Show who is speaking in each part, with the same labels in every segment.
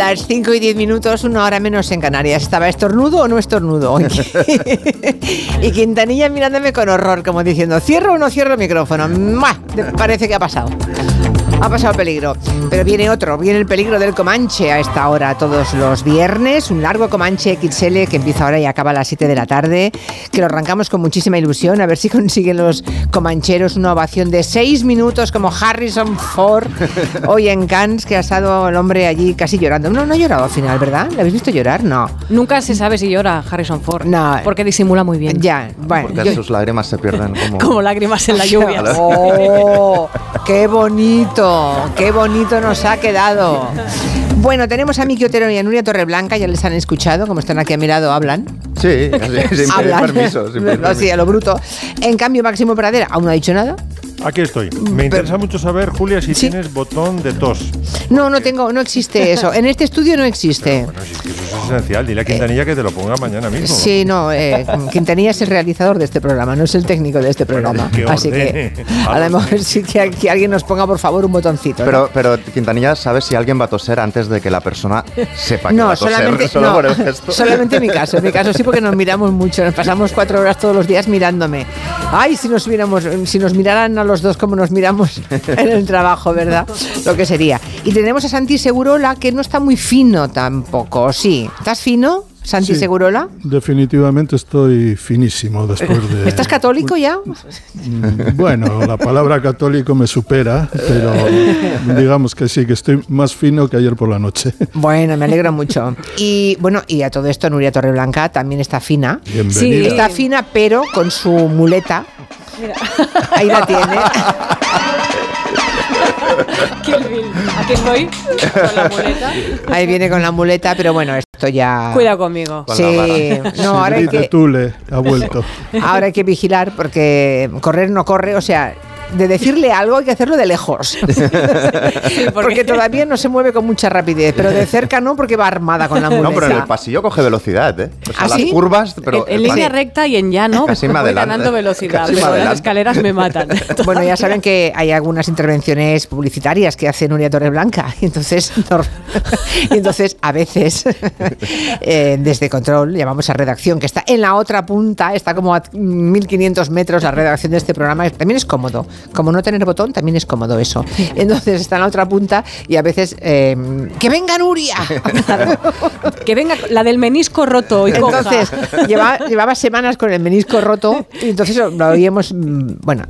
Speaker 1: Las 5 y 10 minutos, una hora menos en Canarias. ¿Estaba estornudo o no estornudo? y Quintanilla mirándome con horror, como diciendo, ¿cierro o no cierro el micrófono? Parece que ha pasado ha pasado peligro. Pero viene otro, viene el peligro del Comanche a esta hora, todos los viernes. Un largo Comanche XL que empieza ahora y acaba a las 7 de la tarde. Que lo arrancamos con muchísima ilusión, a ver si consiguen los Comancheros una ovación de 6 minutos como Harrison Ford hoy en Cannes, que ha estado el hombre allí casi llorando. No, no ha llorado al final, ¿verdad? ¿Le habéis visto llorar? No.
Speaker 2: Nunca se sabe si llora Harrison Ford.
Speaker 1: No.
Speaker 2: Porque disimula muy bien.
Speaker 1: Ya, bueno.
Speaker 3: Porque sus lágrimas se pierden como...
Speaker 2: como lágrimas en la lluvia.
Speaker 1: ¡Oh! ¡Qué bonito! Qué bonito nos ha quedado. Bueno, tenemos a Miki Otero y a Nuria Torreblanca, ya les han escuchado, como están aquí a mi lado, hablan.
Speaker 3: Sí, sin permiso.
Speaker 1: Sí, a lo bruto. En cambio, Máximo Pradera aún no ha dicho nada.
Speaker 4: Aquí estoy. Me interesa mucho saber, Julia, si tienes botón de tos.
Speaker 1: No, no tengo, no existe eso. En este estudio no existe.
Speaker 4: bueno, si eso es esencial. Dile a Quintanilla que te lo ponga mañana mismo.
Speaker 1: Sí, no. Eh, Quintanilla es el realizador de este programa, no es el técnico de este programa. Así que a lo mejor sí que, alguien nos ponga, por favor, un botoncito.
Speaker 3: Pero, pero Quintanilla sabe si alguien va a toser antes de que la persona sepa que
Speaker 1: no,
Speaker 3: va a toser.
Speaker 1: Solamente,
Speaker 3: solo
Speaker 1: por el gesto. Solamente en mi caso. En mi caso sí, porque nos miramos mucho. Nos pasamos cuatro horas todos los días mirándome. Ay, si nos miramos, si nos miraran a los dos como nos miramos en el trabajo, ¿verdad? Lo que sería. Y tenemos a Santi Segurola, que no está muy fino tampoco, ¿sí? ¿Estás fino? Santi Segurola?
Speaker 5: Definitivamente estoy finísimo después de...
Speaker 1: ¿Estás católico ya?
Speaker 5: Mm, bueno, la palabra católico me supera, pero digamos que sí, que estoy más fino que ayer por la noche.
Speaker 1: Bueno, me alegro mucho. Y bueno, y a todo esto Nuria Torreblanca también está fina.
Speaker 5: Bienvenida.
Speaker 1: Sí, está fina, pero con su muleta. Ahí la tiene.
Speaker 2: Aquí estoy con la muleta.
Speaker 1: Ahí viene con la muleta, pero bueno, esto ya.
Speaker 2: Cuida conmigo.
Speaker 1: sí, no, ahora hay que.
Speaker 5: Tule ha vuelto.
Speaker 1: Ahora hay que vigilar porque correr no corre, o sea, de decirle algo hay que hacerlo de lejos. porque... todavía no se mueve con mucha rapidez, pero de cerca no, porque va armada con la muleta.
Speaker 3: No, pero en el pasillo coge velocidad, ¿eh? O sea,
Speaker 1: ¿Ah,
Speaker 3: las curvas, pero.
Speaker 2: En, línea recta y en llano, Casi me voy ganando velocidad, pero las escaleras me matan.
Speaker 1: Bueno, ya saben que hay algunas intervenciones publicitarias que hace Nuria Torreblanca, y entonces, y entonces a veces, eh, desde control, llamamos a redacción, que está en la otra punta, está como a 1500 metros la redacción de este programa, también es cómodo como no tener botón, también es cómodo eso. Entonces está en la otra punta y a veces, eh, ¡que venga Nuria!
Speaker 2: que venga la del menisco roto. Y
Speaker 1: entonces, llevaba, semanas con el menisco roto y entonces lo oíamos. Mm, bueno,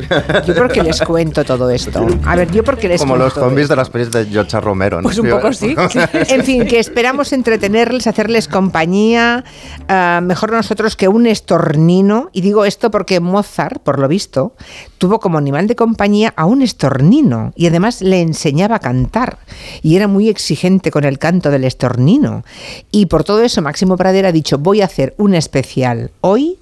Speaker 1: yo creo que les cuento todo esto. A ver, yo porque les
Speaker 3: Como los zombies de las pelis de George Romero. ¿no?
Speaker 2: Pues un poco sí.
Speaker 1: en fin, que esperamos entretenerles, hacerles compañía, ah, mejor nosotros que un estornino. Y digo esto porque Mozart, por lo visto, tuvo como animal de compañía a un estornino y además le enseñaba a cantar y era muy exigente con el canto del estornino. Y por todo eso Máximo Pradera ha dicho voy a hacer un especial hoy,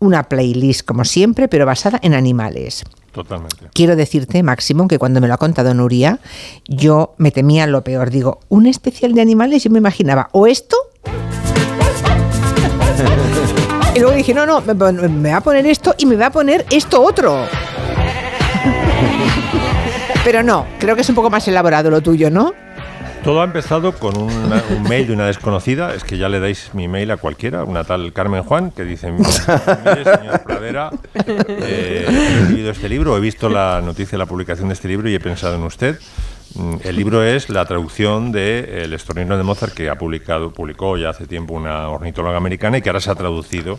Speaker 1: una playlist como siempre, pero basada en animales.
Speaker 4: Totalmente.
Speaker 1: Quiero decirte, Máximo, que cuando me lo ha contado Nuria, yo me temía lo peor. Digo, un especial de animales, yo me imaginaba, o esto y luego dije, no, no, me, me, va a poner esto y me va a poner esto otro. Pero no, creo que es un poco más elaborado lo tuyo, ¿no?
Speaker 4: Todo ha empezado con un mail de una desconocida. Es que ya le dais mi mail a cualquiera, una tal Carmen Juan, que dice: Mire, señor Pradera, eh, he leído este libro, he visto la noticia de la publicación de este libro y he pensado en usted. Mm, el libro es la traducción de El estornino de Mozart, que ha publicado, publicó ya hace tiempo una ornitóloga americana y que ahora se ha traducido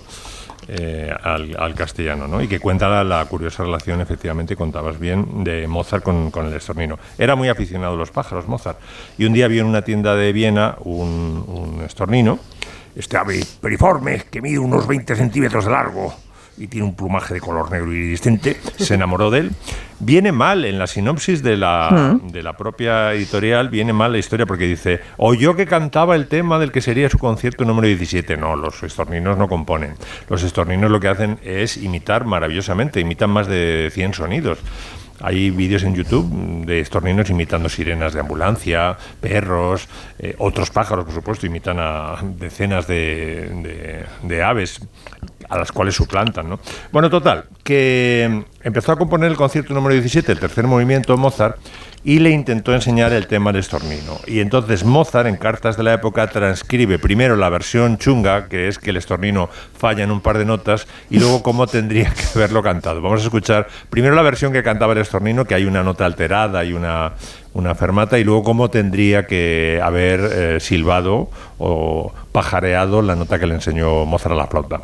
Speaker 4: eh, al, castellano, ¿no? Y que cuenta la, curiosa relación, efectivamente, contabas bien, de Mozart con, el estornino. Era muy aficionado a los pájaros, Mozart. Y un día vio en una tienda de Viena un, un estornino, este ave periforme, que mide unos 20 centímetros de largo, y tiene un plumaje de color negro iridiscente, se enamoró de él. Viene mal en la sinopsis de la, mm. de la propia editorial, viene mal la historia porque dice, oyó que cantaba el tema del que sería su concierto número 17. No, los estorninos no componen. Los estorninos lo que hacen es imitar maravillosamente, imitan más de 100 sonidos. Hay vídeos en YouTube de estorninos imitando sirenas de ambulancia, perros, eh, otros pájaros, por supuesto, imitan a decenas de, de, aves. A las cuales suplantan. ¿no? Bueno, total, que empezó a componer el concierto número 17, el tercer movimiento de Mozart, y le intentó enseñar el tema del estornino. Y entonces Mozart, en cartas de la época, transcribe primero la versión chunga, que es que el estornino falla en un par de notas, y luego cómo tendría que haberlo cantado. Vamos a escuchar primero la versión que cantaba el estornino, que hay una nota alterada y una, una fermata, y luego cómo tendría que haber eh, silbado o pajareado la nota que le enseñó Mozart a la flauta.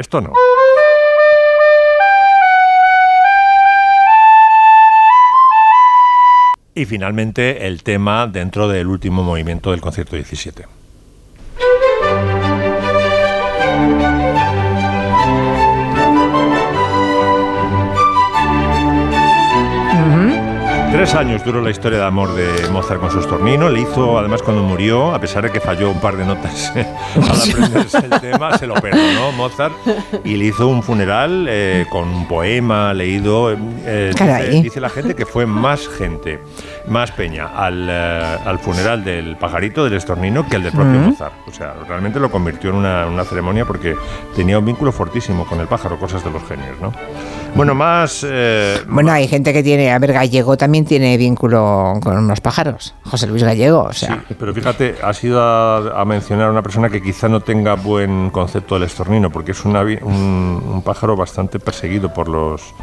Speaker 4: Esto no. Y finalmente el tema dentro del último movimiento del concierto 17. Tres años duró la historia de amor de Mozart con su estornino. Le hizo, además, cuando murió, a pesar de que falló un par de notas al aprenderse el tema, se lo perdonó Mozart y le hizo un funeral eh, con un poema leído. Eh, dice, la gente que fue más gente, más peña al, eh, al, funeral del pajarito, del estornino, que el del propio Mozart. O sea, realmente lo convirtió en una, una ceremonia porque tenía un vínculo fortísimo con el pájaro, cosas de los genios, ¿no? Bueno, más.
Speaker 1: Eh, bueno, hay gente que tiene. A ver, Gallego también tiene vínculo con los pájaros. José Luis Gallego, o sea.
Speaker 4: Sí, pero fíjate, ha sido a, mencionar a una persona que quizá no tenga buen concepto del estornino, porque es un, un pájaro bastante perseguido por los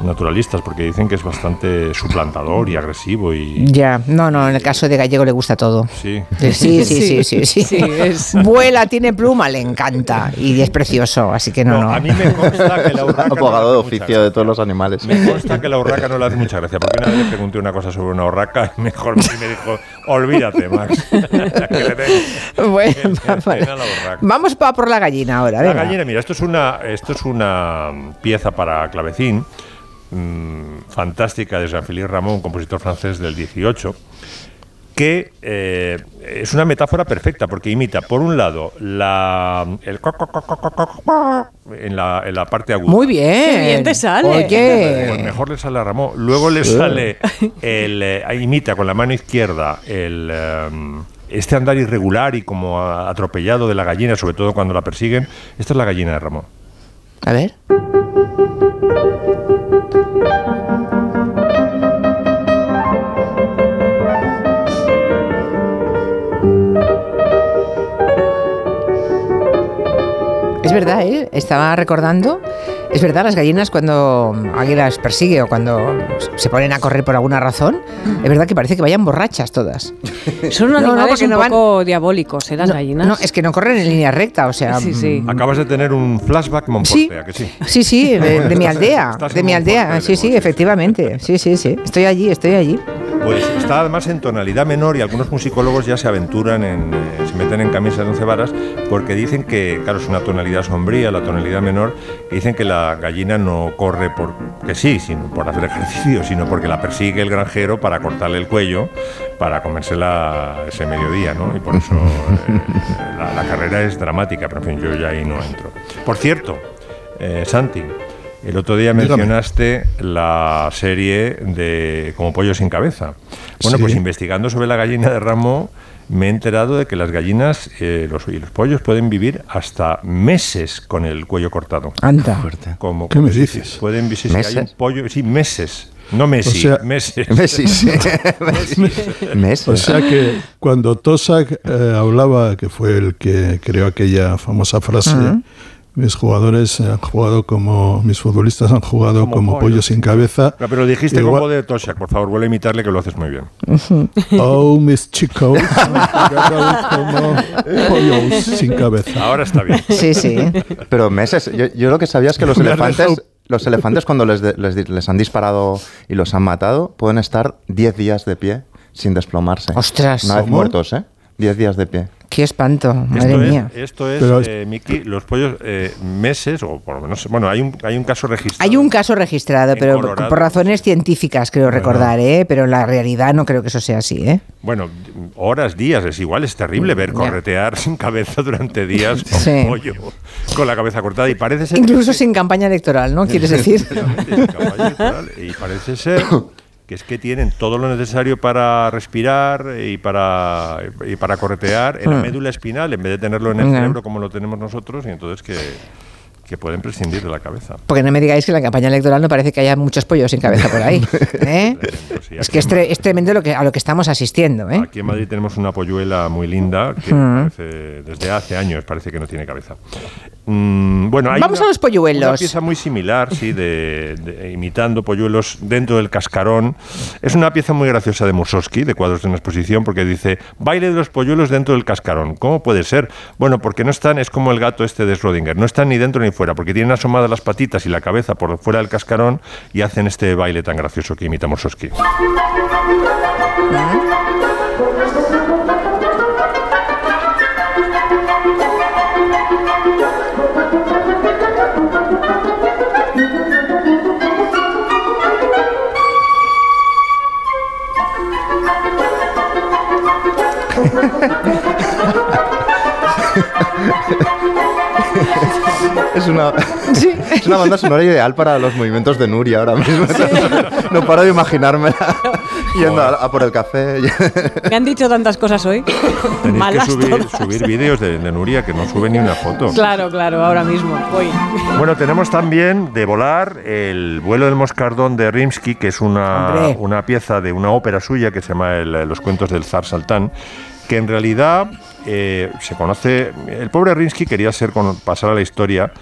Speaker 4: naturalistas, porque dicen que es bastante suplantador y agresivo. y
Speaker 1: Ya, no, no, en el caso de Gallego le gusta todo.
Speaker 4: Sí,
Speaker 1: sí, sí, sí. sí, Vuela, tiene pluma, le encanta y es precioso, así que no, no.
Speaker 4: A mí me consta que la urraca.
Speaker 3: Abogado de oficio de todos los animales.
Speaker 4: Me consta que la urraca no le hace mucha gracia, porque una vez le pregunté una cosa sobre una urraca y mejor me dijo, olvídate, Max.
Speaker 1: bueno, vamos para por la gallina ahora.
Speaker 4: La gallina, mira, esto es una, esto es una pieza para clavecín Mm, fantástica de Jean-Philippe Ramón, compositor francés del 18, que eh, es una metáfora perfecta porque imita, por un lado, la, el en la, en la parte aguda.
Speaker 1: Muy bien.
Speaker 2: bien te sale.
Speaker 1: Oye.
Speaker 4: Pues mejor le sale a Ramón. Luego le sale, el, eh, imita con la mano izquierda el, em, este andar irregular y como atropellado de la gallina, sobre todo cuando la persiguen. Esta es la gallina de Ramón.
Speaker 1: A ver. Verdad, ¿eh? estaba recordando. Es verdad, las gallinas cuando alguien las persigue o cuando se ponen a correr por alguna razón, es verdad que parece que vayan borrachas todas.
Speaker 2: Son unos animales un poco diabólicos, ¿eh? Las gallinas.
Speaker 1: No, es que no corren en línea recta, o sea...
Speaker 2: Sí, sí.
Speaker 4: Mm. Acabas de tener un flashback Monforte, que sí?
Speaker 1: Sí, sí, de, mi aldea. de mi aldea, sí, sí, efectivamente. Sí, sí, sí. Estoy allí, estoy allí.
Speaker 4: Pues está además en tonalidad menor y algunos musicólogos ya se aventuran en, eh, se meten en camisas de once varas porque dicen que, claro, es una tonalidad sombría, la tonalidad menor, y dicen que la gallina no corre porque sí, sino por hacer ejercicio, sino porque la persigue el granjero para cortarle el cuello para comérsela ese mediodía, ¿no? Y por eso eh, la, carrera es dramática, pero en fin, yo ya ahí no entro. Por cierto, eh, Santi, el otro día mencionaste la serie de Como pollo sin cabeza. Bueno, pues investigando sobre la gallina de ramo, me he enterado de que las gallinas eh, los, y los pollos pueden vivir hasta meses con el cuello cortado.
Speaker 1: Anda.
Speaker 4: Como,
Speaker 5: ¿Qué me dices?
Speaker 4: Pueden vivir, si hay pollo, sí, meses. No Messi, meses.
Speaker 3: meses.
Speaker 5: O sea que cuando Tosak eh, hablaba, que fue el que creó aquella famosa frase, mis jugadores han jugado como, mis futbolistas han jugado como, pollo. sin cabeza.
Speaker 4: pero dijiste como de Toshak, por favor, vuelve a imitarle que lo haces muy bien.
Speaker 5: oh, mis chicos han jugado como pollos sin cabeza.
Speaker 4: Ahora está bien.
Speaker 1: Sí, sí.
Speaker 3: Pero meses, yo, yo lo que sabía es que los elefantes, los elefantes cuando les, les, les han disparado y los han matado, pueden estar 10 días de pie sin desplomarse.
Speaker 1: Ostras.
Speaker 3: Una vez muertos, ¿eh? 10 días de pie.
Speaker 1: Qué espanto, madre mía.
Speaker 4: esto es, eh, Miki, los pollos eh, meses, o por lo menos, bueno, hay un, hay un caso registrado.
Speaker 1: Hay un caso registrado, pero por razones científicas, creo recordar, ¿eh? pero en la realidad no creo que eso sea así. ¿eh?
Speaker 4: Bueno, horas, días, es igual, es terrible ver corretear sin cabeza durante días con pollo, con la cabeza cortada, y parece ser...
Speaker 1: Incluso sin campaña electoral, ¿no? ¿Quieres decir?
Speaker 4: y parece ser que es que tienen todo lo necesario para respirar y para, y para corretear en la mm. médula espinal, en vez de tenerlo en el cerebro como lo tenemos nosotros, y entonces que que pueden prescindir de la cabeza.
Speaker 1: Porque no me digáis que en la campaña electoral no parece que haya muchos pollos sin cabeza por ahí. ¿eh? es que es, tremendo lo que, a lo que estamos asistiendo. ¿eh?
Speaker 4: Aquí en Madrid tenemos una polluela muy linda que mm. desde hace años parece que no tiene cabeza.
Speaker 1: Mm, bueno, Vamos
Speaker 4: a
Speaker 1: los polluelos.
Speaker 4: Una pieza muy similar, sí, de, imitando polluelos dentro del cascarón. Es una pieza muy graciosa de Mussorgsky, de cuadros de una exposición, porque dice, baile de los polluelos dentro del cascarón. ¿Cómo puede ser? Bueno, porque no están, es como el gato este de Schrödinger, no están ni dentro ni fuera, porque tienen asomadas las patitas y la cabeza por fuera del cascarón y hacen este baile tan gracioso que imita Mussorgsky.
Speaker 3: es, una, es una banda sonora ideal para los movimientos de Nuria ahora mismo. No, paro de imaginármela yendo a, por el café.
Speaker 2: Me han dicho tantas cosas hoy.
Speaker 4: Malas que subir, subir vídeos de, Nuria que no sube ni una foto.
Speaker 2: Claro, claro, ahora mismo. Voy.
Speaker 4: Bueno, tenemos también de volar el vuelo del moscardón de Rimsky, que es una, una pieza de una ópera suya que se llama Los cuentos del zar Saltán que en realidad eh, se conoce. El pobre Rinsky quería ser pasar a la historia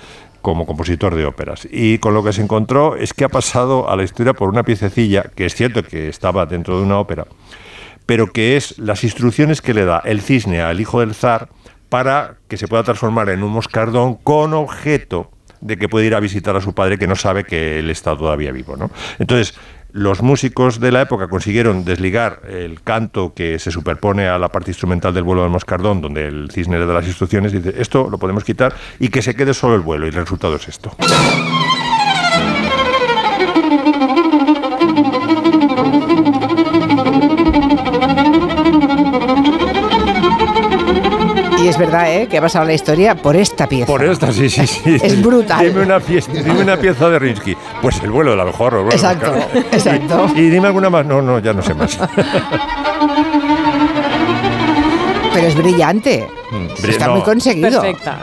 Speaker 4: como compositor de óperas. Y con lo que se encontró es que ha pasado a la historia por una piececilla, que es cierto que estaba dentro de una ópera, pero que es las instrucciones que le da el cisne al hijo del zar para que se pueda transformar en un moscardón con objeto de que puede ir a visitar a su padre que no sabe que él está todavía vivo. ¿no? Entonces, los músicos de la época consiguieron desligar el canto que se superpone a la parte instrumental del vuelo del moscardón, donde el cisne da las instrucciones, dice, esto lo podemos quitar y que se quede solo el vuelo, y el resultado es esto.
Speaker 1: Es verdad, ¿eh? Que ha pasado la historia por esta pieza.
Speaker 4: Por esta, sí, sí, sí.
Speaker 1: Es brutal.
Speaker 4: Dime una, pieza, dime una pieza de Rinsky. Pues el vuelo de la mejor.
Speaker 1: exacto, exacto.
Speaker 4: Y, y dime alguna más. No, no, ya no sé más.
Speaker 1: Pero es brillante. Mm. Está muy conseguido.
Speaker 2: Perfecta.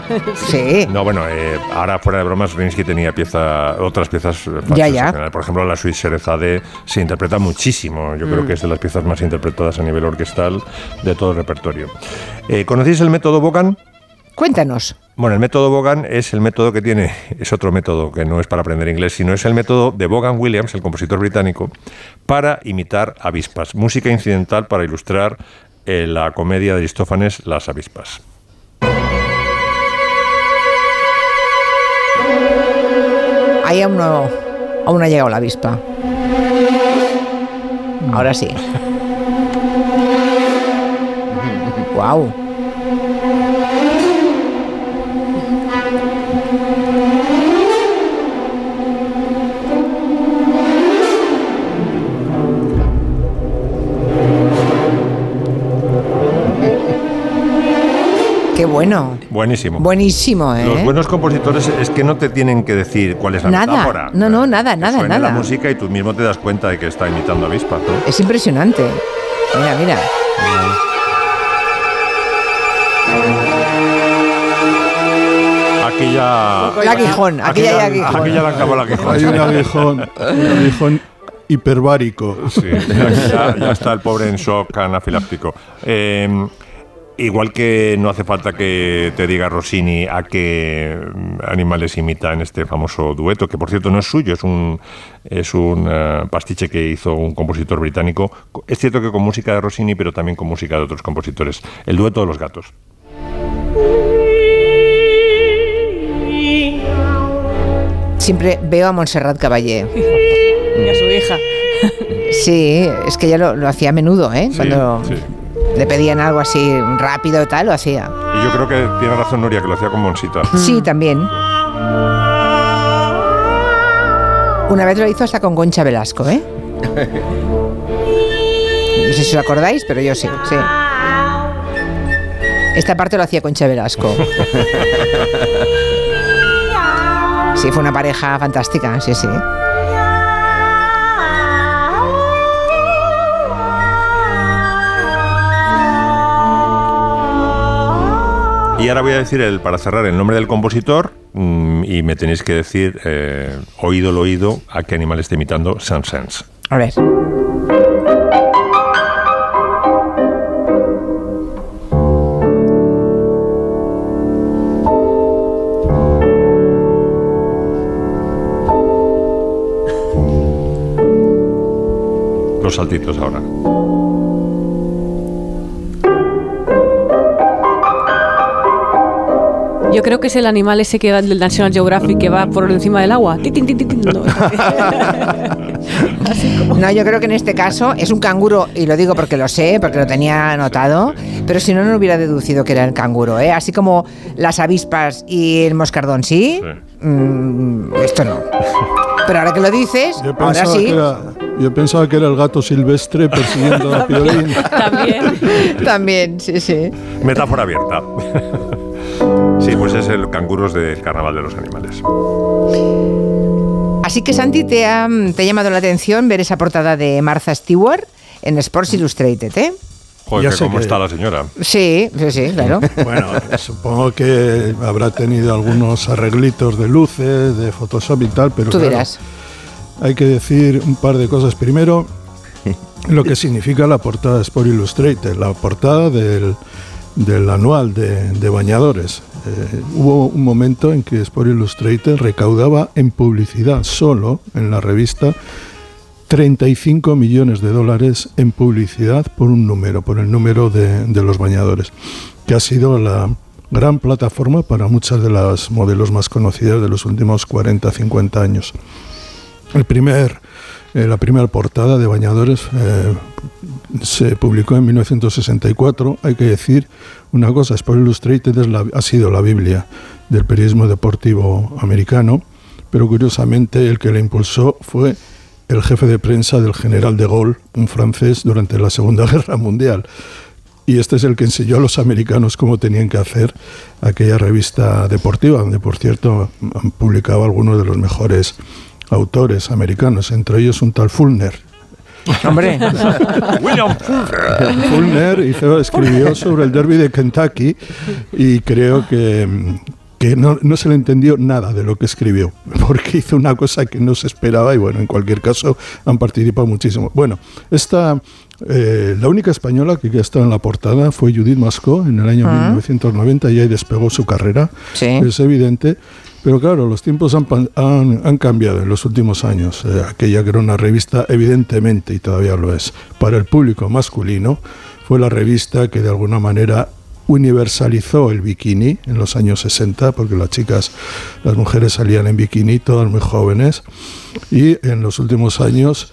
Speaker 1: Sí.
Speaker 4: No, bueno, eh, ahora fuera de bromas, Rinsky tenía pieza, otras piezas
Speaker 1: ya, ya.
Speaker 4: Por ejemplo, la Suite Cerezade se interpreta muchísimo. Yo creo mm. que es de las piezas más interpretadas a nivel orquestal de todo el repertorio. Eh, ¿Conocéis el método Bogan?
Speaker 1: Cuéntanos.
Speaker 4: Bueno, el método Bogan es el método que tiene, es otro método que no es para aprender inglés, sino es el método de Bogan Williams, el compositor británico, para imitar avispas, música incidental para ilustrar en la comedia de Aristófanes Las avispas.
Speaker 1: Ahí aún no, aún ha llegado la avispa. Ahora sí. wow. Qué bueno.
Speaker 4: Buenísimo.
Speaker 1: Buenísimo, ¿eh?
Speaker 4: Los buenos compositores es que no te tienen que decir cuál es la
Speaker 1: nada. No, no, nada, nada, suena nada.
Speaker 4: la música y tú mismo te das cuenta de que está imitando a avispa.
Speaker 1: Es impresionante. Mira, mira.
Speaker 4: Aquí ya.
Speaker 1: El aguijón, aquí, ya hay aguijón.
Speaker 4: Aquí ya le acabó el aguijón.
Speaker 5: Hay un aguijón, un aguijón hiperbárico.
Speaker 4: Sí, ya, ya, está el pobre en shock anafiláctico. Eh, Igual que no hace falta que te diga Rossini a qué animales imita en este famoso dueto, que por cierto no es suyo, es un, es un eh, pastiche que hizo un compositor británico. Es cierto que con música de Rossini, pero también con música de otros compositores. El dueto de los gatos.
Speaker 1: Siempre veo a Montserrat Caballé.
Speaker 2: y a su hija.
Speaker 1: Sí, es que ella lo, hacía a menudo, ¿eh? Cuando le pedían algo así rápido y tal, lo hacía.
Speaker 4: Y yo creo que tiene razón Nuria, que lo hacía con Monsita.
Speaker 1: Sí, también. Una vez lo hizo hasta con Concha Velasco, ¿eh? No sé si os acordáis, pero yo sí, sí. Esta parte lo hacía Concha Velasco. Sí, fue una pareja fantástica, sí, sí.
Speaker 4: Y ahora voy a decir el, para cerrar el nombre del compositor mm, y me tenéis que decir, eh, oído el oído, a qué animal está imitando Saint-Saëns.
Speaker 6: A ver.
Speaker 4: Los saltitos ahora.
Speaker 2: Yo creo que es el animal ese que va del National Geographic que va por encima del agua.
Speaker 6: No. yo creo que en este caso es un canguro, y lo digo porque lo sé, porque lo tenía anotado, pero si no, no hubiera deducido que era el canguro. ¿eh? Así como las avispas y el moscardón, ¿sí? Mm, esto no. Pero ahora que lo dices, ahora sí.
Speaker 5: yo pensaba que era el gato silvestre persiguiendo a Piolín.
Speaker 2: También.
Speaker 6: También, sí, sí.
Speaker 4: Metáfora abierta. Sí, pues es el canguros del Carnaval de los Animales.
Speaker 6: Así que Santi, ¿te ha, te ha llamado la atención ver esa portada de Martha Stewart en Sports Illustrated, ¿eh?
Speaker 4: Joder, ¿cómo está la señora?
Speaker 6: Sí, sí, sí, claro.
Speaker 5: bueno, supongo que habrá tenido algunos arreglitos de luces, de Photoshop y tal, pero
Speaker 6: Tú dirás.
Speaker 5: hay que decir un par de cosas. Primero, lo que significa la portada de Sport Illustrated, la portada del, del anual de, bañadores. Eh, hubo un momento en que Sport Illustrated recaudaba en publicidad solo en la revista 35 millones de dólares en publicidad por un número, por el número de, de los bañadores, que ha sido la gran plataforma para muchas de las modelos más conocidas de los últimos 40-50 años. El primer eh, la primera portada de Bañadores eh, se publicó en 1964. Hay que decir una cosa, Sport Illustrated ha sido la Biblia del periodismo deportivo americano, pero curiosamente el que la impulsó fue el jefe de prensa del general de Gaulle, un francés, durante la Segunda Guerra Mundial. Y este es el que enseñó a los americanos cómo tenían que hacer aquella revista deportiva, donde por cierto han publicado algunos de los mejores autores americanos, entre ellos un tal Fulner.
Speaker 6: Hombre,
Speaker 4: William Fulner.
Speaker 5: Fulner escribió sobre el derby de Kentucky y creo que, que no, no, se le entendió nada de lo que escribió, porque hizo una cosa que no se esperaba y bueno, en cualquier caso han participado muchísimo. Bueno, esta, eh, la única española que ha estado en la portada fue Judith Mascó en el año 1990 y ahí despegó su carrera, es evidente. Pero claro, los tiempos han, han, cambiado en los últimos años. Eh, aquella que era una revista, evidentemente, y todavía lo es, para el público masculino, fue la revista que de alguna manera universalizó el bikini en los años 60, porque las chicas, las mujeres salían en bikini, todas muy jóvenes, y en los últimos años,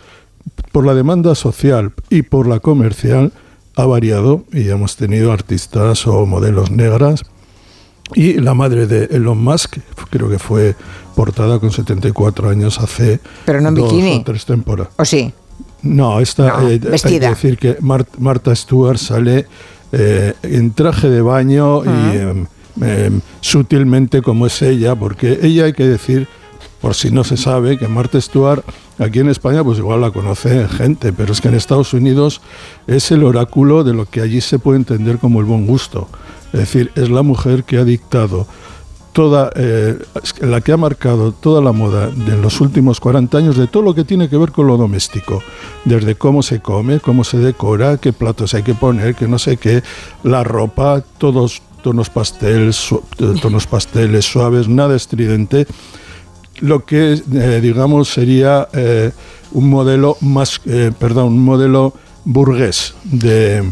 Speaker 5: por la demanda social y por la comercial, ha variado y hemos tenido artistas o modelos negras y la madre de Elon Musk, creo que fue portada con 74 años hace
Speaker 6: Pero no en
Speaker 5: dos
Speaker 6: bikini.
Speaker 5: o tres temporadas.
Speaker 6: ¿O sí?
Speaker 5: No, esta,
Speaker 6: No,
Speaker 5: eh, hay
Speaker 6: vestida.
Speaker 5: que decir que Mar- Marta Stewart sale eh, en traje de baño y em, sutilmente como es ella, porque ella hay que decir, por si no se sabe, que Marta Stewart aquí en España pues igual la conoce gente, pero es que en Estados Unidos es el oráculo de lo que allí se puede entender como el buen gusto. Es decir, es la mujer que ha dictado toda, eh, la que ha marcado toda la moda de los últimos 40 años de todo lo que tiene que ver con lo doméstico, desde cómo se come, cómo se decora, qué platos hay que poner, que no sé qué, la ropa, todos tonos pastel, su- tonos pasteles suaves, nada estridente, lo que eh, digamos sería eh, un modelo más, perdón, un modelo burgués de,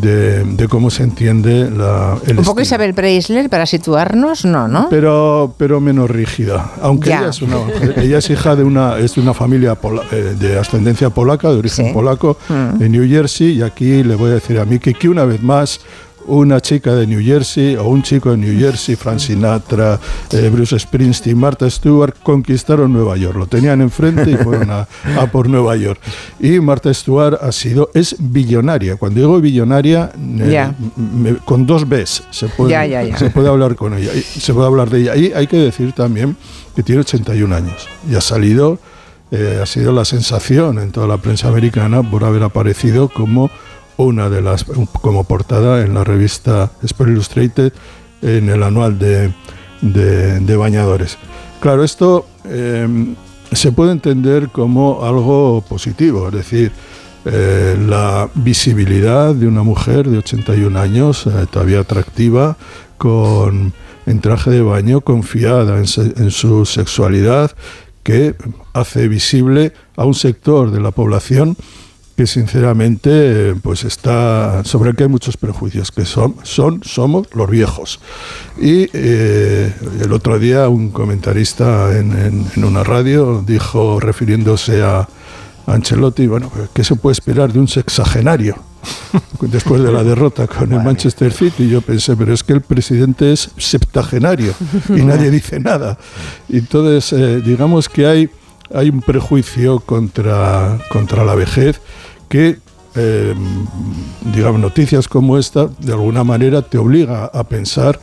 Speaker 5: de, de cómo se entiende la, el
Speaker 6: Un poco
Speaker 5: estilo.
Speaker 6: Isabel Preisler para situarnos, no, ¿no?
Speaker 5: pero pero menos rígida aunque
Speaker 6: Ya.
Speaker 5: ella es una ella es hija de una es de una familia pola- eh, de ascendencia polaca de origen
Speaker 6: Sí.
Speaker 5: polaco
Speaker 6: Mm.
Speaker 5: en New Jersey y aquí le voy a decir a que, que una vez más una chica de New Jersey o un chico de New Jersey, Frank Sinatra, eh, Bruce Springsteen, Martha Stewart, conquistaron Nueva York. Lo tenían enfrente y fueron a, a por Nueva York. Y Martha Stewart ha sido, es billonaria. Cuando digo billonaria, eh, me- con dos Bs se puede, se hablar con ella. y Se puede hablar de ella. Y hay que decir también que tiene 81 años y ha salido, eh, ha sido la sensación en toda la prensa americana por haber aparecido como una de las, como portada en la revista Sport Illustrated en el anual de, de, bañadores. Claro, esto em, se puede entender como algo positivo, es decir, eh, la visibilidad de una mujer de 81 años, eh, todavía atractiva, con en traje de baño, confiada en, en, su sexualidad, que hace visible a un sector de la población que sinceramente pues está sobre el que hay muchos prejuicios que son son somos los viejos. Y eh, el otro día un comentarista en, una radio dijo refiriéndose a, Ancelotti bueno qué se puede esperar de un sexagenario después de la derrota con el Manchester City yo pensé pero es que el presidente es septagenario y nadie dice nada entonces eh, digamos que hay hay un prejuicio contra, contra la vejez que, eh, digamos, noticias como esta, de alguna manera te obliga a pensar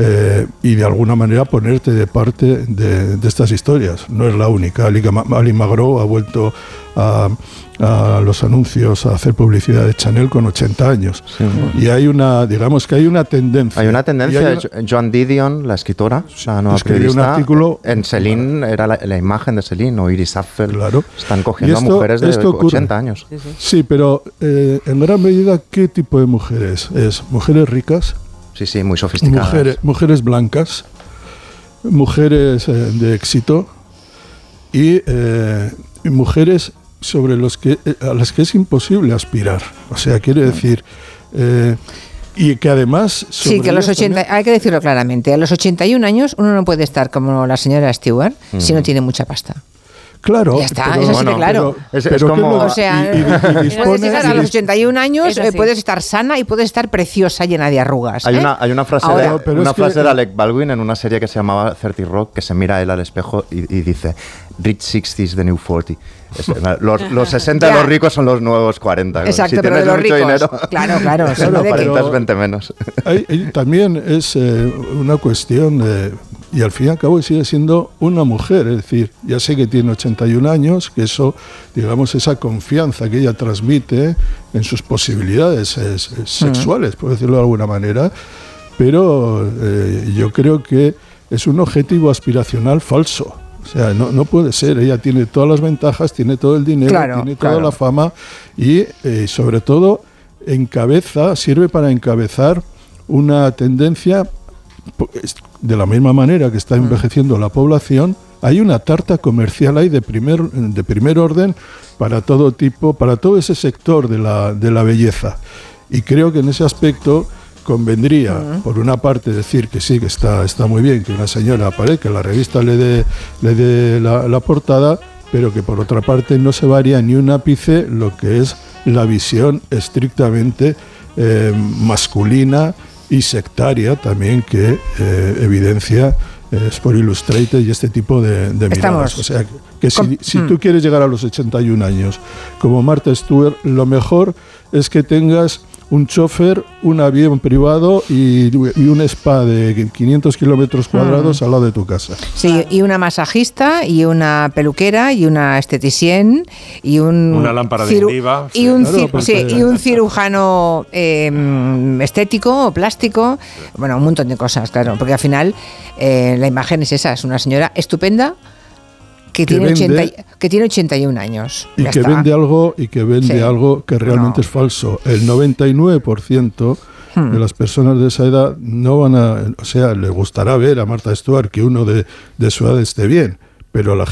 Speaker 5: eh, y de alguna manera ponerte de parte de, estas historias. No es la única. Ali, Magro ha vuelto a, los anuncios a hacer publicidad de Chanel con 80 años. Y hay una, digamos que hay una tendencia.
Speaker 3: Hay una tendencia. Joan Didion, la escritora, la nueva
Speaker 5: un artículo.
Speaker 3: En Celine era la, imagen de Celine o Iris Apfel. Claro. Están cogiendo a mujeres de 80 años.
Speaker 5: Sí, pero eh, en gran medida, ¿qué tipo de mujeres? Es mujeres ricas
Speaker 3: Sí, sí, muy sofisticadas.
Speaker 5: Mujeres, blancas, mujeres eh, de éxito eh, y, mujeres sobre los que, eh, a las que es imposible aspirar. O sea, quiere decir... y que además...
Speaker 1: Sí, que a los 80, hay que decirlo claramente, a los 81 años uno no puede estar como la señora Stewart si no tiene mucha pasta.
Speaker 5: Claro.
Speaker 1: Ya está, eso sí que claro.
Speaker 3: es, como...
Speaker 1: O sea, puedes estar a los 81 años, eh, puedes estar sana y puedes estar preciosa, llena de arrugas.
Speaker 3: Hay, ¿eh? una, hay una frase, de, una frase de Alec Baldwin en una serie que se llamaba 30 Rock, que se mira él al espejo y, dice, Rich 60 is the new 40. los, los, 60 de los ricos son los nuevos 40.
Speaker 1: Exacto, si pero de los mucho ricos. Dinero, claro, claro.
Speaker 3: claro 40 20 menos.
Speaker 5: también es eh, una cuestión de y al fin y al cabo sigue siendo una mujer, es decir, ya sé que tiene 81 años, que eso, digamos, esa confianza que ella transmite en sus posibilidades sexuales, por decirlo de alguna manera, pero eh, yo creo que es un objetivo aspiracional falso. O sea, no, puede ser. Ella tiene todas las ventajas, tiene todo el dinero, tiene toda la fama y, eh, sobre todo, encabeza, sirve para encabezar una tendencia de la misma manera que está mm. envejeciendo la población, hay una tarta comercial ahí de primer, de primer orden para todo tipo, para todo ese sector de la, de la belleza. Y creo que en ese aspecto convendría, mm. por una parte, decir que sí, que está, está muy bien que una señora aparezca, que la revista le dé le dé la, portada, pero que por otra parte no se varía ni un ápice lo que es la visión estrictamente eh, masculina y sectaria también que eh, evidencia eh, Sport Illustrated y este tipo de, de miradas. O sea, que si, si tú mm. quieres llegar a los 81 años como Marta Stewart, lo mejor es que tengas un chofer, un avión privado y, un spa de 500 kilómetros cuadrados al lado de tu casa.
Speaker 1: Sí, y una masajista, y una peluquera, y una esteticien, y un...
Speaker 4: Una lámpara de oliva.
Speaker 1: Y, un, y un cirujano em, estético o plástico. Bueno, un montón de cosas, claro, porque al final eh, la imagen es esa, es una señora estupenda, que, tiene, 80, que tiene 81 años.
Speaker 5: Y que vende algo y que vende algo que realmente es falso. El 99% de hmm. las personas de esa edad no van a, o sea, le gustará ver a Marta Stewart que uno de, de su edad esté bien, pero la,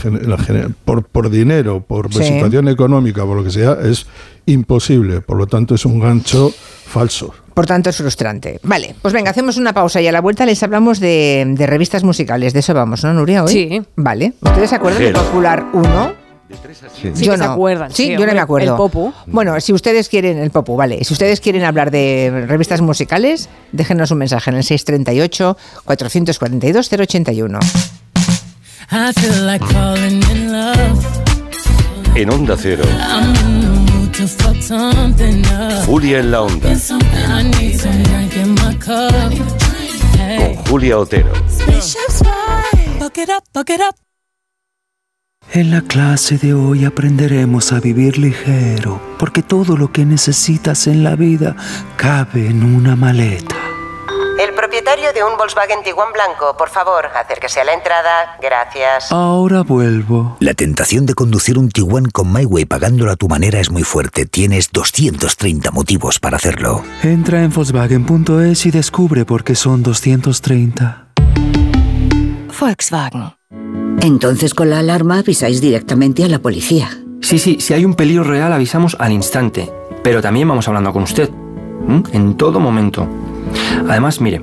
Speaker 5: por, por dinero, por situación económica, por lo que sea, es imposible. Por lo tanto, es un gancho falso.
Speaker 1: Por tanto, es frustrante. Vale, pues venga, hacemos una pausa y a la vuelta les hablamos de, revistas musicales. De eso vamos, ¿no, Nuria? Hoy?
Speaker 2: Sí.
Speaker 1: Vale. ¿Ustedes se acuerdan de Popular 1?
Speaker 2: Sí, yo no. Se acuerdan,
Speaker 1: sí, yo no me acuerdo.
Speaker 2: El Popu.
Speaker 1: Bueno, si ustedes quieren, el Popu, vale. Si ustedes quieren hablar de revistas musicales, déjenos un mensaje en el 638 442 081.
Speaker 7: En Onda Cero. Julia en la Onda. Con Julia Otero.
Speaker 8: En la clase de hoy aprenderemos a vivir ligero, porque todo lo que necesitas en la vida cabe en una maleta.
Speaker 9: Propietario de un Volkswagen Tiguan blanco, por favor, acérquese a la entrada. Gracias.
Speaker 8: Ahora vuelvo.
Speaker 10: La tentación de conducir un Tiguan con MyWay pagándolo a tu manera es muy fuerte. Tienes 230 motivos para hacerlo.
Speaker 8: Entra en Volkswagen.es y descubre por qué son 230.
Speaker 11: Volkswagen. Entonces con la alarma avisáis directamente a la policía.
Speaker 12: Sí, sí, si hay un peligro real avisamos al instante. Pero también vamos hablando con usted. En todo momento. Además, mire,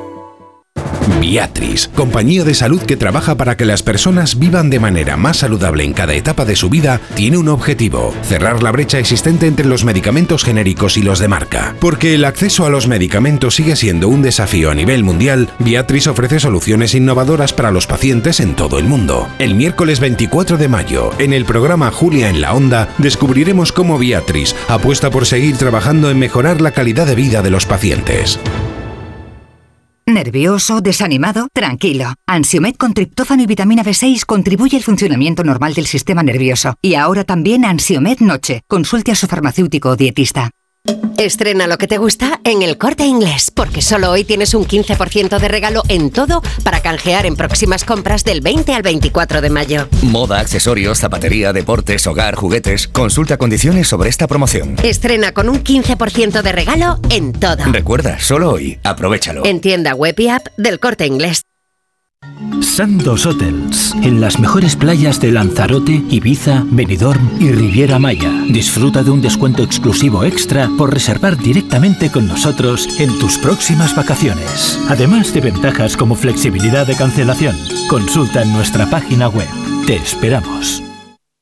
Speaker 13: Viatris, compañía de salud que trabaja para que las personas vivan de manera más saludable en cada etapa de su vida, tiene un objetivo, cerrar la brecha existente entre los medicamentos genéricos y los de marca. Porque el acceso a los medicamentos sigue siendo un desafío a nivel mundial, Viatris ofrece soluciones innovadoras para los pacientes en todo el mundo. El miércoles 24 de mayo, en el programa Julia en la Onda, descubriremos cómo Viatris apuesta por seguir trabajando en mejorar la calidad de vida de los pacientes.
Speaker 14: ¿Nervioso? ¿Desanimado? Tranquilo. Ansiomed con triptófano y vitamina B6 contribuye al funcionamiento normal del sistema nervioso. Y ahora también Ansiomed Noche. Consulte a su farmacéutico o dietista.
Speaker 15: Estrena lo que te gusta en el corte inglés, porque solo hoy tienes un 15% de regalo en todo para canjear en próximas compras del 20 al 24 de mayo.
Speaker 16: Moda, accesorios, zapatería, deportes, hogar, juguetes. Consulta condiciones sobre esta promoción.
Speaker 15: Estrena con un 15% de regalo en todo.
Speaker 16: Recuerda, solo hoy. Aprovechalo.
Speaker 15: En tienda web y app del corte inglés.
Speaker 17: Sandos Hotels, en las mejores playas de Lanzarote, Ibiza, Benidorm y Riviera Maya. Disfruta de un descuento exclusivo extra por reservar directamente con nosotros en tus próximas vacaciones. Además de ventajas como flexibilidad de cancelación. Consulta en nuestra página web. Te esperamos.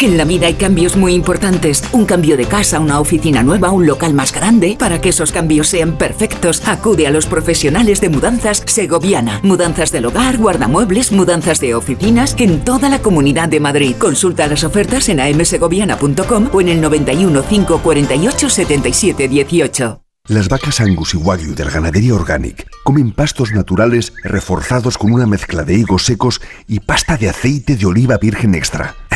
Speaker 18: En la vida hay cambios muy importantes. Un cambio de casa, una oficina nueva, un local más grande. Para que esos cambios sean perfectos, acude a los profesionales de mudanzas Segoviana. Mudanzas del hogar, guardamuebles, mudanzas de oficinas en toda la comunidad de Madrid. Consulta las ofertas en amsegoviana.com o en el 91 548 77 18.
Speaker 19: Las vacas Angus y Wagyu del Ganadería Organic comen pastos naturales reforzados con una mezcla de higos secos y pasta de aceite de oliva virgen extra.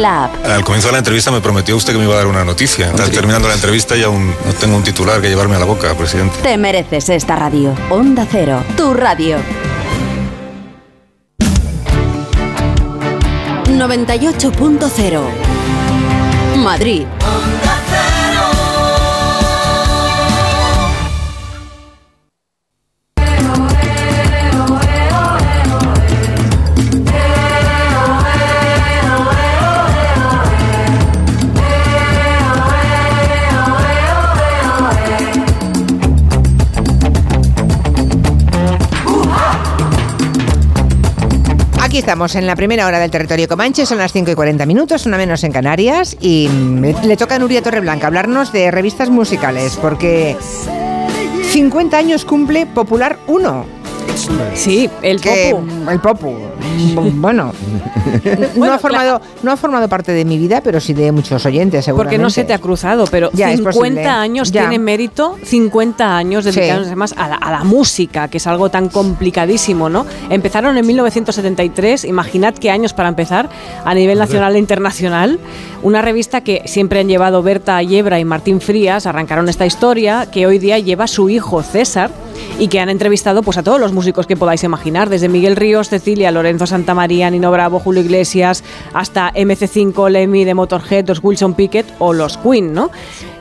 Speaker 20: la app.
Speaker 21: Al comienzo de la entrevista me prometió usted que me iba a dar una noticia. Está terminando la entrevista y aún no tengo un titular que llevarme a la boca, presidente.
Speaker 20: Te mereces esta radio. Onda Cero, tu radio. 98.0 Madrid.
Speaker 1: Estamos en la primera hora del territorio Comanche, son las 5 y 40 minutos, una menos en Canarias, y le toca a Nuria Torreblanca hablarnos de revistas musicales, porque 50 años cumple Popular 1.
Speaker 2: Sí, el Popu.
Speaker 1: El Popu. Bueno, no, ha formado, no ha formado parte de mi vida, pero sí de muchos oyentes, seguramente.
Speaker 2: Porque no se te ha cruzado, pero 50 años tiene mérito, 50 años dedicados además a la, a la, música, que es algo tan complicadísimo, ¿no? Empezaron en 1973, imaginad qué años para empezar, a nivel nacional e internacional. Una revista que siempre han llevado Berta Yebra y Martín Frías, arrancaron esta historia, que hoy día lleva su hijo César y que han entrevistado pues a todos los músicos que podáis imaginar, desde Miguel Ríos, Cecilia, Lorenzo Santamaría, Nino Bravo, Julio Iglesias, hasta MC5, Lemmy de Motorhead, los Wilson Pickett o los Queen, ¿no?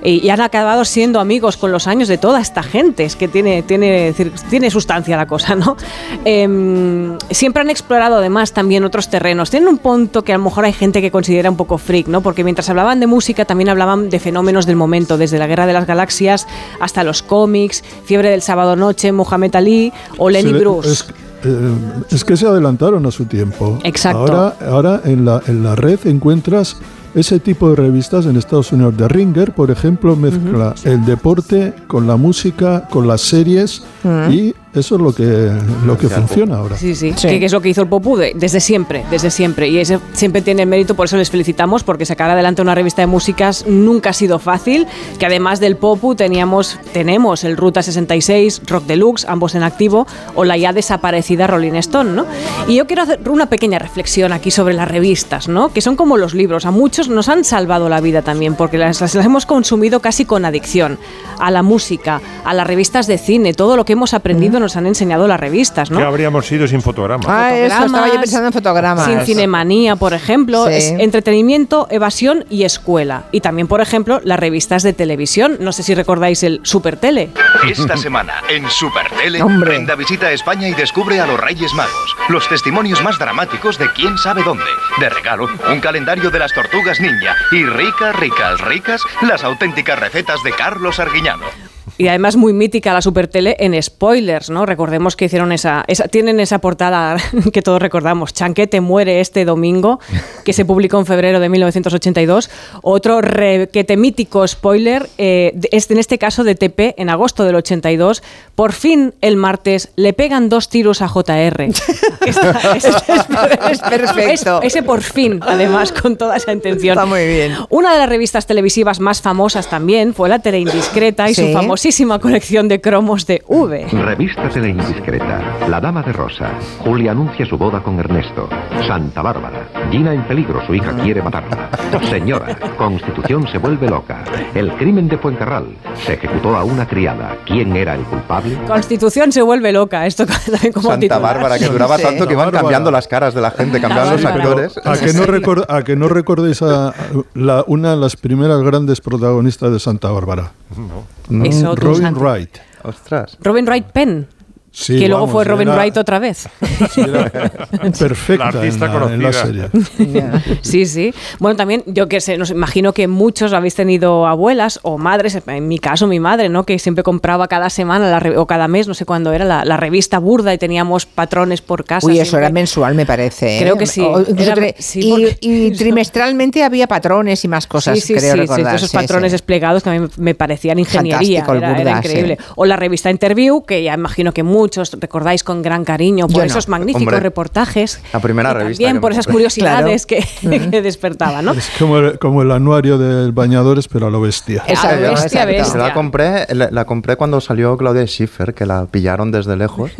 Speaker 2: Y, han acabado siendo amigos con los años de toda esta gente, es que tiene, tiene, tiene sustancia la cosa, ¿no? Em, siempre han explorado además también otros terrenos. Tienen un punto que a lo mejor hay gente que considera un poco freak, ¿no? Porque mientras hablaban de música también hablaban de fenómenos del momento, desde la Guerra de las Galaxias hasta los cómics, Fiebre del Sábado Noche, Mohamed Ali o Lenny Bruce.
Speaker 5: Eh, es, que se adelantaron a su tiempo.
Speaker 2: Exacto.
Speaker 5: Ahora, ahora en, la, en la red encuentras ese tipo de revistas en Estados Unidos. The Ringer, por ejemplo, mezcla el deporte con la música, con las series y eso es lo que, lo que funciona ahora.
Speaker 2: Sí, sí, Que, es lo que hizo el Popu desde siempre, desde siempre. Y ese siempre tiene mérito, por eso les felicitamos, porque sacar adelante una revista de músicas nunca ha sido fácil. Que además del Popu teníamos, tenemos el Ruta 66, Rock Deluxe, ambos en activo, o la ya desaparecida Rolling Stone, ¿no? Y yo quiero hacer una pequeña reflexión aquí sobre las revistas, ¿no? Que son como los libros. A muchos nos han salvado la vida también, porque las, las hemos consumido casi con adicción. A la música, a las revistas de cine, todo lo que hemos aprendido nos han enseñado las revistas, ¿no?
Speaker 4: ¿Qué habríamos sido sin fotogramas?
Speaker 1: Ah, eso, estaba yo pensando en fotogramas.
Speaker 2: Sin cinemanía, por ejemplo. Es entretenimiento, evasión y escuela. Y también, por ejemplo, las revistas de televisión. No sé si recordáis el Supertele.
Speaker 16: Esta semana, en Supertele, Brenda visita España y descubre a los Reyes Magos. Los testimonios más dramáticos de quién sabe dónde. De regalo, un calendario de las tortugas ninja. Y ricas, ricas, ricas, las auténticas recetas de Carlos Arguiñano
Speaker 2: y además muy mítica la Supertele en spoilers, ¿no? Recordemos que hicieron esa, esa tienen esa portada que todos recordamos, Chanquete muere este domingo, que se publicó en febrero de 1982. Otro requete mítico spoiler, eh, es en este caso de TP, en agosto del 82. Por fin, el martes, le pegan dos tiros a JR.
Speaker 1: es, perfecto.
Speaker 2: ese por fin, además, con toda esa intención.
Speaker 1: Está muy bien.
Speaker 2: Una de las revistas televisivas más famosas también fue la Tele Indiscreta y su famosísima colección de cromos de V.
Speaker 22: Revista de Indiscreta, La Dama de Rosa, Julia anuncia su boda con Ernesto, Santa Bárbara, Gina en peligro, su hija quiere matarla, Señora, Constitución se vuelve loca, El crimen de Fuencarral, se ejecutó a una criada, ¿quién era el culpable?
Speaker 2: Constitución se vuelve loca, esto también como
Speaker 3: Santa Bárbara, que duraba tanto que iban cambiando las caras de la gente, cambiando los actores.
Speaker 5: A que no, a que no recordéis a la, una de las primeras grandes protagonistas de Santa Bárbara.
Speaker 2: No.
Speaker 5: Robin Wright.
Speaker 3: Ostras.
Speaker 2: Robin Wright Penn que luego fue Robin Wright otra vez.
Speaker 5: perfecta en, la, serie.
Speaker 2: sí, sí. Bueno, también yo que sé, nos imagino que muchos habéis tenido abuelas o madres, en mi caso mi madre, ¿no? Que siempre compraba cada semana o cada mes, no sé cuándo era, la, revista burda y teníamos patrones por casa.
Speaker 1: Uy, eso era mensual, me parece.
Speaker 2: ¿eh? Creo que sí.
Speaker 1: y, trimestralmente había patrones y más cosas,
Speaker 2: sí, sí,
Speaker 1: creo
Speaker 2: sí,
Speaker 1: recordar.
Speaker 2: esos patrones desplegados que a mí me parecían ingeniería. era, increíble. O la revista Interview, que ya imagino que muchos recordáis con gran cariño por esos magníficos reportajes.
Speaker 3: La primera revista.
Speaker 2: También por esas curiosidades que, despertaban, ¿no?
Speaker 5: Es como el, como el anuario del bañadores, pero a lo bestia.
Speaker 2: Esa bestia, bestia.
Speaker 3: La compré, la, compré cuando salió Claudia Schiffer, que la pillaron desde lejos.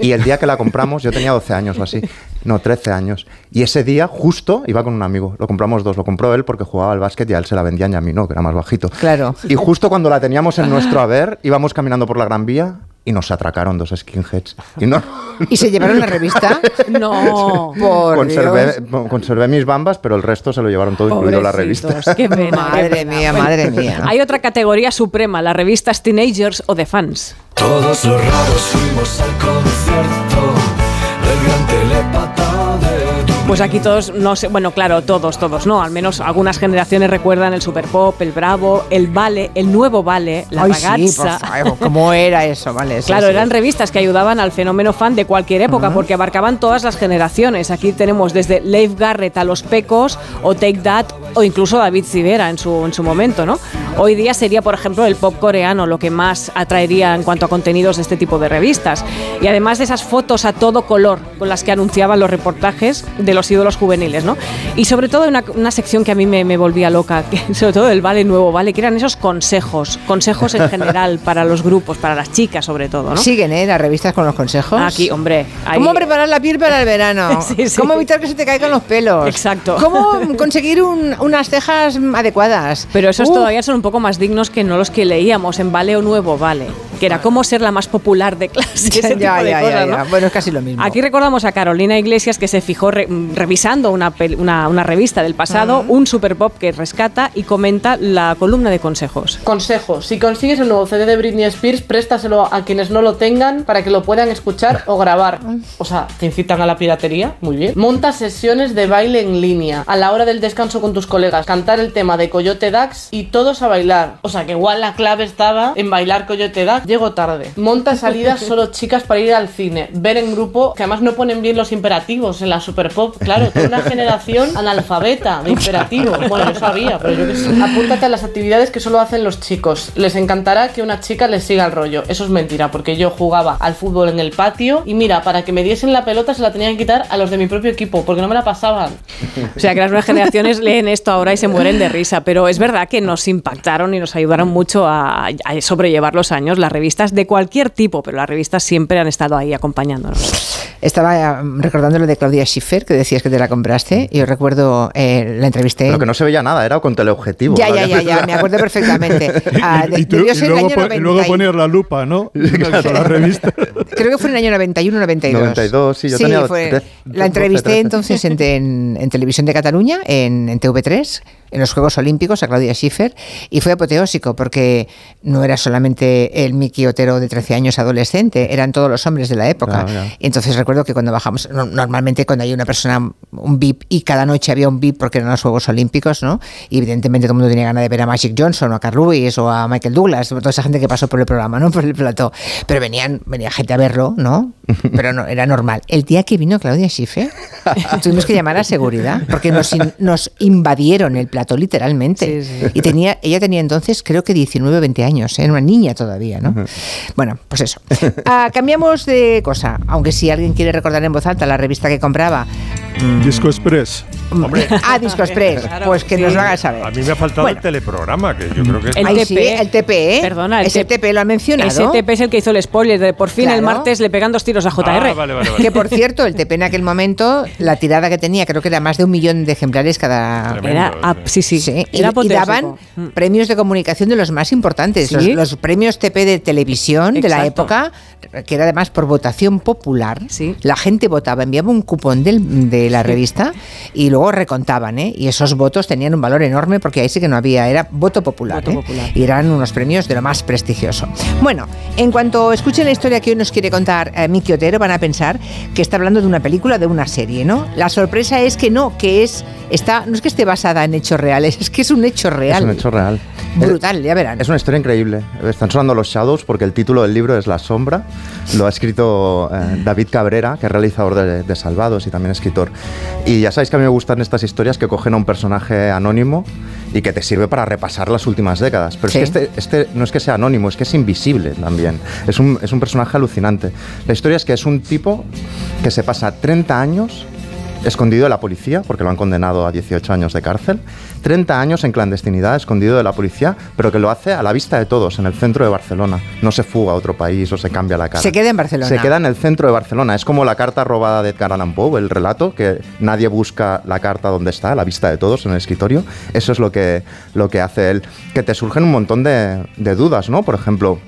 Speaker 3: y el día que la compramos, yo tenía 12 años o así. No, 13 años. Y ese día, justo, iba con un amigo. Lo compramos dos. Lo compró él porque jugaba al básquet y a él se la vendían y a mí no, que era más bajito.
Speaker 1: Claro.
Speaker 3: Y justo cuando la teníamos en nuestro haber, íbamos caminando por la Gran Vía y nos atracaron dos skinheads. Y, no,
Speaker 1: ¿Y se llevaron la revista?
Speaker 2: no.
Speaker 1: Por
Speaker 3: conservé, conservé, mis bambas, pero el resto se lo llevaron todo, incluido la revista.
Speaker 2: Qué pena,
Speaker 1: madre mía, madre mía.
Speaker 2: Hay otra categoría suprema, las revistas teenagers o de fans.
Speaker 23: Todos los raros fuimos al concierto del gran
Speaker 2: Pues aquí todos, no sé, bueno, claro, todos, todos, no, al menos algunas generaciones recuerdan el Super Pop, el Bravo, el Vale, el nuevo Vale, la
Speaker 1: Ay,
Speaker 2: ragazza.
Speaker 1: Sí, por ¿Cómo era eso? Vale,
Speaker 2: claro,
Speaker 1: sí.
Speaker 2: eran revistas que ayudaban al fenómeno fan de cualquier época, porque abarcaban todas las generaciones. Aquí tenemos desde Leif Garrett a Los Pecos, o Take That, o incluso David Civera en su, en su momento, ¿no? Hoy día sería, por ejemplo, el pop coreano lo que más atraería en cuanto a contenidos de este tipo de revistas. Y además de esas fotos a todo color con las que anunciaban los reportajes de los ídolos juveniles, ¿no? Y sobre todo una, una sección que a mí me, me volvía loca, que, sobre todo el Vale Nuevo Vale, que eran esos consejos, consejos en general para los grupos, para las chicas sobre todo, ¿no?
Speaker 1: Siguen, ¿eh? Las revistas con los consejos.
Speaker 2: Aquí, hombre. ahí-
Speaker 1: ¿Cómo preparar la piel para el verano?
Speaker 2: Sí, sí.
Speaker 1: ¿Cómo evitar que se te caigan los pelos?
Speaker 2: Exacto.
Speaker 1: ¿Cómo conseguir un- unas cejas adecuadas?
Speaker 2: Pero esos
Speaker 1: Uh,
Speaker 2: todavía son un poco más dignos que no los que leíamos en Vale o Nuevo Vale, que era cómo ser la más popular de clase, ese tipo
Speaker 1: ya,
Speaker 2: de
Speaker 1: ya,
Speaker 2: cosas,
Speaker 1: ya,
Speaker 2: ¿no?
Speaker 1: ya. Bueno, es casi lo mismo.
Speaker 2: Aquí recordamos a Carolina Iglesias que se fijó re- revisando una, una, una revista del pasado, un super pop que rescata y comenta la columna de consejos.
Speaker 24: Consejo, si consigues el nuevo CD de Britney Spears, préstaselo a quienes no lo tengan para que lo puedan escuchar o grabar. O sea, te incitan a la piratería, muy bien. Monta sesiones de baile en línea, a la hora del descanso con tus colegas, cantar el tema de Coyote Dax y todos a bailar. O sea, que igual la clave estaba en bailar Coyote Dax, llego tarde. Monta salidas solo chicas para ir al cine, ver en grupo, que además no ponen bien los imperativos en la Super Pop. Claro, toda una generación analfabeta de imperativos. Bueno, yo sabía, pero yo qué sé. Apúntate a las actividades que solo hacen los chicos. Les encantará que una chica les siga el rollo. Eso es mentira, porque yo jugaba al fútbol en el patio y mira, para que me diesen la pelota se la tenían que quitar a los de mi propio equipo, porque no me la pasaban.
Speaker 2: O sea que las nuevas generaciones leen esto ahora y se mueren de risa, pero es verdad que nos impactaron y nos ayudaron mucho a, a sobrellevar los años las revistas de cualquier tipo, pero las revistas siempre han estado ahí acompañándonos.
Speaker 1: Estaba mm, recordando lo de Claudia Schiffer, que decías que te la compraste. Y yo recuerdo, eh, la entrevisté.
Speaker 3: Pero que no se veía nada, era con teleobjetivo.
Speaker 1: Ya, ya, ya, ya, me acuerdo perfectamente. Ah, de-
Speaker 5: y, tú- luego,
Speaker 1: año
Speaker 5: pon- y luego
Speaker 1: 90 y-
Speaker 5: poner la lupa, ¿no? Con la revista.
Speaker 1: Creo que fue en el año 91 92.
Speaker 3: 92, sí, yo tenía
Speaker 1: fue-
Speaker 3: tre-
Speaker 1: La entrevisté
Speaker 3: 12,
Speaker 1: entonces en, en- en Televisión de Cataluña, en, en TV3, en los Juegos Olímpicos, a Claudia Schiffer, y fue apoteósico porque no era solamente el Miki Otero de 13 años adolescente, eran todos los hombres de la época. Y entonces recuerdo que cuando bajamos, no- normalmente cuando hay una persona, un VIP, y cada noche había un VIP porque eran los Juegos Olímpicos, ¿no? Y evidentemente todo el mundo tenía ganas de ver a Magic Johnson o a Carl Lewis o a Michael Douglas, toda esa gente que pasó por el programa, ¿no? Por el plató. Pero venían, venía gente a verlo, ¿no? Pero no, era normal. El día que vino Claudia Schiffer, tuvimos que llamar a seguridad porque nos, in- nos invadieron el plató literalmente. Y tenía, ella tenía entonces creo que 19 o 20 años, ¿eh? era una niña todavía, ¿no? Bueno, pues eso. Ah, cambiamos de cosa, aunque si alguien quiere recordar en voz alta la revista que compraba. Mm,
Speaker 5: Disco Express.
Speaker 1: Hombre. Ah, Disco Express. pues que nos lo haga saber.
Speaker 4: A mí me ha faltado
Speaker 1: Bueno.
Speaker 4: el teleprograma, que yo creo que es...
Speaker 2: El
Speaker 1: Ay,
Speaker 2: TP.
Speaker 1: sí, el TP, ¿eh?
Speaker 2: Perdona, el
Speaker 1: Ese
Speaker 2: TP.
Speaker 1: Lo ha mencionado.
Speaker 2: Ese TP es el que hizo el spoiler de por fin el martes le pegan dos tiros a JR.
Speaker 4: Ah,
Speaker 1: Que por cierto, el TP en aquel momento, la tirada que tenía, creo que era más de un millón de ejemplares cada.
Speaker 2: Era, ah, sí, sí,
Speaker 1: y,
Speaker 2: era
Speaker 1: y
Speaker 2: apoteósico.
Speaker 1: daban premios de comunicación de los más importantes.
Speaker 2: Sí.
Speaker 1: Los, los premios TP de televisión de la época, que era además por votación popular. La gente votaba, enviaba un cupón del- de la revista y luego recontaban, ¿eh? Y esos votos tenían un valor enorme porque ahí sí que no había, era voto popular.
Speaker 2: Voto
Speaker 1: ¿eh?
Speaker 2: popular.
Speaker 1: Y eran unos premios de lo más prestigioso. Bueno, en cuanto escuchen la historia que hoy nos quiere contar eh, Miki Otero, van a pensar que está hablando de una película, de una serie, ¿no? La sorpresa es que no, que es, está, no es que esté basada en hechos reales, es que es un hecho real.
Speaker 3: Es un hecho real.
Speaker 1: Brutal, ya verán.
Speaker 3: Es una historia increíble. Están sonando los Shadows porque el título del libro es La Sombra. Lo ha escrito eh, David Cabrera, que es realizador de, de Salvados y también escritor. Y ya sabéis que a mí me gustan estas historias que cogen a un personaje anónimo y que te sirve para repasar las últimas décadas. Pero
Speaker 1: Sí.
Speaker 3: es que este, este no es que sea anónimo, es que es invisible también. Es un, es un personaje alucinante. La historia es que es un tipo que se pasa 30 años escondido de la policía, porque lo han condenado a 18 años de cárcel, 30 años en clandestinidad, escondido de la policía, pero que lo hace a la vista de todos, en el centro de Barcelona. No se fuga a otro país o se cambia la cara.
Speaker 1: Se queda en Barcelona.
Speaker 3: Se queda en el centro de Barcelona. Es como la carta robada de Edgar Allan Poe, el relato, que nadie busca la carta donde está, a la vista de todos, en el escritorio. Eso es lo que, lo que hace él. Que te surgen un montón de, de dudas, ¿no? Por ejemplo,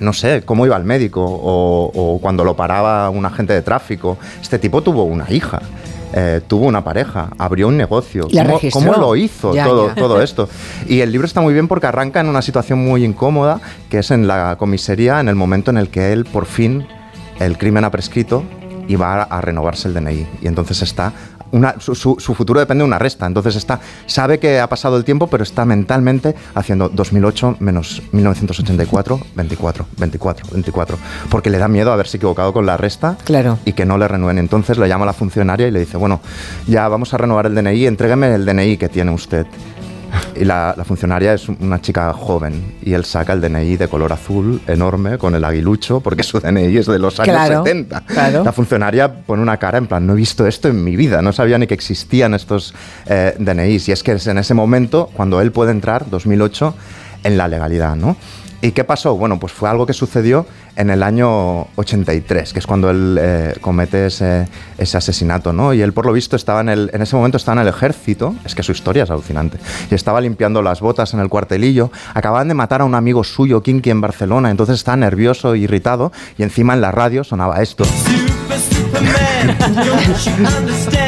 Speaker 3: no sé, cómo iba al médico o, o cuando lo paraba un agente de tráfico. Este tipo tuvo una hija. Eh, tuvo una pareja, abrió un negocio.
Speaker 1: La
Speaker 3: ¿Cómo, lo hizo
Speaker 1: Ya,
Speaker 3: todo,
Speaker 1: ya.
Speaker 3: todo esto? Y el libro está muy bien porque arranca en una situación muy incómoda, que es en la comisaría, en el momento en el que él, por fin, el crimen ha prescrito y va a, a renovarse el DNI. Y entonces está su, futuro depende de una resta. Entonces está, sabe que ha pasado el tiempo, pero está mentalmente haciendo 2008 menos 1984, 24, 24, 24. Porque le da miedo haberse equivocado con la resta
Speaker 6: claro.
Speaker 3: y que no le renueven. Entonces le llama a la funcionaria y le dice, bueno, ya vamos a renovar el DNI, entrégame el DNI que tiene usted. Y la, funcionaria es una chica joven y él saca el DNI de color azul enorme con el aguilucho porque su DNI es de los años 70. La funcionaria pone una cara en plan, no he visto esto en mi vida, no sabía ni que existían estos eh, DNIs. Y es que es en ese momento cuando él puede entrar, 2008, en la legalidad, ¿no? ¿Y qué pasó? Bueno, pues fue algo que sucedió en el año 83, que es cuando él eh, comete ese, asesinato, ¿no? Y él, por lo visto, estaba en, el, en ese momento estaba en el ejército, es que su historia es alucinante, y estaba limpiando las botas en el cuartelillo, acababan de matar a un amigo suyo, Kinky, en Barcelona, entonces estaba nervioso e irritado, y encima en la radio sonaba esto.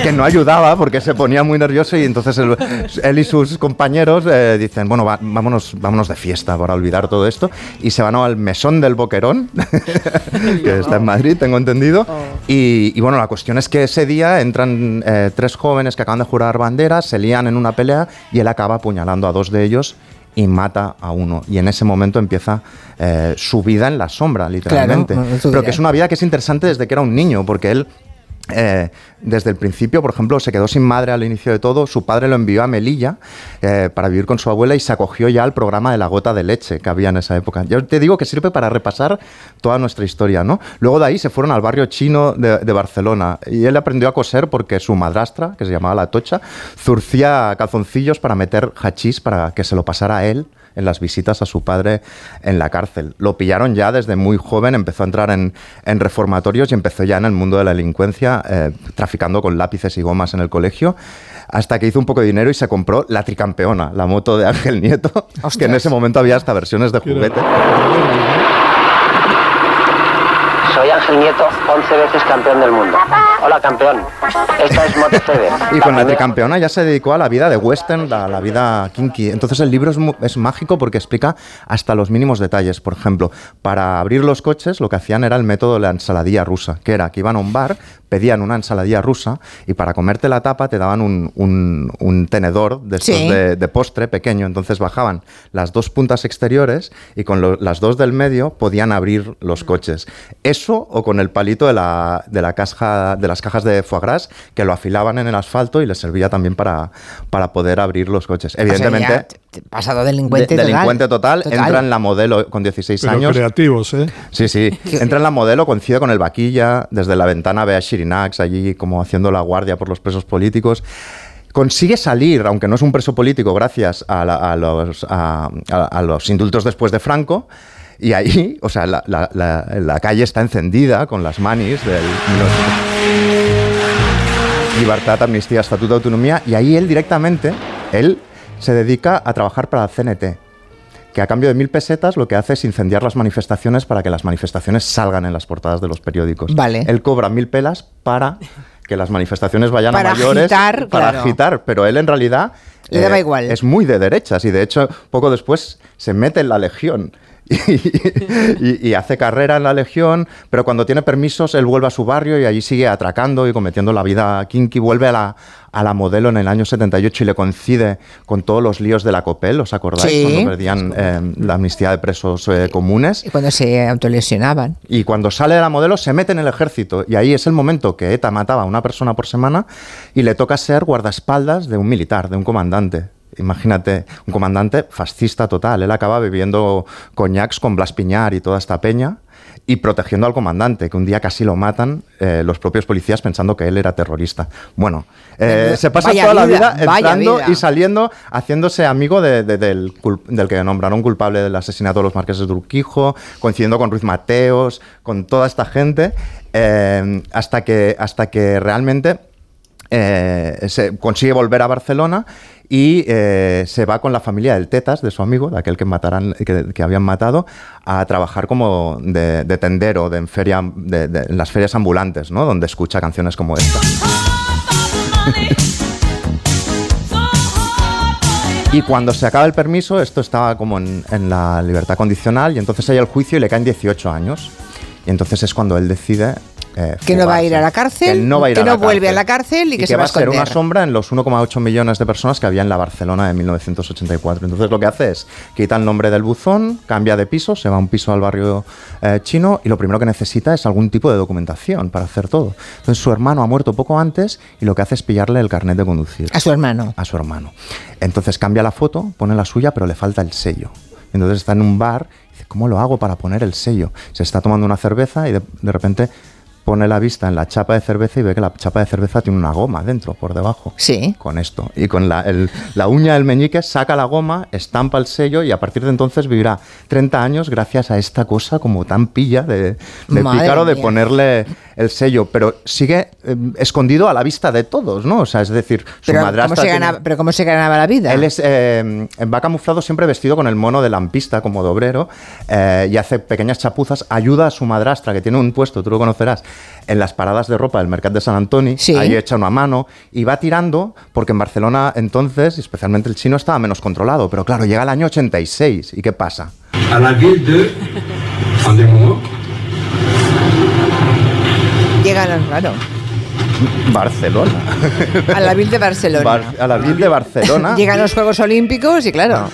Speaker 3: que no ayudaba porque se ponía muy nervioso y entonces él, y sus compañeros eh, dicen, bueno, vámonos, vámonos de fiesta para olvidar todo esto y se van al mesón del Boquerón, que está en Madrid, tengo entendido. Oh. Y, bueno, la cuestión es que ese día entran eh, tres jóvenes que acaban de jurar banderas, se lían en una pelea y él acaba apuñalando a dos de ellos y mata a uno. Y en ese momento empieza eh, su vida en la sombra, literalmente. Pero que es una vida que es interesante desde que era un niño, porque él eh, desde el principio, por ejemplo, se quedó sin madre al inicio de todo. Su padre lo envió a Melilla eh, para vivir con su abuela y se acogió ya al programa de la gota de leche que había en esa época. Yo te digo que sirve para repasar toda nuestra historia, ¿no? Luego de ahí se fueron al barrio chino de, de Barcelona y él aprendió a coser porque su madrastra, que se llamaba La Tocha, zurcía calzoncillos para meter hachís para que se lo pasara a él en las visitas a su padre en la cárcel. Lo pillaron ya desde muy joven, empezó a entrar en, reformatorios y empezó ya en el mundo de la delincuencia, eh, traficando con lápices y gomas en el colegio hasta que hizo un poco de dinero y se compró la tricampeona, la moto de Ángel Nieto, que en ese momento había hasta versiones de juguete.
Speaker 25: Soy Ángel Nieto, 11 veces campeón del mundo. Hola, campeón. Esta es Motocede.
Speaker 3: Y con la tricampeona ya se dedicó a la vida de western, a la vida kinky. Entonces el libro es, es, mágico porque explica hasta los mínimos detalles. Por ejemplo, para abrir los coches lo que hacían era el método de la ensaladilla rusa, que era que iban a un bar, pedían una ensaladilla rusa y para comerte la tapa te daban un, un, tenedor de, de, postre pequeño. Entonces bajaban las dos puntas exteriores y con las dos del medio podían abrir los coches. Eso o con el palito de la, de la caja, de las cajas de foie gras que lo afilaban en el asfalto y les servía también para, para poder abrir los coches. Evidentemente...
Speaker 6: pasado delincuente
Speaker 3: total. Delincuente total, entra en la modelo con 16
Speaker 26: Pero
Speaker 3: años.
Speaker 26: creativos, ¿eh?
Speaker 3: Sí, sí. entra en la modelo, coincide con el vaquilla, desde la ventana ve a Allí como haciendo la guardia por los presos políticos. Consigue salir, aunque no es un preso político, gracias a, los, a, los, indultos después de Franco. Y ahí, o sea, la, la, calle está encendida con las manis del... Libertad, amnistía, estatuto de autonomía, y ahí él directamente, él se dedica a trabajar para la CNT, que a cambio de mil pesetas lo que hace es incendiar las manifestaciones para que las manifestaciones salgan en las portadas de los periódicos.
Speaker 6: Vale.
Speaker 3: Él cobra mil pelas para que las manifestaciones vayan a mayores para agitar, pero él en realidad
Speaker 6: Le daba eh, igual.
Speaker 3: es muy de derechas y de hecho poco después se mete en la legión y, hace carrera en la Legión, pero cuando tiene permisos él vuelve a su barrio y allí sigue atracando y cometiendo la vida kinky, vuelve a la, a la modelo en el año 78 y le coincide con todos los líos de la COPEL, ¿os acordáis? Cuando perdían eh, la amnistía de presos eh, comunes.
Speaker 6: Y cuando se autolesionaban.
Speaker 3: Y cuando sale de la modelo se mete en el ejército y ahí es el momento que ETA mataba a una persona por semana y le toca ser guardaespaldas de un militar, de un comandante imagínate, un comandante fascista total. Él acaba bebiendo coñacs con Blas Piñar y toda esta peña y protegiendo al comandante, que un día casi lo matan eh, los propios policías pensando que él era terrorista. Bueno, eh, se pasa toda la vida entrando y saliendo, haciéndose amigo del, que nombraron culpable del asesinato de los marqueses de Urquijo, coincidiendo con Ruiz Mateos, con toda esta gente, eh, hasta, que, hasta que realmente se consigue volver a Barcelona y eh, se va con la familia del Tetas, de su amigo, de aquel que, mataran, que, habían matado, a trabajar como de, tendero de en, feria, de, las ferias ambulantes, ¿no? donde escucha canciones como esta. Y cuando se acaba el permiso, esto estaba como en, en, la libertad condicional, y entonces hay el juicio y le caen 18 años. Y entonces es cuando él decide Eh,
Speaker 1: que no va a ir a la cárcel, que no, va a ir que no vuelve a la cárcel y que, se va, a ser
Speaker 3: una sombra en los 1,8 millones de personas que había en la Barcelona de 1984. Entonces lo que hace es quita el nombre del buzón, cambia de piso, se va a un piso al barrio eh, chino y lo primero que necesita es algún tipo de documentación para hacer todo. Entonces su hermano ha muerto poco antes y lo que hace es pillarle el carnet de conducir.
Speaker 1: A su hermano.
Speaker 3: A su hermano. Entonces cambia la foto, pone la suya, pero le falta el sello. Entonces está en un bar y dice, ¿cómo lo hago para poner el sello? Se está tomando una cerveza y de, de repente pone la vista en la chapa de cerveza y ve que la chapa de cerveza tiene una goma dentro, por debajo.
Speaker 1: Sí.
Speaker 3: Con esto. Y con la, la uña del meñique saca la goma, estampa el sello y a partir de entonces vivirá 30 años gracias a esta cosa como tan pilla de, de pícaro de ponerle el sello, pero sigue eh, escondido a la vista de todos, ¿no? O sea, es decir, su
Speaker 1: pero
Speaker 3: madrastra...
Speaker 1: ¿cómo se ganaba, ¿Pero cómo se ganaba la vida?
Speaker 3: Él es, eh, va camuflado siempre vestido con el mono de lampista, como de obrero, eh, y hace pequeñas chapuzas, ayuda a su madrastra, que tiene un puesto, tú lo conocerás, en las paradas de ropa del Mercat de San Antonio, ahí echa una mano y va tirando, porque en Barcelona entonces, especialmente el chino, estaba menos controlado, pero claro, llega el año 86, ¿y qué pasa?
Speaker 27: A la ville de
Speaker 1: Llegan, claro.
Speaker 3: Barcelona.
Speaker 1: A la Ville de Barcelona.
Speaker 3: a la Ville de Barcelona.
Speaker 1: Llegan los Juegos Olímpicos y claro,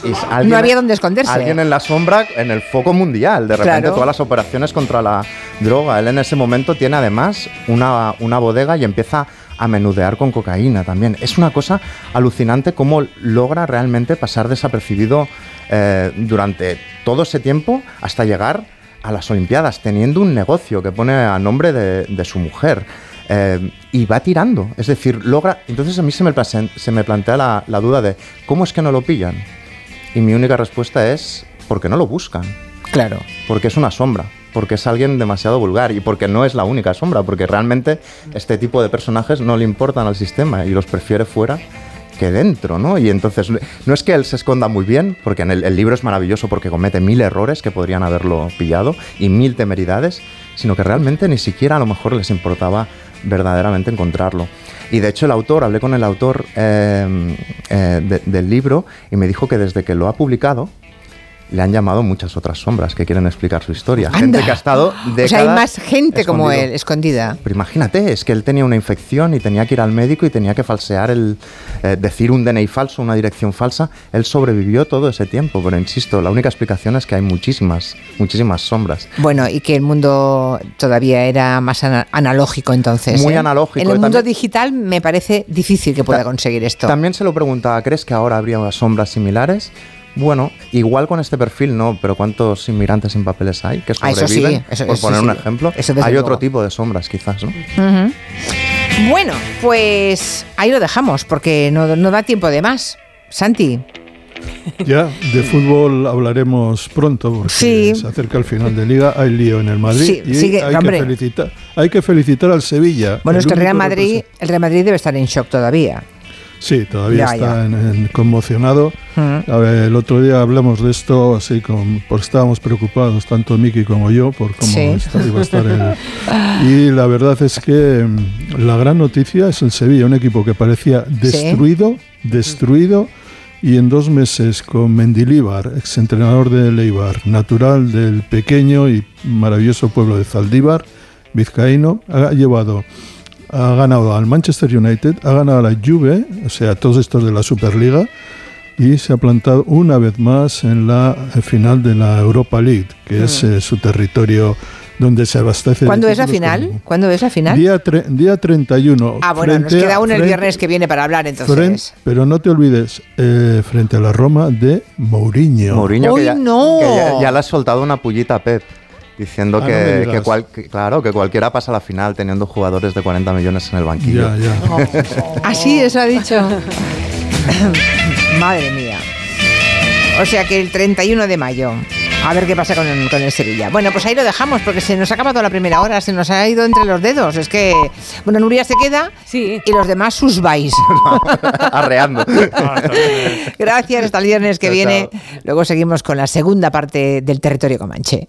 Speaker 1: no había dónde esconderse.
Speaker 3: Alguien en la sombra, en el foco mundial. De repente todas las operaciones contra la droga. Él en ese momento tiene además una, una bodega y empieza a menudear con cocaína también. Es una cosa alucinante cómo logra realmente pasar desapercibido eh, durante todo ese tiempo hasta llegar a las Olimpiadas, teniendo un negocio que pone a nombre de, su mujer. Eh, y va tirando, es decir, logra... Entonces a mí se me, se me plantea la, la, duda de cómo es que no lo pillan. Y mi única respuesta es porque no lo buscan.
Speaker 1: Claro.
Speaker 3: Porque es una sombra, porque es alguien demasiado vulgar y porque no es la única sombra, porque realmente este tipo de personajes no le importan al sistema y los prefiere fuera que dentro, ¿no? Y entonces no es que él se esconda muy bien, porque el, libro es maravilloso porque comete mil errores que podrían haberlo pillado y mil temeridades, sino que realmente ni siquiera a lo mejor les importaba verdaderamente encontrarlo. Y de hecho el autor, hablé con el autor eh, eh, del libro y me dijo que desde que lo ha publicado, le han llamado muchas otras sombras que quieren explicar su historia. Gente que ha estado
Speaker 1: décadas O sea, hay más gente como él, escondida.
Speaker 3: Pero imagínate, es que él tenía una infección y tenía que ir al médico y tenía que falsear el... Eh, decir un DNI falso, una dirección falsa. Él sobrevivió todo ese tiempo, pero insisto, la única explicación es que hay muchísimas, muchísimas sombras.
Speaker 1: Bueno, y que el mundo todavía era más analógico entonces.
Speaker 3: Muy
Speaker 1: ¿eh?
Speaker 3: analógico.
Speaker 1: En el mundo digital me parece difícil que pueda conseguir esto.
Speaker 3: También se lo preguntaba, ¿crees que ahora habría sombras similares? Bueno, igual con este perfil no, pero ¿cuántos inmigrantes sin papeles hay que
Speaker 1: ah,
Speaker 3: sobreviven? por poner un ejemplo. hay otro tipo de sombras quizás, ¿no?
Speaker 1: Bueno, pues ahí lo dejamos porque no, da tiempo de más. Santi.
Speaker 5: Ya, de fútbol hablaremos pronto porque se acerca el final de liga, hay lío en el Madrid y hay, que felicitar, hay que felicitar al Sevilla.
Speaker 1: Bueno, es que el Real Madrid, el Real Madrid debe estar en shock todavía.
Speaker 5: Sí, todavía está conmocionado. el otro día hablamos de esto, así como porque estábamos preocupados, tanto Miki como yo, por cómo iba a estar el, Y la verdad es que mm, la gran noticia es el Sevilla, un equipo que parecía destruido, destruido, y en dos meses con Mendilíbar, exentrenador de Leibar, natural del pequeño y maravilloso pueblo de Zaldívar, vizcaíno, ha llevado ha ganado al Manchester United, ha ganado a la Juve, o sea, todos estos de la Superliga, y se ha plantado una vez más en la final de la Europa League, que es mm. eh, su territorio donde se abastece.
Speaker 1: ¿Cuándo es la final? ¿Cuándo es la final?
Speaker 5: Día, día 31.
Speaker 1: Ah, bueno, nos queda uno el viernes que viene para hablar entonces.
Speaker 5: pero no te olvides, eh, frente a la Roma de Mourinho.
Speaker 3: Mourinho,
Speaker 1: que, ya, no!
Speaker 3: que ya, le ha soltado una pullita a Pep diciendo ah, que, claro, que cualquiera pasa a la final teniendo jugadores de 40 millones en el banquillo.
Speaker 1: Así, eso ha dicho. Madre mía. O sea que el 31 de mayo. A ver qué pasa con el, con el, Sevilla. Bueno, pues ahí lo dejamos porque se nos ha acabado la primera hora, se nos ha ido entre los dedos. Es que, bueno, Nuria se queda
Speaker 2: sí.
Speaker 1: y los demás sus vais.
Speaker 3: Arreando.
Speaker 1: Gracias, hasta el viernes que viene. Luego seguimos con la segunda parte del territorio comanche.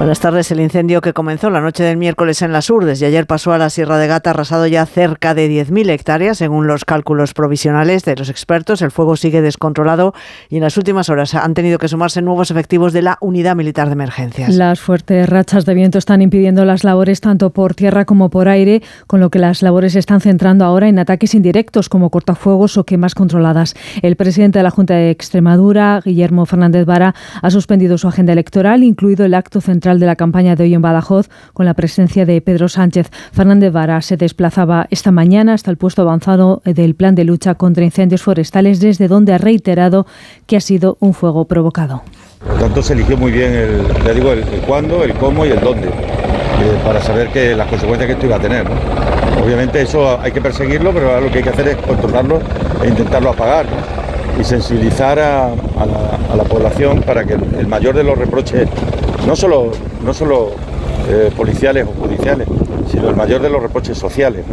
Speaker 6: Buenas tardes. El incendio que comenzó la noche del miércoles en las Urdes y ayer pasó a la Sierra de Gata arrasado ya cerca de 10.000 hectáreas, según los cálculos provisionales de los expertos. El fuego sigue descontrolado y en las últimas horas han tenido que sumarse nuevos efectivos de la Unidad Militar de Emergencias.
Speaker 28: Las fuertes rachas de viento están impidiendo las labores tanto por tierra como por aire, con lo que las labores se están centrando ahora en ataques indirectos como cortafuegos o quemas controladas. El presidente de la Junta de Extremadura, Guillermo Fernández Vara, ha suspendido su agenda electoral, incluido el acto central de la campaña de hoy en Badajoz, con la presencia de Pedro Sánchez. Fernández Vara se desplazaba esta mañana hasta el puesto avanzado del plan de lucha contra incendios forestales, desde donde ha reiterado que ha sido un fuego provocado.
Speaker 29: Por lo tanto, se eligió muy bien el, ya digo, el, cuándo, el cómo y el dónde, eh, para saber que las consecuencias que esto iba a tener. Obviamente eso hay que perseguirlo, pero ahora lo que hay que hacer es controlarlo e intentarlo apagar y sensibilizar a, la, población para que el, mayor de los reproches, no solo, no solo eh, policiales o judiciales, sino el mayor de los reproches sociales.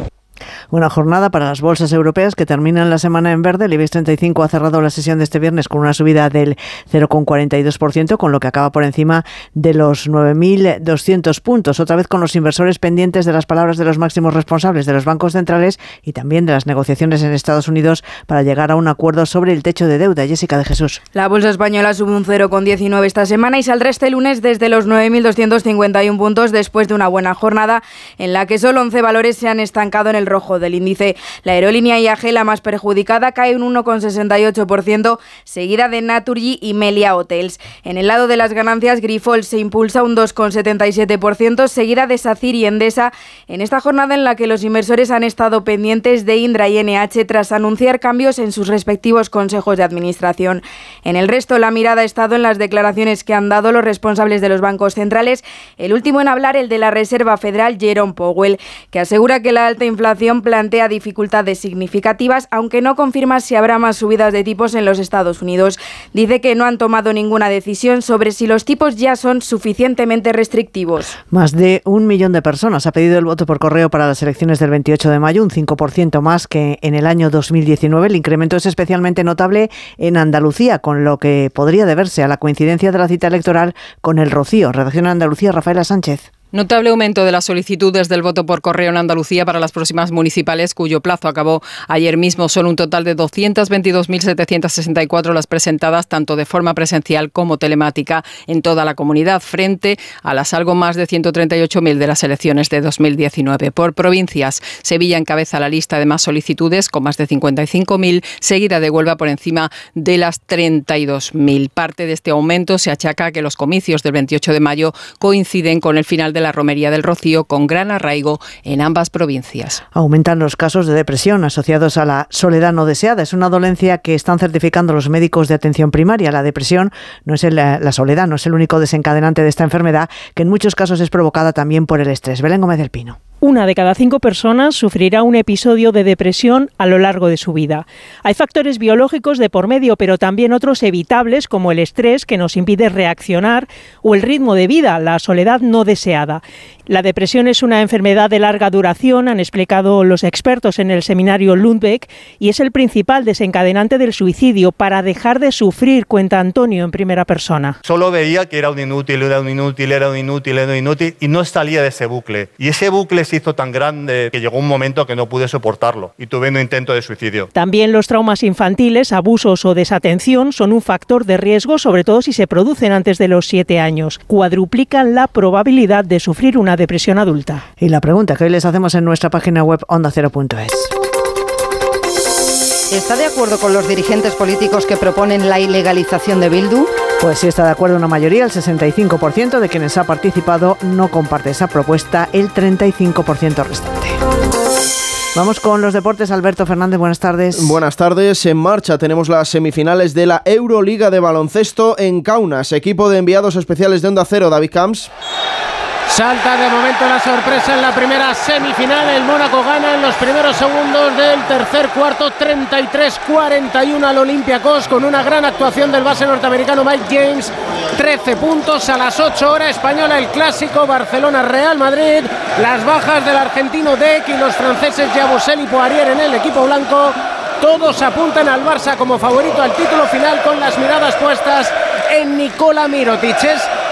Speaker 6: Una jornada para las bolsas europeas que terminan la semana en verde. El IBEX 35 ha cerrado la sesión de este viernes con una subida del 0,42%, con lo que acaba por encima de los 9.200 puntos. Otra vez con los inversores pendientes de las palabras de los máximos responsables de los bancos centrales y también de las negociaciones en Estados Unidos para llegar a un acuerdo sobre el techo de deuda. Jessica de Jesús.
Speaker 30: La bolsa española sube un 0,19 esta semana y saldrá este lunes desde los 9.251 puntos después de una buena jornada en la que solo 11 valores se han estancado en el rojo del índice. La aerolínea IAG, la más perjudicada, cae un 1,68%, seguida de Naturgy y Melia Hotels. En el lado de las ganancias, Grifol se impulsa un 2,77%, seguida de Sacir y Endesa, en esta jornada en la que los inversores han estado pendientes de Indra y NH tras anunciar cambios en sus respectivos consejos de administración. En el resto, la mirada ha estado en las declaraciones que han dado los responsables de los bancos centrales, el último en hablar el de la Reserva Federal, Jerome Powell, que asegura que la alta inflación plantea dificultades significativas, aunque no confirma si habrá más subidas de tipos en los Estados Unidos. Dice que no han tomado ninguna decisión sobre si los tipos ya son suficientemente restrictivos.
Speaker 6: Más de un millón de personas ha pedido el voto por correo para las elecciones del 28 de mayo, un 5% más que en el año 2019. El incremento es especialmente notable en Andalucía, con lo que podría deberse a la coincidencia de la cita electoral con el Rocío. Redacción Andalucía, Rafaela Sánchez.
Speaker 31: Notable aumento de las solicitudes del voto por correo en Andalucía para las próximas municipales, cuyo plazo acabó ayer mismo. Son un total de 222.764 las presentadas, tanto de forma presencial como telemática, en toda la comunidad, frente a las algo más de 138.000 de las elecciones de 2019. Por provincias, Sevilla encabeza la lista de más solicitudes, con más de 55.000, seguida de Huelva por encima de las 32.000. Parte de este aumento se achaca a que los comicios del 28 de mayo coinciden con el final de de la Romería del Rocío con gran arraigo en ambas provincias.
Speaker 6: Aumentan los casos de depresión asociados a la soledad no deseada. Es una dolencia que están certificando los médicos de atención primaria. La depresión no es la soledad, no es el único desencadenante de esta enfermedad, que en muchos casos es provocada también por el estrés. Belén Gómez del Pino.
Speaker 32: Una de cada cinco personas sufrirá un episodio de depresión a lo largo de su vida. Hay factores biológicos de por medio, pero también otros evitables como el estrés que nos impide reaccionar o el ritmo de vida, la soledad no deseada. La depresión es una enfermedad de larga duración, han explicado los expertos en el seminario Lundbeck, y es el principal desencadenante del suicidio. Para dejar de sufrir, cuenta Antonio en primera persona.
Speaker 33: Solo veía que era un inútil, era un inútil, era un inútil, era un inútil, y no salía de ese bucle. Y ese bucle se hizo tan grande que llegó un momento que no pude soportarlo y tuve un intento de suicidio.
Speaker 32: También los traumas infantiles, abusos o desatención son un factor de riesgo, sobre todo si se producen antes de los siete años. Cuadruplican la probabilidad de sufrir una depresión adulta.
Speaker 6: Y la pregunta que hoy les hacemos en nuestra página web ondacero.es.
Speaker 34: ¿Está de acuerdo con los dirigentes políticos que proponen la ilegalización de Bildu?
Speaker 6: Pues sí está de acuerdo una mayoría, el 65% de quienes ha participado no comparte esa propuesta, el 35% restante. Vamos con los deportes. Alberto Fernández, buenas tardes.
Speaker 35: Buenas tardes. En marcha tenemos las semifinales de la Euroliga de baloncesto en Kaunas. Equipo de enviados especiales de Onda Cero, David Camps.
Speaker 36: Salta de momento la sorpresa en la primera semifinal. El Mónaco gana en los primeros segundos del tercer cuarto 33-41 al Olympiacos con una gran actuación del base norteamericano Mike James. 13 puntos a las 8 horas española el clásico Barcelona-Real Madrid. Las bajas del argentino Deck y los franceses Jabusel y Poirier en el equipo blanco. Todos apuntan al Barça como favorito al título final con las miradas puestas en Nicola Mirotic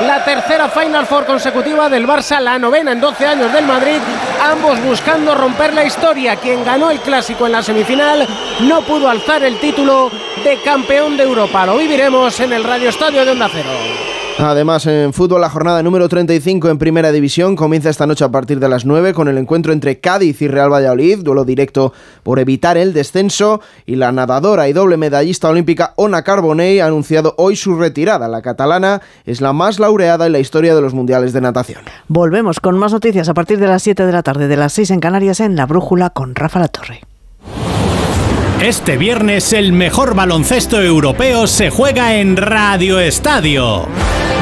Speaker 36: la tercera Final Four consecutiva del Barça, la novena en 12 años del Madrid, ambos buscando romper la historia. Quien ganó el clásico en la semifinal no pudo alzar el título de campeón de Europa. Lo viviremos en el Radio Estadio de Onda Cero.
Speaker 35: Además, en fútbol, la jornada número 35 en Primera División comienza esta noche a partir de las 9 con el encuentro entre Cádiz y Real Valladolid, duelo directo por evitar el descenso, y la nadadora y doble medallista olímpica Ona Carbonell ha anunciado hoy su retirada. La catalana es la más laureada en la historia de los mundiales de natación.
Speaker 6: Volvemos con más noticias a partir de las 7 de la tarde, de las 6 en Canarias, en La Brújula con Rafa La Torre.
Speaker 37: Este viernes el mejor baloncesto europeo se juega en Radio Estadio.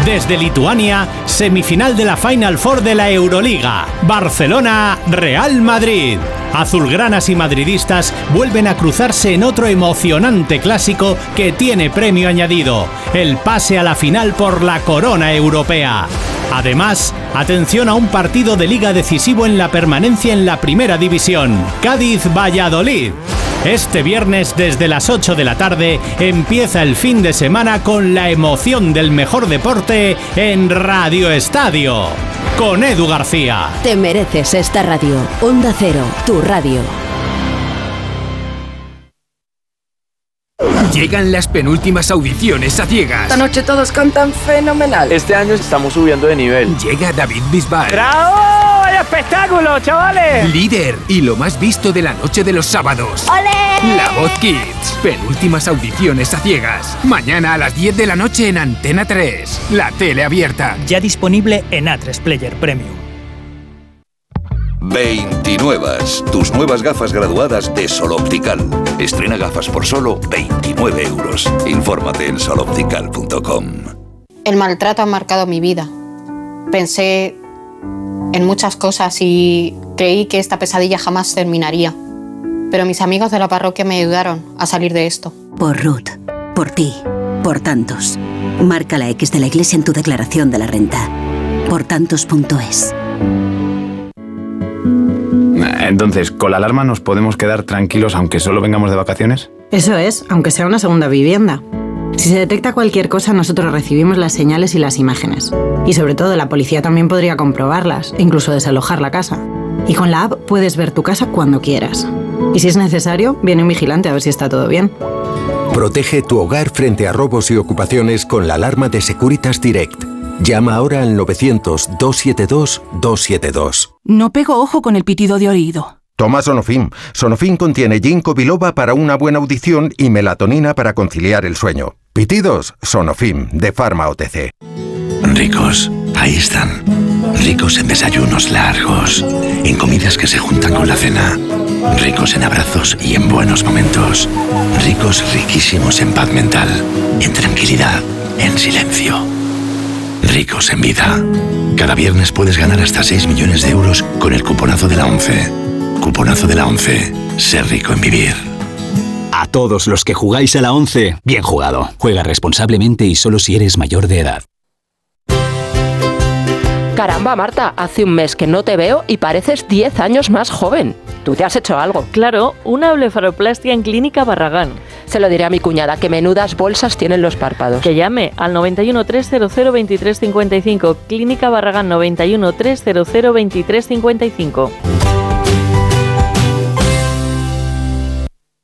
Speaker 37: Desde Lituania, semifinal de la Final Four de la Euroliga. Barcelona, Real Madrid. Azulgranas y madridistas vuelven a cruzarse en otro emocionante clásico que tiene premio añadido, el pase a la final por la corona europea. Además, atención a un partido de liga decisivo en la permanencia en la primera división, Cádiz-Valladolid. Este viernes desde las 8 de la tarde empieza el fin de semana con la emoción del mejor deporte en Radio Estadio. Con Edu García.
Speaker 18: Te mereces esta radio. Onda Cero, tu radio.
Speaker 38: Llegan las penúltimas audiciones a ciegas.
Speaker 39: Esta noche todos cantan fenomenal.
Speaker 40: Este año estamos subiendo de nivel.
Speaker 38: Llega David Bisbal.
Speaker 41: ¡Bravo! ¡Vaya espectáculo, chavales!
Speaker 38: Líder y lo más visto de la noche de los sábados.
Speaker 41: ¡Ole!
Speaker 38: La Voz Kids. Penúltimas audiciones a ciegas. Mañana a las 10 de la noche en Antena 3. La tele abierta.
Speaker 42: Ya disponible en A3 Player Premium.
Speaker 43: 29. Tus nuevas gafas graduadas de Sol Optical. Estrena gafas por solo 29 euros. Infórmate en soloptical.com.
Speaker 30: El maltrato ha marcado mi vida. Pensé en muchas cosas y creí que esta pesadilla jamás terminaría. Pero mis amigos de la parroquia me ayudaron a salir de esto.
Speaker 18: Por Ruth, por ti, por tantos. Marca la X de la iglesia en tu declaración de la renta. Por tantos.es.
Speaker 44: Entonces, ¿con la alarma nos podemos quedar tranquilos aunque solo vengamos de vacaciones?
Speaker 45: Eso es, aunque sea una segunda vivienda. Si se detecta cualquier cosa, nosotros recibimos las señales y las imágenes. Y sobre todo, la policía también podría comprobarlas e incluso desalojar la casa. Y con la app puedes ver tu casa cuando quieras. Y si es necesario, viene un vigilante a ver si está todo bien.
Speaker 19: Protege tu hogar frente a robos y ocupaciones con la alarma de Securitas Direct. Llama ahora al 900-272-272.
Speaker 46: No pego ojo con el pitido de oído.
Speaker 47: Toma Sonofim. Sonofim contiene ginkgo biloba para una buena audición y melatonina para conciliar el sueño. Pitidos, Sonofim, de Pharma OTC.
Speaker 29: Ricos, ahí están. Ricos en desayunos largos, en comidas que se juntan con la cena. Ricos en abrazos y en buenos momentos. Ricos riquísimos en paz mental, en tranquilidad, en silencio. Ricos en vida. Cada viernes puedes ganar hasta 6 millones de euros con el cuponazo de la 11. Cuponazo de la 11. Ser rico en vivir.
Speaker 48: A todos los que jugáis a la 11, bien jugado. Juega responsablemente y solo si eres mayor de edad.
Speaker 49: Caramba, Marta, hace un mes que no te veo y pareces 10 años más joven. Tú te has hecho algo.
Speaker 45: Claro, una blefaroplastia en Clínica Barragán.
Speaker 49: Se lo diré a mi cuñada, que menudas bolsas tienen los párpados.
Speaker 45: Que llame al 91 300 2355. Clínica Barragán 91 300 2355.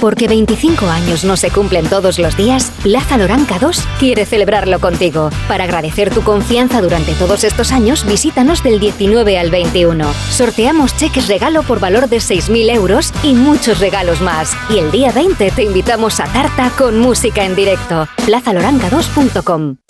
Speaker 15: Porque 25 años no se cumplen todos los días, Plaza Loranca 2 quiere celebrarlo contigo. Para agradecer tu confianza durante todos estos años, visítanos del 19 al 21. Sorteamos cheques regalo por valor de 6.000 euros y muchos regalos más. Y el día 20 te invitamos a Tarta con música en directo. plazaloranca2.com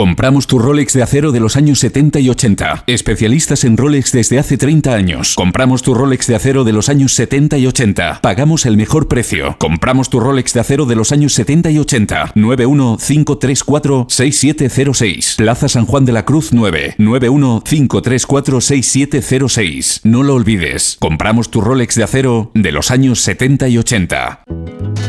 Speaker 50: Compramos tu Rolex de acero de los años 70 y 80. Especialistas en Rolex desde hace 30 años. Compramos tu Rolex de acero de los años 70 y 80. Pagamos el mejor precio. Compramos tu Rolex de acero de los años 70 y 80. 915346706. Plaza San Juan de la Cruz 9. 915346706. No lo olvides. Compramos tu Rolex de acero de los años 70 y 80.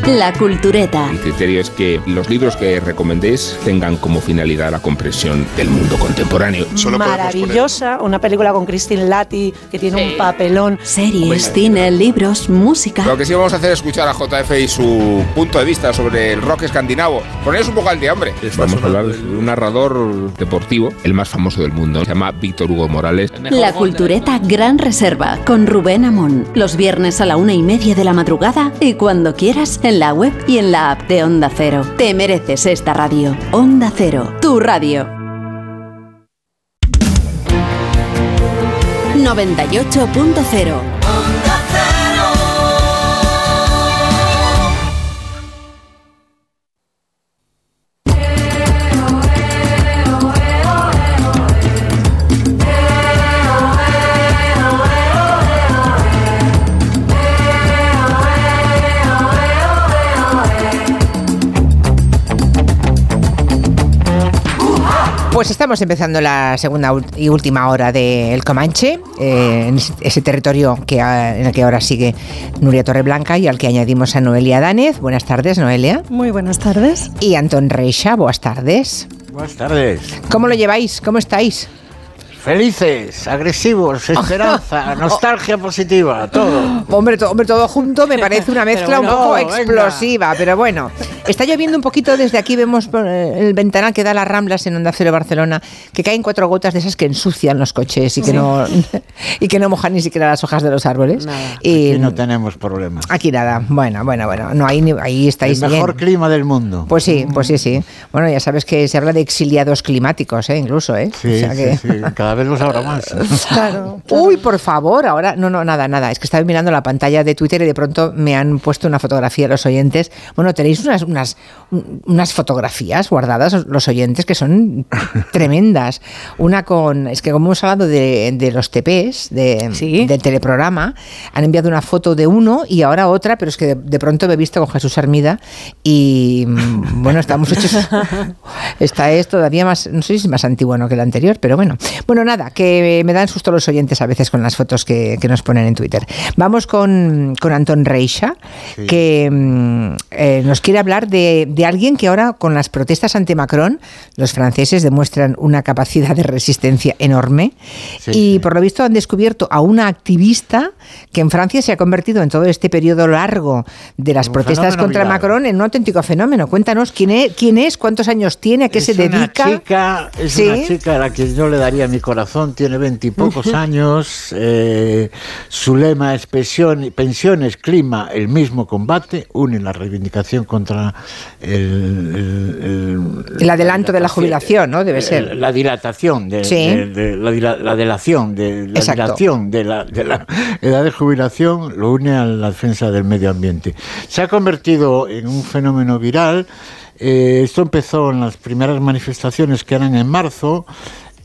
Speaker 20: La Cultureta.
Speaker 21: Mi criterio es que los libros que recomendéis tengan como finalidad la comprensión del mundo contemporáneo.
Speaker 51: Maravillosa, una película con Christine Lati que tiene un papelón.
Speaker 20: Series, cine, libros, música.
Speaker 21: Lo que sí vamos a hacer es escuchar a JF y su punto de vista sobre el rock escandinavo. Poneros un poco al día, hombre. Vamos a hablar de un narrador deportivo, el más famoso del mundo. Se llama Víctor Hugo Morales.
Speaker 20: La Cultureta Gran Reserva con Rubén Amón. Los viernes a la una y media de la madrugada y cuando quieras en la web y en la app de Onda Cero. Te mereces esta radio. Onda Cero, tu radio. 98.0
Speaker 1: Pues estamos empezando la segunda y última hora del Comanche, eh, en ese territorio que, en el que ahora sigue Nuria Torreblanca y al que añadimos a Noelia Danez. Buenas tardes, Noelia.
Speaker 52: Muy buenas tardes.
Speaker 1: Y Antón Reixa, buenas tardes.
Speaker 53: Buenas tardes.
Speaker 1: ¿Cómo lo lleváis? ¿Cómo estáis?
Speaker 53: Felices, agresivos, esperanza, nostalgia positiva, todo.
Speaker 1: Hombre, todo, hombre, todo junto me parece una mezcla un poco explosiva, pero bueno. Está lloviendo un poquito desde aquí, vemos por el ventanal que da las Ramblas en Onda Cero Barcelona, que caen cuatro gotas de esas que ensucian los coches y que no y que no mojan ni siquiera las hojas de los árboles. Y
Speaker 53: aquí no tenemos problemas.
Speaker 1: Aquí nada. Bueno, bueno, bueno, no ahí ahí estáis
Speaker 53: El mejor clima del mundo.
Speaker 1: Pues sí, pues sí, sí. Bueno, ya sabes que se habla de exiliados climáticos, ¿eh? incluso, ¿eh?
Speaker 53: Sí, sí, sí. Cada vez los habrá más.
Speaker 1: Claro, Uy, por favor, ahora no, no, nada, nada. Es que estaba mirando la pantalla de Twitter y de pronto me han puesto una fotografía de los oyentes. Bueno, tenéis unas unas, unas fotografías guardadas los oyentes que son tremendas. Una con, es que como hemos hablado de, de los TPs, de, del teleprograma, han enviado una foto de uno y ahora otra, pero es que de, de pronto me he visto con Jesús Hermida y mm, bueno, estamos hechos... Esta es todavía más, no sé si es más antiguo no que la anterior, pero bueno. Bueno, nada, que me dan susto los oyentes a veces con las fotos que, que nos ponen en Twitter. Vamos con, con Antón Reixa,
Speaker 53: Sí.
Speaker 1: que mm, eh, nos quiere hablar de, de alguien que ahora con las protestas ante Macron, los franceses demuestran una capacidad de resistencia enorme y por lo visto han descubierto a una activista que en Francia se ha convertido en todo este periodo largo de las
Speaker 53: Un
Speaker 1: protestas contra
Speaker 53: viral.
Speaker 1: Macron en un auténtico fenómeno. Cuéntanos quién es, quién es cuántos años tiene, a qué se
Speaker 53: es una
Speaker 1: dedica.
Speaker 53: chica, es
Speaker 1: Sí.
Speaker 53: una chica a la que yo le daría mi corazón, tiene veintipocos años, eh, su lema es pensiones, clima, el mismo combate, une la reivindicación contra el... el- el-
Speaker 1: El adelanto de la jubilación, ¿no? Debe ser.
Speaker 53: La dilatación de,
Speaker 1: Sí.
Speaker 53: de- de- la, delación de la
Speaker 1: Exacto.
Speaker 53: dilación de la, de la edad de jubilación lo une a la defensa del medio ambiente. Se ha convertido en un fenómeno viral. Eh, esto empezó en las primeras manifestaciones que eran en marzo.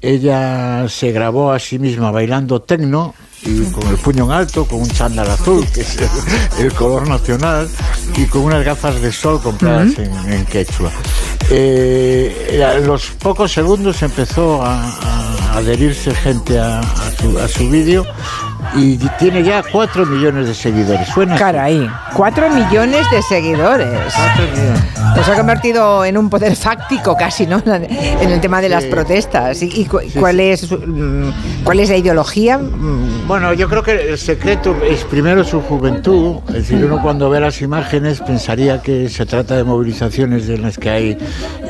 Speaker 53: Ella se grabó a sí misma bailando tecno y con el puño en alto, con un chándal azul, que es el, el color nacional, y con unas gafas de sol compradas en, en quechua. Eh, a los pocos segundos empezó a, a adherirse gente a, a su, a su vídeo y tiene ya 4 millones de seguidores. Suena
Speaker 1: Caray, 4 millones de seguidores. Pues se ha convertido en un poder fáctico casi, ¿no? En el tema de las protestas. ¿Y, y cu- cuál, Es, su- mm, cuál es la ideología? Mm,
Speaker 53: Bueno, yo creo que el secreto es primero su juventud. Es decir, uno cuando ve las imágenes pensaría que se trata de movilizaciones en las que hay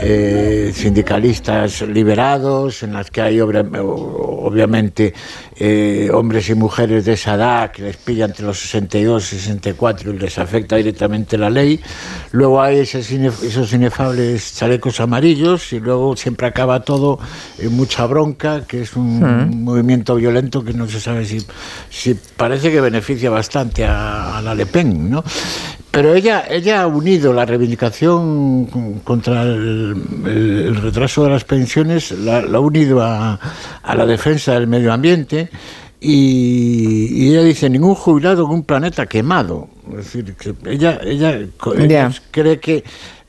Speaker 53: eh, sindicalistas liberados, en las que hay obviamente eh, hombres y mujeres de esa edad que les pilla entre los 62 y 64 y les afecta directamente la ley. Luego hay esos, inefables chalecos amarillos y luego siempre acaba todo en mucha bronca, que es un,
Speaker 1: Hmm.
Speaker 53: movimiento violento que no se sabe si, si parece que beneficia bastante a, a la Le Pen, ¿no? Pero ella, ella ha unido la reivindicación contra el, retraso de las pensiones, la, la ha unido a, a la defensa del medio ambiente y, y ella dice, ningún jubilado en un planeta quemado. Es decir, que ella, ella, ella cree que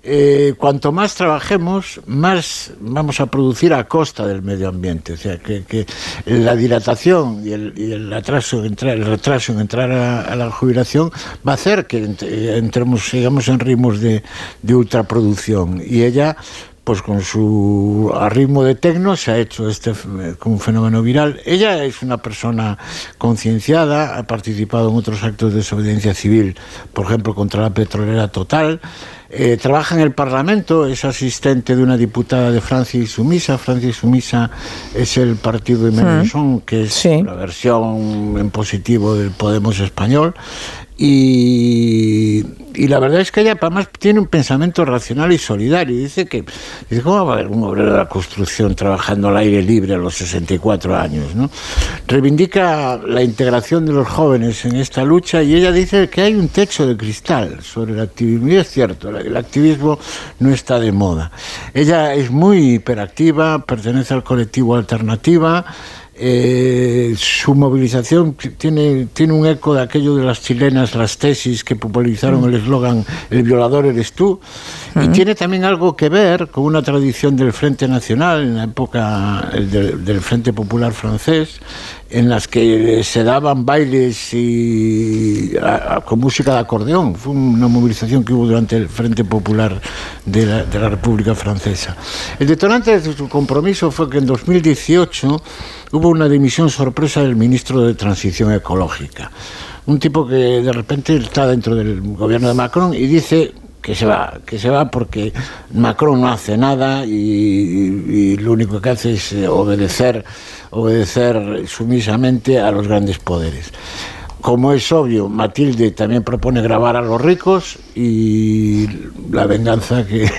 Speaker 53: eh, cuanto más trabajemos, más vamos a producir a costa del medio ambiente. O sea, que, que la dilatación y el, y el atraso, el retraso en entrar a, a la jubilación va a hacer que eh, entremos, sigamos en ritmos de, de ultraproducción. Y ella pues con su ritmo de tecno se ha hecho este f- como un fenómeno viral. Ella es una persona concienciada, ha participado en otros actos de desobediencia civil, por ejemplo, contra la petrolera total. Eh, trabaja en el Parlamento, es asistente de una diputada de Francia y Sumisa. Francia y Sumisa es el partido de Mélenchon, que es la versión en positivo del Podemos español. Y, y la verdad es que ella además tiene un pensamiento racional y solidario. Dice que, dice, ¿cómo va a haber un obrero de la construcción trabajando al aire libre a los 64 años? ¿no? Reivindica la integración de los jóvenes en esta lucha y ella dice que hay un techo de cristal sobre el activismo. Y es cierto, el activismo no está de moda. Ella es muy hiperactiva, pertenece al colectivo Alternativa. Eh, su movilización tiene, tiene un eco de aquello de las chilenas, las tesis que popularizaron el eslogan El violador eres tú. Y tiene también algo que ver con una tradición del Frente Nacional, en la época el del, del Frente Popular francés, en las que se daban bailes y, a- a- con música de acordeón. Fue una movilización que hubo durante el Frente Popular de la, de la República Francesa. El detonante de su compromiso fue que en 2018 hubo una dimisión sorpresa del ministro de Transición Ecológica. Un tipo que de repente está dentro del gobierno de Macron y dice que se va, que se va porque Macron no hace nada y, lo único que hace es eh, obedecer, obedecer sumisamente a los grandes poderes. Como es obvio, Matilde también propone grabar a los ricos y la venganza que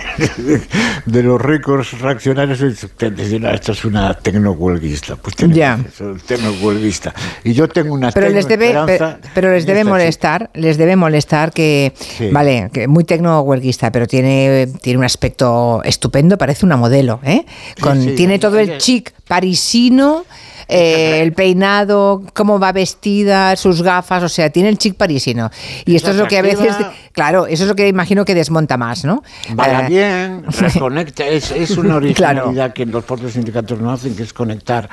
Speaker 53: de los ricos reaccionarios es decir, "Ah, esto es una tecnohuelguista. Pues
Speaker 1: Ya.
Speaker 53: que ser tecnohuelguista. Y yo tengo una
Speaker 1: Pero les debe,
Speaker 53: tecnoesperanza
Speaker 1: pe- pero les debe
Speaker 53: esta
Speaker 1: molestar, les debe molestar que,
Speaker 53: Sí.
Speaker 1: vale, que muy tecno huelguista, pero tiene, tiene un aspecto estupendo, parece una modelo, ¿eh? Con,
Speaker 53: sí,
Speaker 1: tiene todo el chic parisino, eh, el peinado, cómo va vestida, sus gafas, o sea, tiene el chic parisino. Y esto es lo que a veces, claro, eso es lo que imagino que desmonta más, ¿no?
Speaker 53: Baila
Speaker 1: Eh,
Speaker 53: bien, reconecta, es, es una originalidad que los propios sindicatos no hacen, que es conectar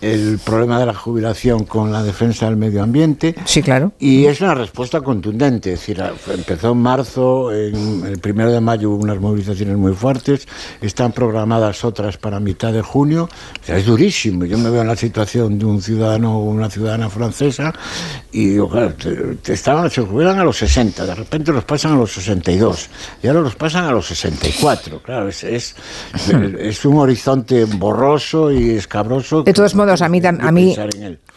Speaker 53: el problema de la jubilación con la defensa del medio ambiente.
Speaker 1: Sí, claro.
Speaker 53: Y es una respuesta contundente, es decir, a- empezó en marzo, en el primero de mayo hubo unas movilizaciones muy fuertes, están programadas otras para mitad de junio, o sea, es durísimo. Yo me veo en la situación de un ciudadano o una ciudadana francesa y digo, claro, te- te estaban, se jubilan a los 60, de repente los pasan a los 62 y ahora los pasan a los 64. Claro, es, es, es un horizonte borroso y escabroso.
Speaker 1: De todos modos, a mí, a mí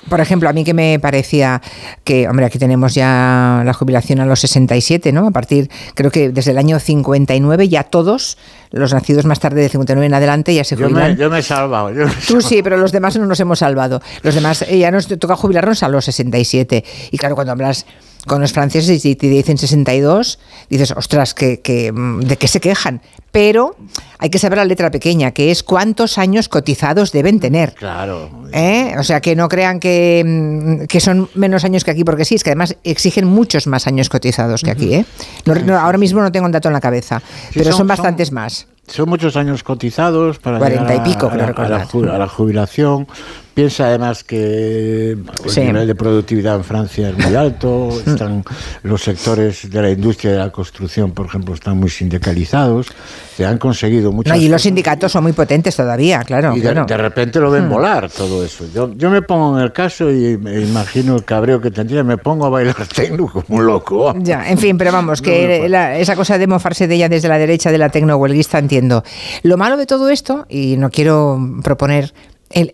Speaker 1: por ejemplo, a mí que me parecía que, hombre, aquí tenemos ya la jubilación a los 67, ¿no? A partir, creo que desde el año 59 ya todos, los nacidos más tarde de 59 en adelante, ya se
Speaker 53: Yo
Speaker 1: jubilan.
Speaker 53: me, yo me he salvado. yo me he
Speaker 1: Tú sí, pero los demás no nos hemos salvado. Los demás eh, ya nos toca jubilarnos a los 67. Y claro, cuando hablas con los franceses y te dicen 62, dices, ostras, que, que, mm, ¿de qué se quejan? Pero hay que saber la letra pequeña, que es cuántos años cotizados deben tener.
Speaker 53: Claro.
Speaker 1: ¿Eh? O sea, que no crean que, mm, que son menos años que aquí, porque sí, es que además exigen muchos más años cotizados que aquí. ¿eh? No- no, ahora mismo no tengo un dato en la cabeza,
Speaker 53: Sí,
Speaker 1: pero
Speaker 53: son-
Speaker 1: son bastantes más.
Speaker 53: Son muchos años cotizados para
Speaker 1: Cuarenta
Speaker 53: llegar
Speaker 1: y pico,
Speaker 53: a, a la- a la, a jubilación. Piensa además que el
Speaker 1: Sí.
Speaker 53: nivel de productividad en Francia es muy alto. Están los sectores de la industria de la construcción, por ejemplo, están muy sindicalizados. Se han conseguido
Speaker 1: No,
Speaker 53: muchas
Speaker 1: y los
Speaker 53: cosas.
Speaker 1: sindicatos son muy potentes todavía, claro.
Speaker 53: Y de,
Speaker 1: claro.
Speaker 53: de repente lo ven
Speaker 1: Hmm.
Speaker 53: volar todo eso. Yo, yo me pongo en el caso y me imagino el cabreo que tendría. Me pongo a bailar tecno como un loco.
Speaker 1: Ya, en fin, pero vamos,
Speaker 53: No
Speaker 1: que
Speaker 53: puedo.
Speaker 1: la- esa cosa de mofarse de ella desde la derecha de la tecnohuelguista entiendo. Lo malo de todo esto, y no quiero proponer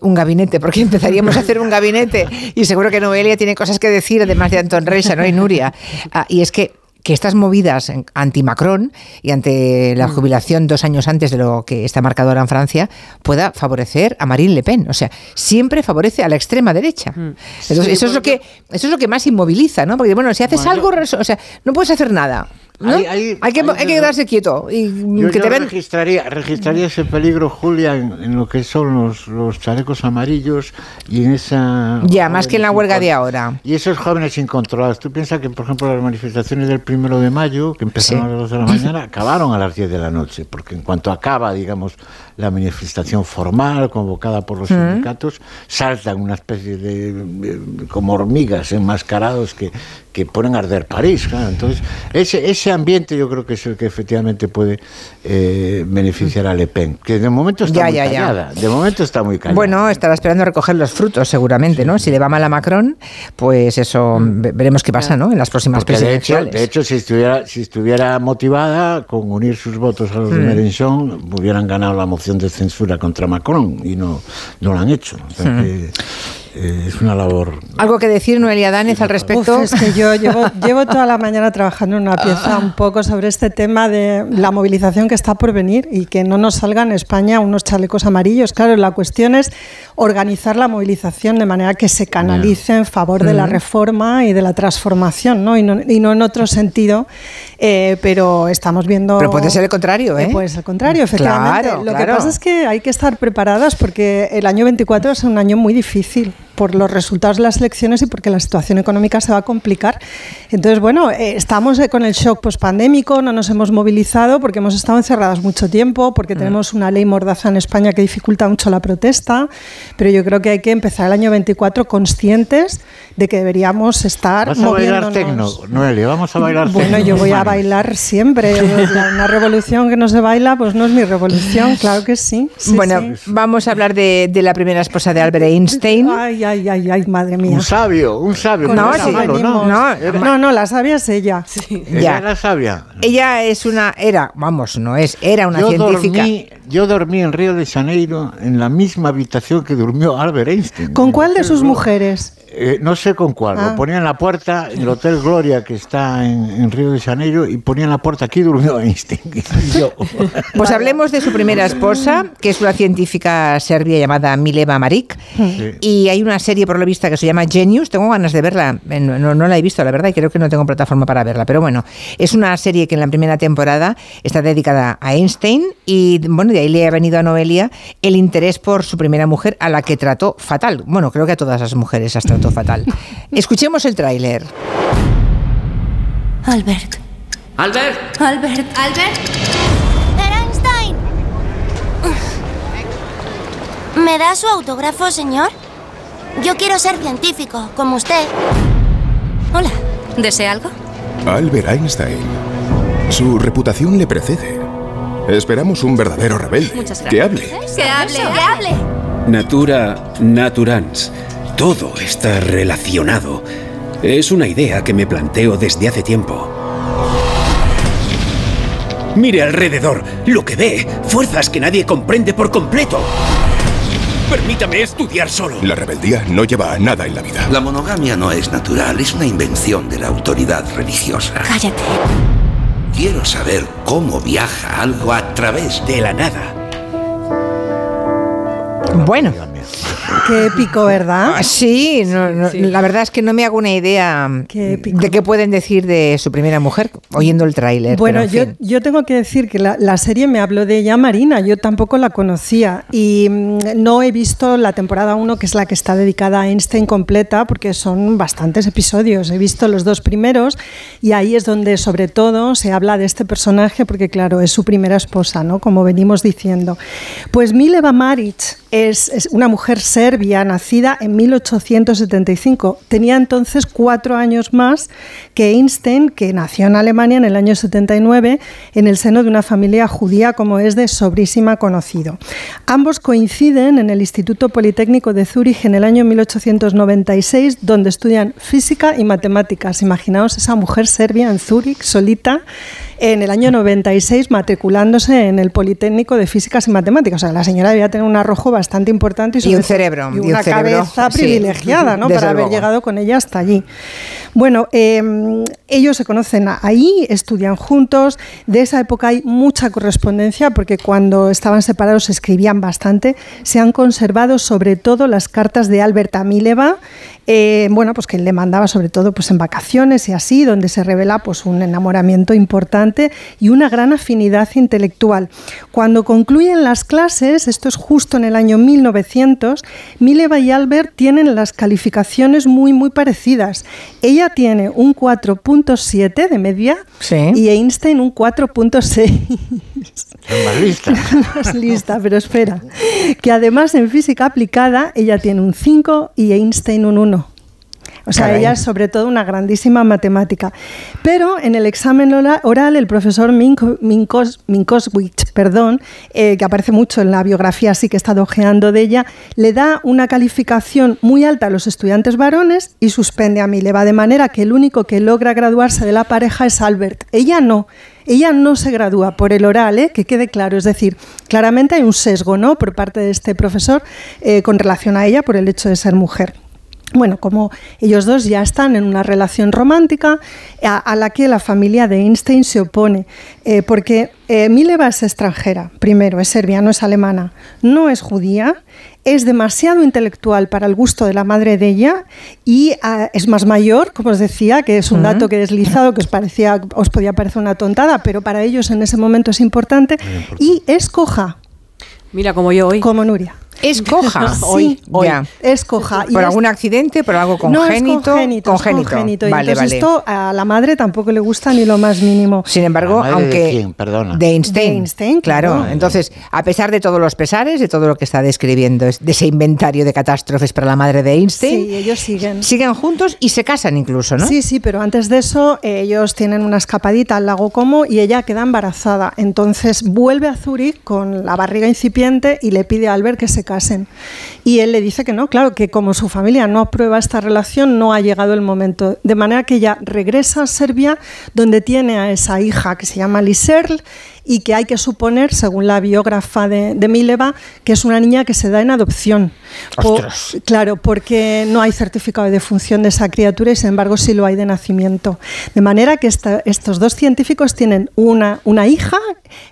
Speaker 1: un gabinete, porque empezaríamos a hacer un gabinete y seguro que Noelia tiene cosas que decir, además de Anton Reixa, ¿no? Y Nuria. Ah, y es que que estas movidas anti-Macron y ante la mm. jubilación dos años antes de lo que está marcado ahora en Francia pueda favorecer a Marine Le Pen. O sea, siempre favorece a la extrema derecha. Mm. eso, es lo que, eso es lo que más inmoviliza, ¿no? Porque, bueno, si haces algo, o sea, no puedes hacer nada hay, que, hay, que, quedarse quieto. Y que te
Speaker 53: registraría, registraría ese peligro, Julia, en, lo que son los, los, chalecos amarillos y en esa...
Speaker 1: Ya, más que en la huelga de ahora.
Speaker 53: Y esos jóvenes incontrolados. Tú piensas que, por ejemplo, las manifestaciones del primero de mayo, que empezaron a las 2 de la mañana, acabaron a las 10 de la noche, porque en cuanto acaba, digamos, la manifestación formal convocada por los sindicatos, saltan una especie de, como hormigas enmascarados que, que ponen a arder París. Entonces, ese, ese ambiente yo creo que es el que efectivamente puede eh, beneficiar a Le Pen, que de momento está muy callada. De momento está muy callada.
Speaker 1: Bueno, estará esperando a recoger los frutos seguramente, ¿no? Si le va mal a Macron, pues eso mm. veremos qué pasa, ¿no? En las próximas presidenciales.
Speaker 53: De hecho, si estuviera si estuviera motivada con unir sus votos a los de mm. Mélenchon, hubieran ganado la moción de censura contra Macron y no, no lo han hecho. Mm. Eh, es una labor.
Speaker 1: ¿Algo que decir, Noelia Dánez, al respecto?
Speaker 52: es que yo llevo, llevo toda la mañana trabajando en una pieza un poco sobre este tema de la movilización que está por venir y que no nos salgan en España unos chalecos amarillos. Claro, la cuestión es organizar la movilización de manera que se canalice en favor de la reforma y de la transformación, ¿no? Y, no, y no en otro sentido, eh, pero estamos viendo...
Speaker 1: Pero puede ser el contrario, ¿eh?
Speaker 52: puede ser el contrario, efectivamente. Lo que pasa es que hay que estar preparadas porque el año 24 es un año muy difícil por los resultados de las elecciones y porque la situación económica se va a complicar. Entonces, bueno, eh, estamos eh, con el shock pospandémico, no nos hemos movilizado porque hemos estado encerradas mucho tiempo, porque mm. tenemos una ley mordaza en España que dificulta mucho la protesta, pero yo creo que hay que empezar el año 24 conscientes de que deberíamos estar
Speaker 53: ¿Vas a bailar tecno, Noelia? Vamos a bailar
Speaker 52: Bueno, yo voy a bailar siempre. Una revolución que no se baila, pues no es mi revolución, claro que sí.
Speaker 1: bueno, vamos a hablar de, la primera esposa de Albert Einstein.
Speaker 52: Ay, ay, ay, ay, madre mía.
Speaker 53: Un sabio, un sabio.
Speaker 52: No, no, no, la sabia es ella.
Speaker 53: Ella la sabia.
Speaker 1: Ella es una, era, vamos, no es, era una científica.
Speaker 53: yo dormí en Río de Janeiro en la misma habitación que durmió Albert Einstein.
Speaker 52: ¿Con cuál de sus mujeres?
Speaker 53: Eh, no sé con cuál, lo ah. ponía en la puerta, en el Hotel Gloria que está en, Río de Janeiro, y ponía en la puerta, aquí durmió Einstein.
Speaker 1: Pues hablemos de su primera esposa, que es una científica serbia llamada Mileva Marik, y hay una serie por lo visto que se llama Genius, tengo ganas de verla, no, no, la he visto la verdad, y creo que no tengo plataforma para verla, pero bueno, es una serie que en la primera temporada está dedicada a Einstein, y bueno, de ahí le ha venido a Noelia el interés por su primera mujer, a la que trató fatal, bueno, creo que a todas las mujeres hasta fatal. Escuchemos el tráiler.
Speaker 54: Albert.
Speaker 55: Albert.
Speaker 54: Albert. Albert. Einstein. ¿Me da su autógrafo, señor? Yo quiero ser científico, como usted. Hola. ¿Desea algo?
Speaker 56: Albert Einstein. Su reputación le precede. Esperamos un verdadero rebelde. Que hable.
Speaker 54: Que hable, que hable.
Speaker 57: Natura naturans. Todo está relacionado. Es una idea que me planteo desde hace tiempo. Mire alrededor, lo que ve, fuerzas que nadie comprende por completo. Permítame estudiar solo.
Speaker 56: La rebeldía no lleva a nada en la vida.
Speaker 57: La monogamia no es natural, es una invención de la autoridad religiosa.
Speaker 54: Cállate.
Speaker 57: Quiero saber cómo viaja algo a través de la nada.
Speaker 1: Bueno,
Speaker 52: Qué épico, ¿verdad?
Speaker 1: Ah, sí, la verdad es que no me hago una idea de qué pueden decir de su primera mujer oyendo el tráiler.
Speaker 52: Bueno, yo, tengo que decir que la, serie me habló de ella Marina, yo tampoco la conocía y mm, no he visto la temporada 1, que es la que está dedicada a Einstein completa, porque son bastantes episodios. He visto los dos primeros y ahí es donde sobre todo se habla de este personaje, porque claro, es su primera esposa, ¿no? Como venimos diciendo. Pues Mileva Maric es, es una mujer serbia, nacida en 1875. Tenía entonces cuatro años más que Einstein, que nació en Alemania en el año 79, en el seno de una familia judía, como es de sobrísima conocido. Ambos coinciden en el Instituto Politécnico de Zúrich en el año 1896, donde estudian física y matemáticas. Imaginaos esa mujer serbia en Zúrich, solita, en el año 96 matriculándose en el Politécnico de Físicas y Matemáticas. O sea, la señora debía tener un arrojo bastante importante
Speaker 1: y, un cerebro.
Speaker 52: Y una cabeza privilegiada, ¿no? Para haber llegado con ella hasta allí. Bueno, em, ellos se conocen ahí, estudian juntos. De esa época hay mucha correspondencia porque cuando estaban separados se escribían bastante. Se han conservado sobre todo las cartas de Albert Amileva, eh, bueno, pues que le mandaba sobre todo pues en vacaciones y así, donde se revela pues un enamoramiento importante y una gran afinidad intelectual. Cuando concluyen las clases, esto es justo en el año 1900, Mileva y Albert tienen las calificaciones muy muy parecidas. Ella tiene un 4.7 de media y Einstein un 4.6.
Speaker 53: más lista.
Speaker 52: más lista, pero espera. Que además en física aplicada ella tiene un 5 y Einstein un 1. O sea, ella es sobre todo una grandísima matemática. Pero en el examen oral, el profesor Minkoswicz, perdón, eh, que aparece mucho en la biografía, así que he estado ojeando de ella, le da una calificación muy alta a los estudiantes varones y suspende a Mileva, de manera que el único que logra graduarse de la pareja es Albert. Ella no. Ella no se gradúa por el oral, ¿eh? que quede claro. Es decir, claramente hay un sesgo ¿no? por parte de este profesor eh, con relación a ella por el hecho de ser mujer. Bueno, como ellos dos ya están en una relación romántica a, la que la familia de Einstein se opone, eh, porque eh, Mileva es extranjera, primero, es serbia, no es alemana, no es judía, es demasiado intelectual para el gusto de la madre de ella y ah, es más mayor, como os decía, que es un dato que he deslizado, que os, parecía, os podía parecer una tontada, pero para ellos en ese momento es importante, y es coja.
Speaker 58: Mira, como yo hoy.
Speaker 52: Como Nuria.
Speaker 1: Es coja.
Speaker 52: hoy, Es coja.
Speaker 1: ¿Por algún accidente? ¿Por algo congénito?
Speaker 52: No, es congénito. Vale, vale. esto a la madre tampoco le gusta ni lo más mínimo.
Speaker 1: Sin embargo, aunque...
Speaker 53: De, quién? Perdona.
Speaker 1: de Einstein. De Einstein claro. Entonces, a pesar de todos los pesares, de todo lo que está describiendo, de ese inventario de catástrofes para la madre de Einstein...
Speaker 52: Sí, ellos siguen.
Speaker 1: Siguen juntos y se casan incluso, ¿no?
Speaker 52: Sí, sí, pero antes de eso ellos tienen una escapadita al lago Como y ella queda embarazada. Entonces vuelve a Zúrich con la barriga incipiente y le pide a Albert que se Y él le dice que no, claro, que como su familia no aprueba esta relación, no ha llegado el momento. De manera que ella regresa a Serbia, donde tiene a esa hija que se llama Liserl y que hay que suponer, según la biógrafa de, Mileva, que es una niña que se da en adopción. claro, porque no hay certificado de defunción de esa criatura y sin embargo sí lo hay de nacimiento. De manera que estos dos científicos tienen una, una hija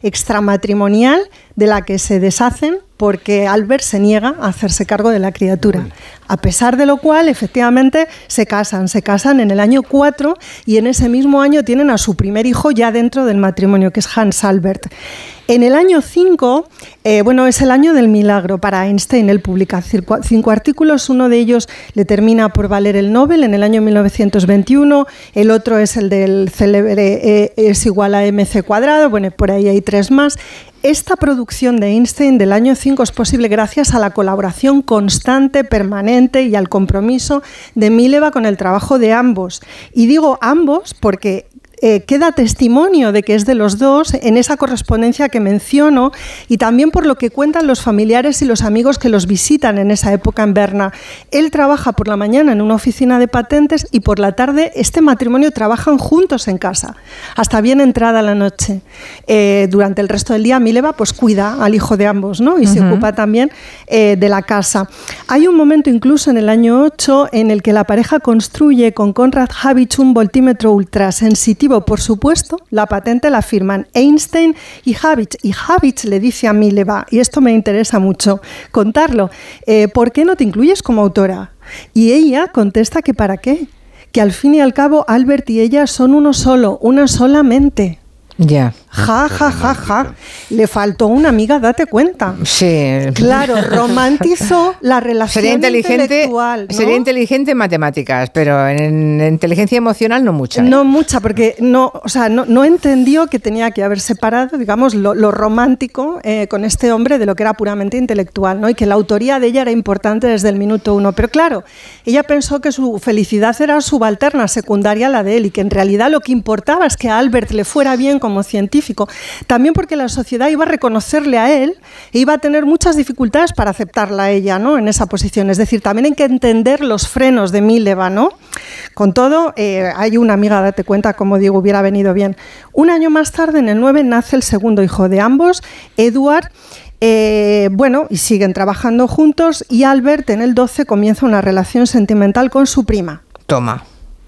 Speaker 52: extramatrimonial de la que se deshacen porque Albert se niega a hacerse cargo de la criatura. A pesar de lo cual, efectivamente, se casan. Se casan en el año 4 y en ese mismo año tienen a su primer hijo ya dentro del matrimonio, que es Hans Albert. En el año 5, eh, bueno, es el año del milagro para Einstein. Él publica cinco, artículos, uno de ellos le termina por valer el Nobel en el año 1921, el otro es el del célebre E es igual a mc cuadrado, bueno, por ahí hay tres más. Esta producción de Einstein del año 5 es posible gracias a la colaboración constante, permanente y al compromiso de Mileva con el trabajo de ambos. Y digo ambos porque eh, queda testimonio de que es de los dos en esa correspondencia que menciono y también por lo que cuentan los familiares y los amigos que los visitan en esa época en Berna. Él trabaja por la mañana en una oficina de patentes y por la tarde este matrimonio trabajan juntos en casa, hasta bien entrada la noche. Eh, durante el resto del día Mileva pues cuida al hijo de ambos ¿no? y se ocupa también eh, de la casa. Hay un momento incluso en el año 8 en el que la pareja construye con Konrad Habich un voltímetro ultrasensitivo por supuesto, la patente la firman Einstein y Habich. Y Habich le dice a Mileva, y esto me interesa mucho contarlo, eh, ¿por qué no te incluyes como autora? Y ella contesta que para qué, que al fin y al cabo Albert y ella son uno solo, una solamente.
Speaker 1: Ya.
Speaker 52: Ja, ja, ja, ja. Le faltó una amiga, date cuenta.
Speaker 1: Sí.
Speaker 52: Claro, romantizó la relación
Speaker 1: sería inteligente,
Speaker 52: intelectual.
Speaker 1: Sería inteligente en matemáticas, pero en, inteligencia emocional no mucha.
Speaker 52: ¿eh? No mucha, porque no, o sea, no, entendió que tenía que haber separado, digamos, lo, romántico eh, con este hombre de lo que era puramente intelectual, ¿no? Y que la autoría de ella era importante desde el minuto uno. Pero claro, ella pensó que su felicidad era subalterna, secundaria a la de él, y que en realidad lo que importaba es que a Albert le fuera bien como científico científico, también porque la sociedad iba a reconocerle a él e iba a tener muchas dificultades para aceptarla a ella ¿no? en esa posición. Es decir, también hay que entender los frenos de Mileva. ¿no? Con todo, eh, hay una amiga, date cuenta, como digo, hubiera venido bien. Un año más tarde, en el 9, nace el segundo hijo de ambos, Edward. Eh, bueno, y siguen trabajando juntos y Albert en el 12 comienza una relación sentimental con su prima.
Speaker 1: Toma.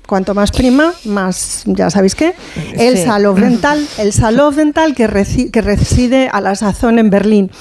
Speaker 52: Cuanto más prima, más, ya sabéis qué, el
Speaker 1: Sí.
Speaker 52: Salov Dental, el Salov Dental que, reci- que reside a la sazón en Berlín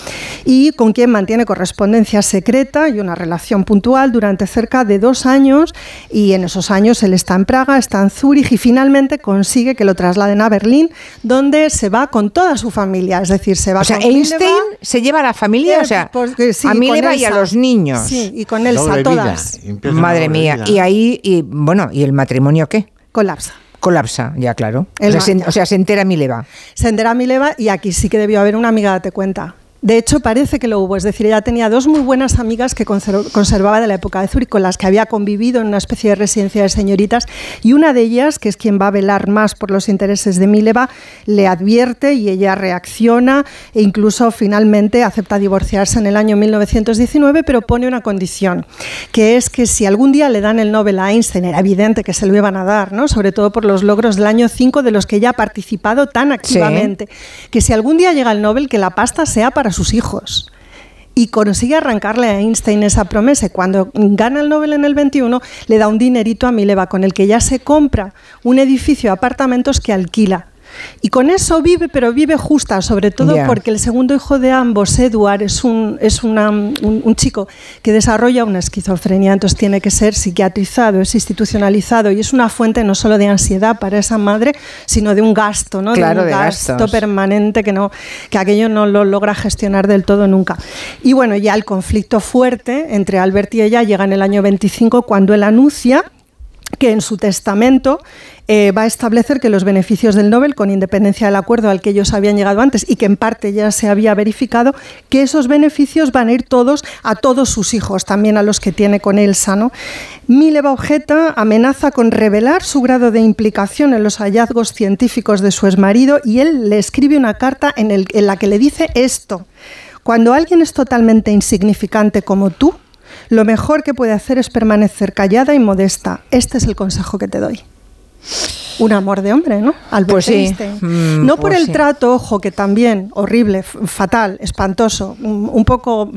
Speaker 52: y con quien mantiene correspondencia secreta y una relación puntual durante cerca de dos años y en esos años él está en Praga, está en Zúrich y finalmente consigue que lo trasladen a Berlín donde se va con toda su familia, es decir, se va
Speaker 1: O sea,
Speaker 52: con
Speaker 1: Einstein
Speaker 52: Mileva,
Speaker 1: se lleva a la familia, o sea,
Speaker 52: pues, que sí,
Speaker 1: a Mileva y a los niños.
Speaker 52: Sí, y con Elsa, todas.
Speaker 1: Madre mía.
Speaker 53: vida.
Speaker 1: Y ahí, y bueno, ¿y el matrimonio qué?
Speaker 52: Colapsa.
Speaker 1: Colapsa, ya claro.
Speaker 52: El
Speaker 1: o, sea, se, o sea, se entera Mileva.
Speaker 52: Sendera Mileva y aquí sí que debió haber una amiga, date cuenta. De hecho, parece que lo hubo. Es decir, ella tenía dos muy buenas amigas que conserv- conservaba de la época de Zurich, con las que había convivido en una especie de residencia de señoritas. Y una de ellas, que es quien va a velar más por los intereses de Mileva, le advierte y ella reacciona e incluso finalmente acepta divorciarse en el año 1919, pero pone una condición, que es que si algún día le dan el Nobel a Einstein, era evidente que se lo iban a dar, ¿no? sobre todo por los logros del año 5 de los que ella ha participado tan activamente, que si algún día llega el Nobel, que la pasta sea para sus hijos. Y consigue arrancarle a Einstein esa promesa. Cuando gana el Nobel en el 21, le da un dinerito a Mileva, con el que ya se compra un edificio de apartamentos que alquila. Y con eso vive, pero vive justa, sobre todo porque el segundo hijo de ambos, Edward, es, un, es una- un, un chico que desarrolla una esquizofrenia, entonces tiene que ser psiquiatrizado, es institucionalizado y es una fuente no solo de ansiedad para esa madre, sino de un gasto, ¿no?
Speaker 1: Claro,
Speaker 52: de un
Speaker 1: de
Speaker 52: gasto
Speaker 1: gastos.
Speaker 52: permanente que, no, que aquello no lo logra gestionar del todo nunca. Y bueno, ya el conflicto fuerte entre Albert y ella llega en el año 25 cuando él anuncia que en su testamento eh, va a establecer que los beneficios del Nobel, con independencia del acuerdo al que ellos habían llegado antes y que en parte ya se había verificado, que esos beneficios van a ir todos a todos sus hijos, también a los que tiene con Elsa. ¿no? Mileva objeta, amenaza con revelar su grado de implicación en los hallazgos científicos de su exmarido y él le escribe una carta en, la que le dice esto. Cuando alguien es totalmente insignificante como tú, lo mejor que puede hacer es permanecer callada y modesta. Este es el consejo que te doy. Un amor de hombre, ¿no? Albert
Speaker 1: Pues sí.
Speaker 52: Einstein.
Speaker 1: Mm,
Speaker 52: no por
Speaker 1: pues
Speaker 52: el
Speaker 1: sí.
Speaker 52: trato, ojo, que también horrible, fatal, espantoso, un poco,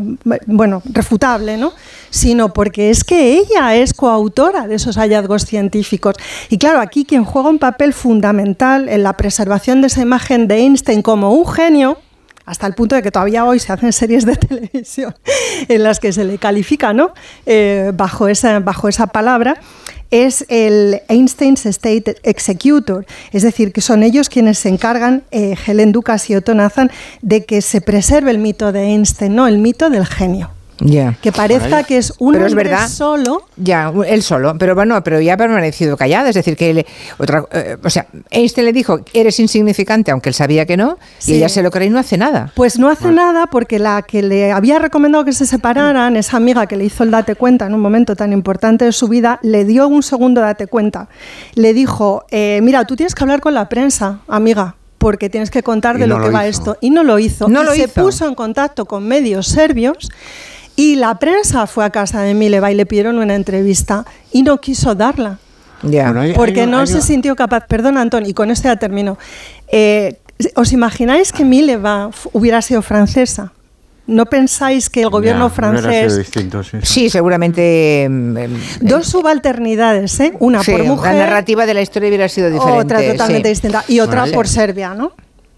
Speaker 52: bueno, refutable, ¿no? Sino porque es que ella es coautora de esos hallazgos científicos. Y claro, aquí quien juega un papel fundamental en la preservación de esa imagen de Einstein como un genio, hasta el punto de que todavía hoy se hacen series de televisión en las que se le califica ¿no? Eh, bajo, esa, bajo esa palabra, es el Einstein's State Executor, es decir, que son ellos quienes se encargan, eh, Helen Ducas y Otto Nathan, de que se preserve el mito de Einstein, no el mito del genio.
Speaker 1: Ya.
Speaker 52: Que parezca que es un
Speaker 1: Pero es
Speaker 52: hombre
Speaker 1: verdad.
Speaker 52: solo.
Speaker 1: Ya, él solo, pero bueno, pero ya ha permanecido callada, es decir, que le- otra, eh, o sea, Einstein le dijo, eres insignificante, aunque él sabía que no,
Speaker 52: Sí.
Speaker 1: y ella se lo cree y no hace nada.
Speaker 52: Pues no hace nada porque la que le había recomendado que se separaran, esa amiga que le hizo el date cuenta en un momento tan importante de su vida, le dio un segundo date cuenta. Le dijo, eh, mira, tú tienes que hablar con la prensa, amiga. Porque tienes que contar
Speaker 53: Y
Speaker 52: de
Speaker 53: no
Speaker 52: lo que
Speaker 53: lo
Speaker 52: va
Speaker 53: hizo.
Speaker 52: esto. Y no lo hizo.
Speaker 1: No
Speaker 52: Y
Speaker 1: lo
Speaker 52: se
Speaker 1: hizo.
Speaker 52: puso en contacto con medios serbios y la prensa fue a casa de Mileva y le pidieron una entrevista y no quiso darla.
Speaker 1: Ya.
Speaker 53: Bueno, hay-
Speaker 52: Porque
Speaker 53: hay-
Speaker 52: no
Speaker 53: hay-
Speaker 52: se sintió capaz. Perdón, Antón, y con esto ya termino. Eh, ¿Os imagináis que Mileva hubiera sido francesa? ¿No pensáis que el gobierno
Speaker 53: Ya, hubiera sido
Speaker 52: francés...
Speaker 53: distinto, sí, sí.
Speaker 1: Sí, seguramente. mm, em,
Speaker 52: Dos subalternidades, ¿eh? Una
Speaker 1: sí,
Speaker 52: por
Speaker 1: La
Speaker 52: mujer,
Speaker 1: narrativa de la historia hubiera sido diferente.
Speaker 52: otra totalmente
Speaker 1: sí.
Speaker 52: distinta, y otra
Speaker 53: Bueno,
Speaker 52: por. Serbia, ¿no?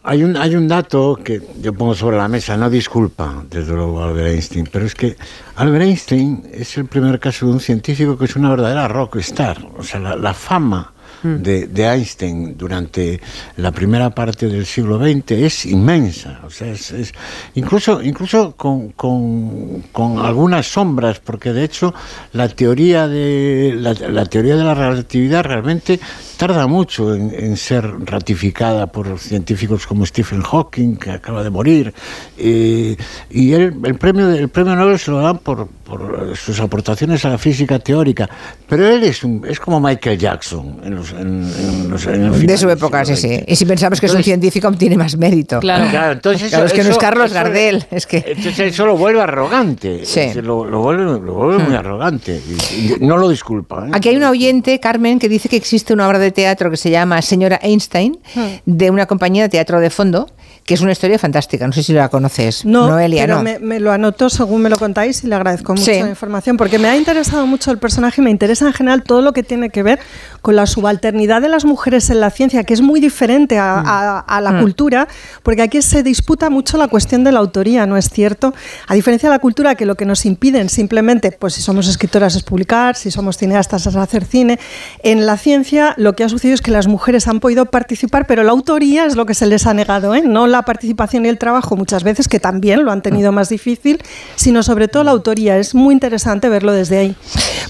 Speaker 53: Hay un, hay un dato que yo pongo sobre la mesa, no disculpa, desde luego, Albert Einstein, pero es que Albert Einstein es el primer caso de un científico que es una verdadera rockstar. O sea, la fama de, de Einstein durante la primera parte del siglo XX es inmensa. O sea, es, incluso, incluso con, con- algunas sombras, porque de hecho la teoría de la, teoría de la relatividad realmente tarda mucho en, ser ratificada por científicos como Stephen Hawking, que acaba de morir. eh, y el, premio, el premio Nobel se lo dan por, por por sus aportaciones a la física teórica, pero él es, un, es como Michael Jackson en los, en, en los, en el
Speaker 1: De su época, sí, sí. Y si pensamos que es un científico, tiene más mérito.
Speaker 53: Claro. Claro, entonces
Speaker 1: Claro,
Speaker 53: eso-
Speaker 1: es que no es Carlos
Speaker 53: eso-
Speaker 1: Gardel, es que...
Speaker 53: Entonces eso lo vuelve arrogante,
Speaker 1: Sí.
Speaker 53: Lo, lo vuelve, lo vuelve muy arrogante y, y no lo disculpa. ¿eh?
Speaker 1: Aquí hay una oyente, Carmen, que dice que existe una obra de teatro que se llama Señora Einstein, de una compañía de teatro de fondo, que es una historia fantástica. No sé si la conoces.
Speaker 52: No,
Speaker 1: Noelia,
Speaker 52: pero
Speaker 1: no.
Speaker 52: Me, me lo anoto según me lo contáis y le agradezco mucho
Speaker 1: Sí.
Speaker 52: la información, porque me ha interesado mucho el personaje y me interesa en general todo lo que tiene que ver con la subalternidad de las mujeres en la ciencia, que es muy diferente a, a- a la
Speaker 1: Mm.
Speaker 52: cultura, porque aquí se disputa mucho la cuestión de la autoría, ¿no es cierto? A diferencia de la cultura, que lo que nos impiden simplemente, pues si somos escritoras es publicar, si somos cineastas es hacer cine, en la ciencia lo que ha sucedido es que las mujeres han podido participar, pero la autoría es lo que se les ha negado, ¿eh? no la participación y el trabajo muchas veces, que también lo han tenido más difícil, sino sobre todo la autoría. Es muy interesante verlo desde ahí.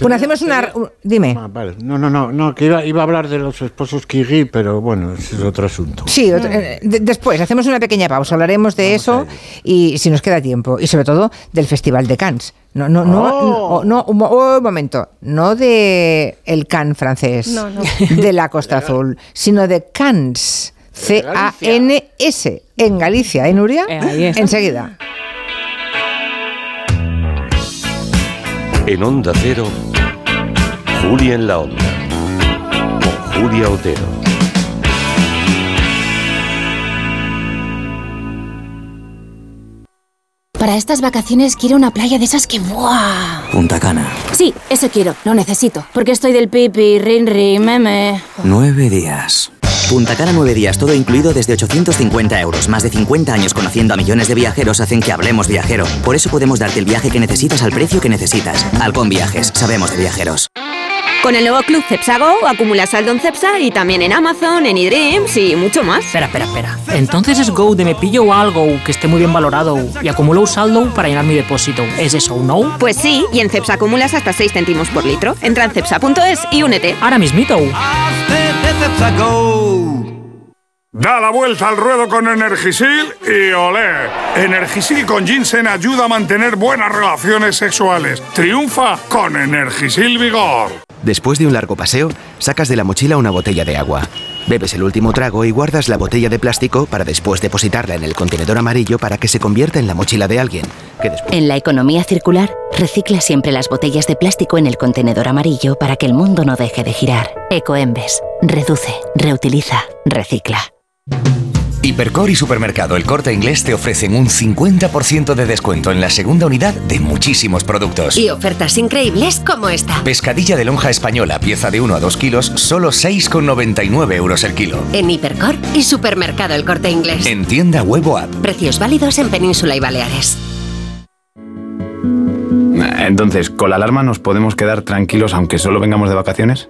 Speaker 1: Bueno, hacemos una... Dime.
Speaker 53: Ah, vale. No, no, no, no, que iba, iba a hablar de los esposos Kiri, pero bueno, ese es otro asunto.
Speaker 1: Sí, otro- eh, de- después hacemos una pequeña pausa, hablaremos de eso y si nos queda tiempo y sobre todo del Festival de Cannes. No, no, no,
Speaker 53: Oh.
Speaker 1: no, no, un, mo- oh, un momento, no de el Cannes francés,
Speaker 52: No, no.
Speaker 1: de la Costa Azul, sino de Cannes, C-A-N-S, en Galicia, ¿eh, Nuria?
Speaker 55: Eh.
Speaker 1: Enseguida.
Speaker 59: En Onda Cero, Julia en la Onda, Julia Otero.
Speaker 60: Para estas vacaciones quiero una playa de esas que ¡buah!
Speaker 61: Punta Cana.
Speaker 60: Sí, eso quiero, lo necesito. Porque estoy del pipi, rin, rin, meme.
Speaker 61: Nueve días. Punta Cana nueve días, todo incluido desde 850 euros. Más de 50 años conociendo a millones de viajeros hacen que hablemos viajero. Por eso podemos darte el viaje que necesitas al precio que necesitas. Alcon Viajes, sabemos de viajeros.
Speaker 62: Con el nuevo club Cepsa Go acumulas saldo en Cepsa y también en Amazon, en eDreams y mucho más.
Speaker 55: Espera, espera, espera. Entonces es Go de me pillo algo que esté muy bien valorado y acumulo un saldo para llenar mi depósito. ¿Es eso, no?
Speaker 62: Pues sí, y en Cepsa acumulas hasta 6 céntimos por litro. Entra en cepsa.es y únete.
Speaker 55: Ahora mismito.
Speaker 63: Da la vuelta al ruedo con Energisil y olé. Energisil con ginseng ayuda a mantener buenas relaciones sexuales. Triunfa con Energisil Vigor.
Speaker 64: Después de un largo paseo, sacas de la mochila una botella de agua. Bebes el último trago y guardas la botella de plástico para después depositarla en el contenedor amarillo para que se convierta en la mochila de alguien.
Speaker 15: En la economía circular, recicla siempre las botellas de plástico en el contenedor amarillo para que el mundo no deje de girar. Ecoembes. Reduce, reutiliza, recicla.
Speaker 16: Hipercor y Supermercado El Corte Inglés te ofrecen un 50% de descuento en la segunda unidad de muchísimos productos.
Speaker 15: Y ofertas increíbles como esta.
Speaker 16: Pescadilla de lonja española, pieza de 1 a 2 kilos, solo 6,99 euros el kilo.
Speaker 15: En Hipercor y Supermercado El Corte Inglés.
Speaker 16: En tienda web o app.
Speaker 15: Precios válidos en Península y Baleares.
Speaker 65: Entonces, ¿con la alarma nos podemos quedar tranquilos aunque solo vengamos de vacaciones?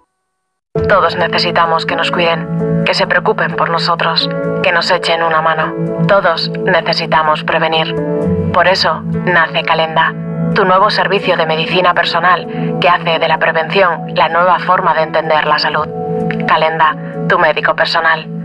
Speaker 66: Todos necesitamos que nos cuiden, que se preocupen por nosotros, que nos echen una mano. Todos necesitamos prevenir. Por eso nace Calenda, tu nuevo servicio de medicina personal que hace de la prevención la nueva forma de entender la salud. Calenda, tu médico personal.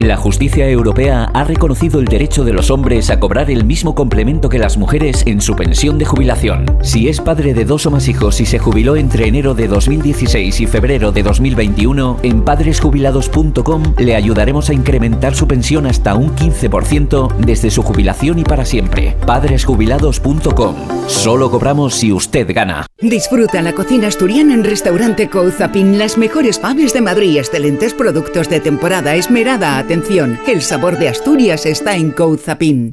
Speaker 50: La justicia europea ha reconocido el derecho de los hombres a cobrar el mismo complemento que las mujeres en su pensión de jubilación. Si es padre de dos o más hijos y se jubiló entre enero de 2016 y febrero de 2021, en padresjubilados.com le ayudaremos a incrementar su pensión hasta un 15% desde su jubilación y para siempre. Padresjubilados.com. Solo cobramos si usted gana.
Speaker 67: Disfruta la cocina asturiana en Restaurante Couzapin. Las mejores faves de Madrid, excelentes productos de temporada, esmerada atención. El sabor de Asturias está en Couzapin.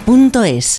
Speaker 68: duchamanía.es.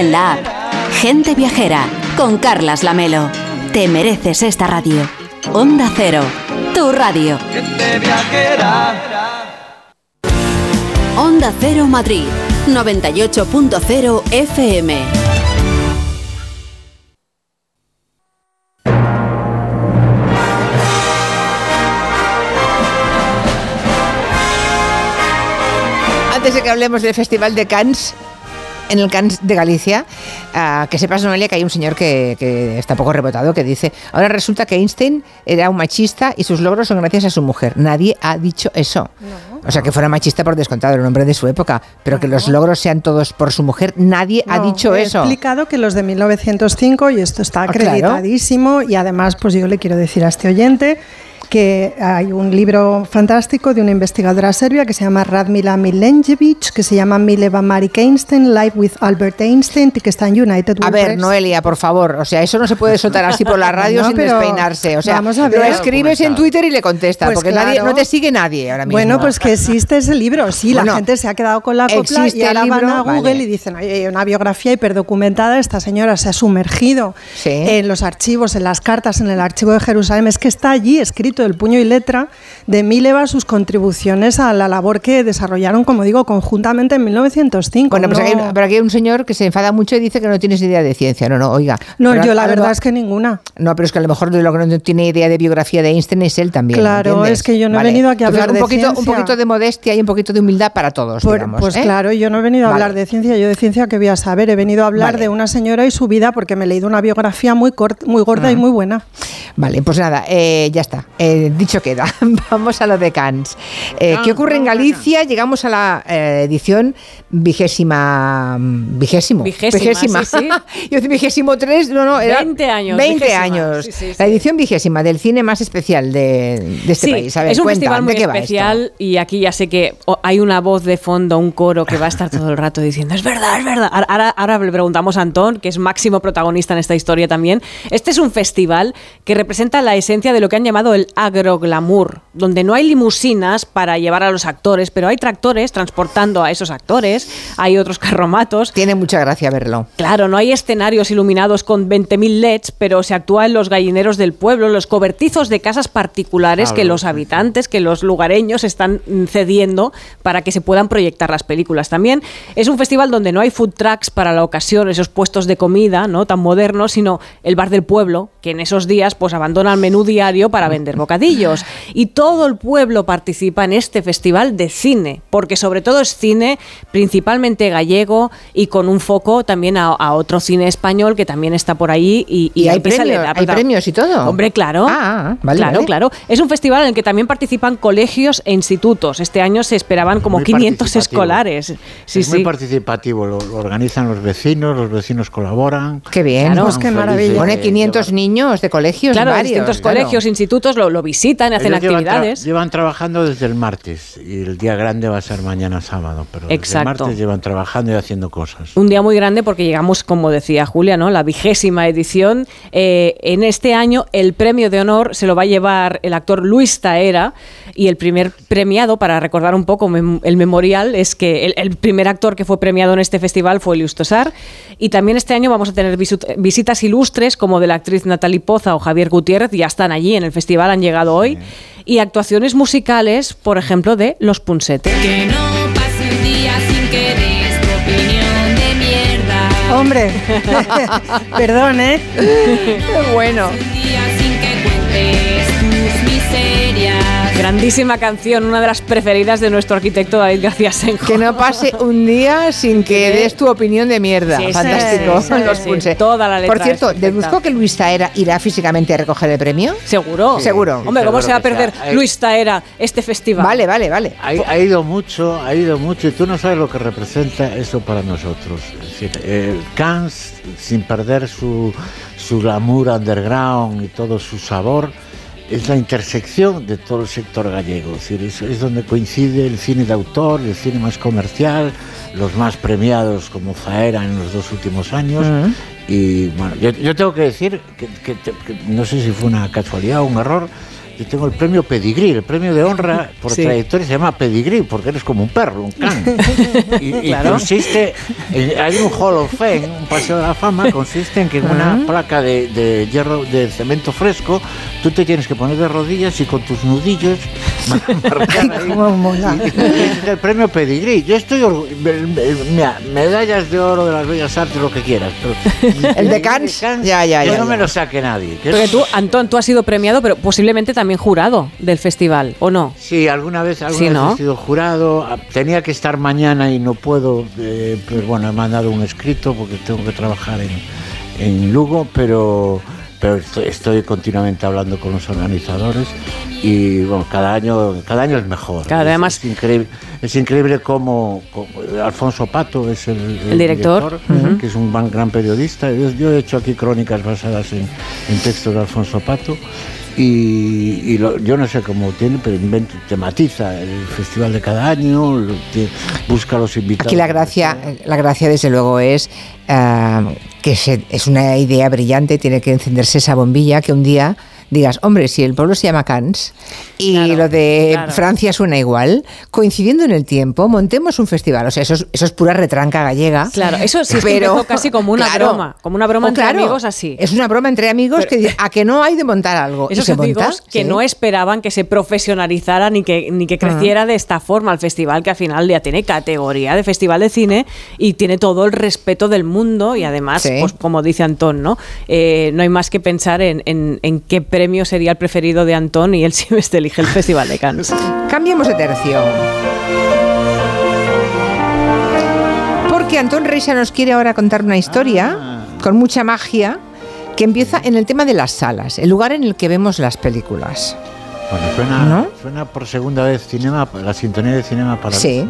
Speaker 20: la app. Gente viajera. Con Carlas Lamelo. Te mereces esta radio. Onda Cero. Tu radio. Onda Cero Madrid. 98.0 FM.
Speaker 1: Antes de que hablemos del Festival de Cannes, en el Cannes de Galicia, ah, que sepas, Noelia, que hay un señor que, que está poco rebotado que dice, ahora resulta que Einstein era un machista y sus logros son gracias a su mujer. Nadie ha dicho eso. O sea, que fuera machista por descontado, era un hombre de su época, pero que los logros sean todos por su mujer, nadie ha dicho
Speaker 52: he
Speaker 1: eso.
Speaker 52: explicado que los de 1905, y esto está
Speaker 1: Ah, claro.
Speaker 52: acreditadísimo, y además, pues yo le quiero decir a este oyente que hay un libro fantástico de una investigadora serbia que se llama Radmila Milenjevic, que se llama Mileva Marik Einstein, Live with Albert Einstein, y que está en United
Speaker 1: A ver. Noelia, por favor, o sea, eso no se puede soltar así por la radio
Speaker 52: No,
Speaker 1: sin despeinarse. O sea,
Speaker 52: vamos a
Speaker 1: lo escribes en Twitter y le contestas,
Speaker 52: Pues
Speaker 1: porque nadie, no te sigue nadie ahora mismo.
Speaker 52: Bueno, pues que existe ese libro, sí,
Speaker 1: Bueno,
Speaker 52: la gente se ha quedado con la copla y ahora van a Google
Speaker 1: vale.
Speaker 52: y dicen, "Oye, hay una biografía hiperdocumentada, esta señora se ha sumergido en los archivos, en las cartas, en el archivo de Jerusalén, es que está allí escrito el puño y letra de Mileva sus contribuciones a la labor que desarrollaron, como digo, conjuntamente en 1905.
Speaker 1: Bueno, pues
Speaker 52: no,
Speaker 1: aquí, hay- pero aquí hay un señor que se enfada mucho y dice que no tienes idea de ciencia. No, no, oiga.
Speaker 52: no, yo la verdad es que ninguna.
Speaker 1: No, pero es que a lo mejor de lo que no tiene idea de biografía de Einstein es él también.
Speaker 52: Claro,
Speaker 1: ¿entiendes?
Speaker 52: es que yo no he venido aquí a
Speaker 1: Entonces,
Speaker 52: hablar
Speaker 1: un
Speaker 52: de
Speaker 1: poquito, Un
Speaker 52: ciencia.
Speaker 1: poquito de modestia y un poquito de humildad para todos,
Speaker 52: Por-
Speaker 1: digamos,
Speaker 52: pues
Speaker 1: ¿eh?
Speaker 52: claro, yo no he venido a
Speaker 1: Vale.
Speaker 52: hablar de ciencia, yo de ciencia que voy a saber, he venido a hablar
Speaker 1: Vale.
Speaker 52: de una señora y su vida porque me he leído una biografía muy, cort- muy gorda y
Speaker 1: Ah.
Speaker 52: muy buena.
Speaker 1: Vale, pues nada, eh, ya está. Eh, dicho queda. Vamos a lo de Cannes. Eh,
Speaker 52: Ah,
Speaker 1: ¿Qué ocurre en Galicia? Llegamos a la eh, edición vigésima. Vigésimo.
Speaker 2: Vigésima, sí, sí.
Speaker 1: Yo decía vigésimo tres, no, no, era
Speaker 2: 20 años,
Speaker 1: 20
Speaker 2: vigésima.
Speaker 1: años.
Speaker 2: Sí,
Speaker 1: La edición vigésima del cine más especial de, de este país. A ver,
Speaker 2: es un
Speaker 1: cuenta,
Speaker 2: festival muy especial y aquí ya sé que hay una voz de fondo, un coro que va a estar todo el rato diciendo, es verdad, es verdad. Ahora- Ahora, ahora le preguntamos a Antón, que es máximo protagonista en esta historia también. Este es un festival que representa la esencia de lo que han llamado el agroglamour, donde no hay limusinas para llevar a los actores, pero hay tractores transportando a esos actores, hay otros carromatos.
Speaker 1: Tiene mucha gracia verlo.
Speaker 2: Claro, no hay escenarios iluminados con 20.000 LEDs, pero se actúa en los gallineros del pueblo, los cobertizos de casas particulares
Speaker 1: Ah,
Speaker 2: que
Speaker 1: Claro.
Speaker 2: los habitantes, que los lugareños están cediendo para que se puedan proyectar las películas. También es un festival donde no hay food trucks para la ocasión, esos puestos de comida no tan modernos, sino el bar del pueblo, que en esos días pues abandona el menú diario para vender bocadillos. Y todo el pueblo participa en este festival de cine, porque sobre todo es cine principalmente gallego y con un foco también a, a otro cine español que también está por ahí y,
Speaker 1: ¿Y hay
Speaker 2: empieza a
Speaker 1: premios- hay premios y todo?
Speaker 2: Hombre, claro.
Speaker 1: Ah, vale,
Speaker 2: claro,
Speaker 1: vale.
Speaker 2: claro. Es un festival en el que también participan colegios e institutos. Este año se esperaban como
Speaker 53: Muy
Speaker 2: 500
Speaker 53: participativo.
Speaker 2: escolares. Sí,
Speaker 53: es muy
Speaker 2: sí.
Speaker 53: participativo, lo, lo organizan los vecinos, los vecinos colaboran.
Speaker 1: Qué bien.
Speaker 53: Están
Speaker 1: Pues qué maravilla. Pone
Speaker 53: de
Speaker 1: 500 niños de colegios,
Speaker 2: claro,
Speaker 1: varios,
Speaker 2: distintos
Speaker 1: claro.
Speaker 2: colegios, institutos lo, lo visitan, hacen
Speaker 53: Ellos llevan tra-
Speaker 2: actividades.
Speaker 53: Llevan, trabajando desde el martes y el día grande va a ser mañana sábado, pero desde el
Speaker 2: Exacto.
Speaker 53: martes llevan trabajando y haciendo cosas.
Speaker 2: Un día muy grande porque llegamos, como decía Julia, ¿no? La vigésima edición. Eh, en este año el premio de honor se lo va a llevar el actor Luis Taera y el primer premiado, para recordar un poco mem- el memorial, es que el, el primer actor que fue premiado en este festival fue Luis Tosar. Y también este año vamos a tener visitas ilustres como de la actriz Natalie Poza o Javier Gutiérrez, ya están allí en el festival, han llegado hoy. Y actuaciones musicales, por ejemplo, de Los Punsetes.
Speaker 69: Que no pase un día sin que des tu opinión de mierda.
Speaker 52: Hombre, perdón, ¿eh?
Speaker 1: bueno.
Speaker 69: Un día sin que cuentes.
Speaker 2: Grandísima canción, una de las preferidas de nuestro arquitecto David García Senjo.
Speaker 1: Que no pase un día sin que des tu opinión de mierda.
Speaker 2: Sí,
Speaker 1: Fantástico.
Speaker 2: sí, sí,
Speaker 1: Los
Speaker 2: sí. Toda la letra
Speaker 1: Por cierto, deduzco que Luis Taera irá físicamente a recoger el premio.
Speaker 2: Seguro.
Speaker 1: Seguro.
Speaker 2: Hombre, ¿cómo
Speaker 53: seguro
Speaker 2: se va a perder
Speaker 53: sea.
Speaker 2: Luis Taera este festival?
Speaker 1: Vale, vale, vale.
Speaker 53: Ha, ha ido mucho, ha ido mucho y tú no sabes lo que representa eso para nosotros. Es decir, eh, Cannes, sin perder su, su glamour underground y todo su sabor, es la intersección de todo el sector gallego. Es decir, es, es donde coincide el cine de autor, el cine más comercial, los más premiados como Faera en los dos últimos años. Y bueno, yo, yo tengo que decir que, que que no sé si fue una casualidad o un error. Yo tengo el premio Pedigrí, el premio de honra por
Speaker 2: Sí.
Speaker 53: trayectoria se llama Pedigrí porque eres como un perro, un can. Y, y
Speaker 2: Claro.
Speaker 53: consiste, en- hay un Hall of Fame, un paseo de la fama, consiste en que en una placa de, de hierro, de cemento fresco, tú te tienes que poner de rodillas y con tus nudillos mar- marcar ahí. Y- y el premio Pedigrí. Yo estoy mira, medallas de oro de las bellas artes, lo que quieras. Pero
Speaker 1: El de Cannes, ya, ya, ya,
Speaker 53: no
Speaker 1: ya.
Speaker 53: me lo saque nadie. que
Speaker 2: Porque tú, Antón, tú has sido premiado, pero posiblemente también jurado del festival, ¿o no?
Speaker 53: Sí, alguna vez, alguna
Speaker 2: Sí,
Speaker 53: vez
Speaker 2: ¿no?
Speaker 53: he sido jurado. Ah, Tenía que estar mañana y no puedo. eh, pues bueno, he mandado un escrito porque tengo que trabajar en, en Lugo, pero, pero estoy, estoy continuamente hablando con los organizadores y bueno, cada año, cada año es mejor.
Speaker 2: Claro,
Speaker 53: es,
Speaker 2: además-
Speaker 53: es increíble, es increíble cómo, cómo- Alfonso Pato es el,
Speaker 2: El director. Ujú.
Speaker 53: que es un gran, gran periodista. Yo, yo he hecho aquí crónicas basadas en, en textos de Alfonso Pato. Y, y lo- yo no sé cómo tiene, pero inventa, tematiza el festival de cada año, lo- busca los invitados.
Speaker 1: Aquí la gracia, la gracia desde luego es eh, que se- es una idea brillante, tiene que encenderse esa bombilla que un día digas, hombre, si el pueblo se llama Cannes y lo de
Speaker 2: claro.
Speaker 1: Francia suena igual, coincidiendo en el tiempo, montemos un festival. O sea, eso es, eso es pura retranca gallega.
Speaker 2: Claro, eso sí es que
Speaker 1: pero,
Speaker 2: casi como una
Speaker 1: claro.
Speaker 2: broma, como una broma entre amigos así.
Speaker 1: Es una broma entre amigos que di- a que no hay de montar algo. ¿Y
Speaker 2: Esos
Speaker 1: se monta?
Speaker 2: amigos que
Speaker 1: Sí.
Speaker 2: no esperaban que se profesionalizara ni que, ni que creciera de esta forma el festival, que al final ya tiene categoría de festival de cine y tiene todo el respeto del mundo y además,
Speaker 1: Sí.
Speaker 2: pues como dice Antón, ¿no? Eh, no hay más que pensar en, en- en qué premio sería el preferido de Antón y él siempre elige el Festival de Cannes.
Speaker 1: Cambiemos de tercio. Porque Antón Reisa nos quiere ahora contar una historia
Speaker 53: Ah.
Speaker 1: con mucha magia que empieza en el tema de las salas, el lugar en el que vemos las películas.
Speaker 53: Bueno, suena,
Speaker 1: ¿No?
Speaker 53: suena por segunda vez cinema, la sintonía de cinema para
Speaker 1: Sí.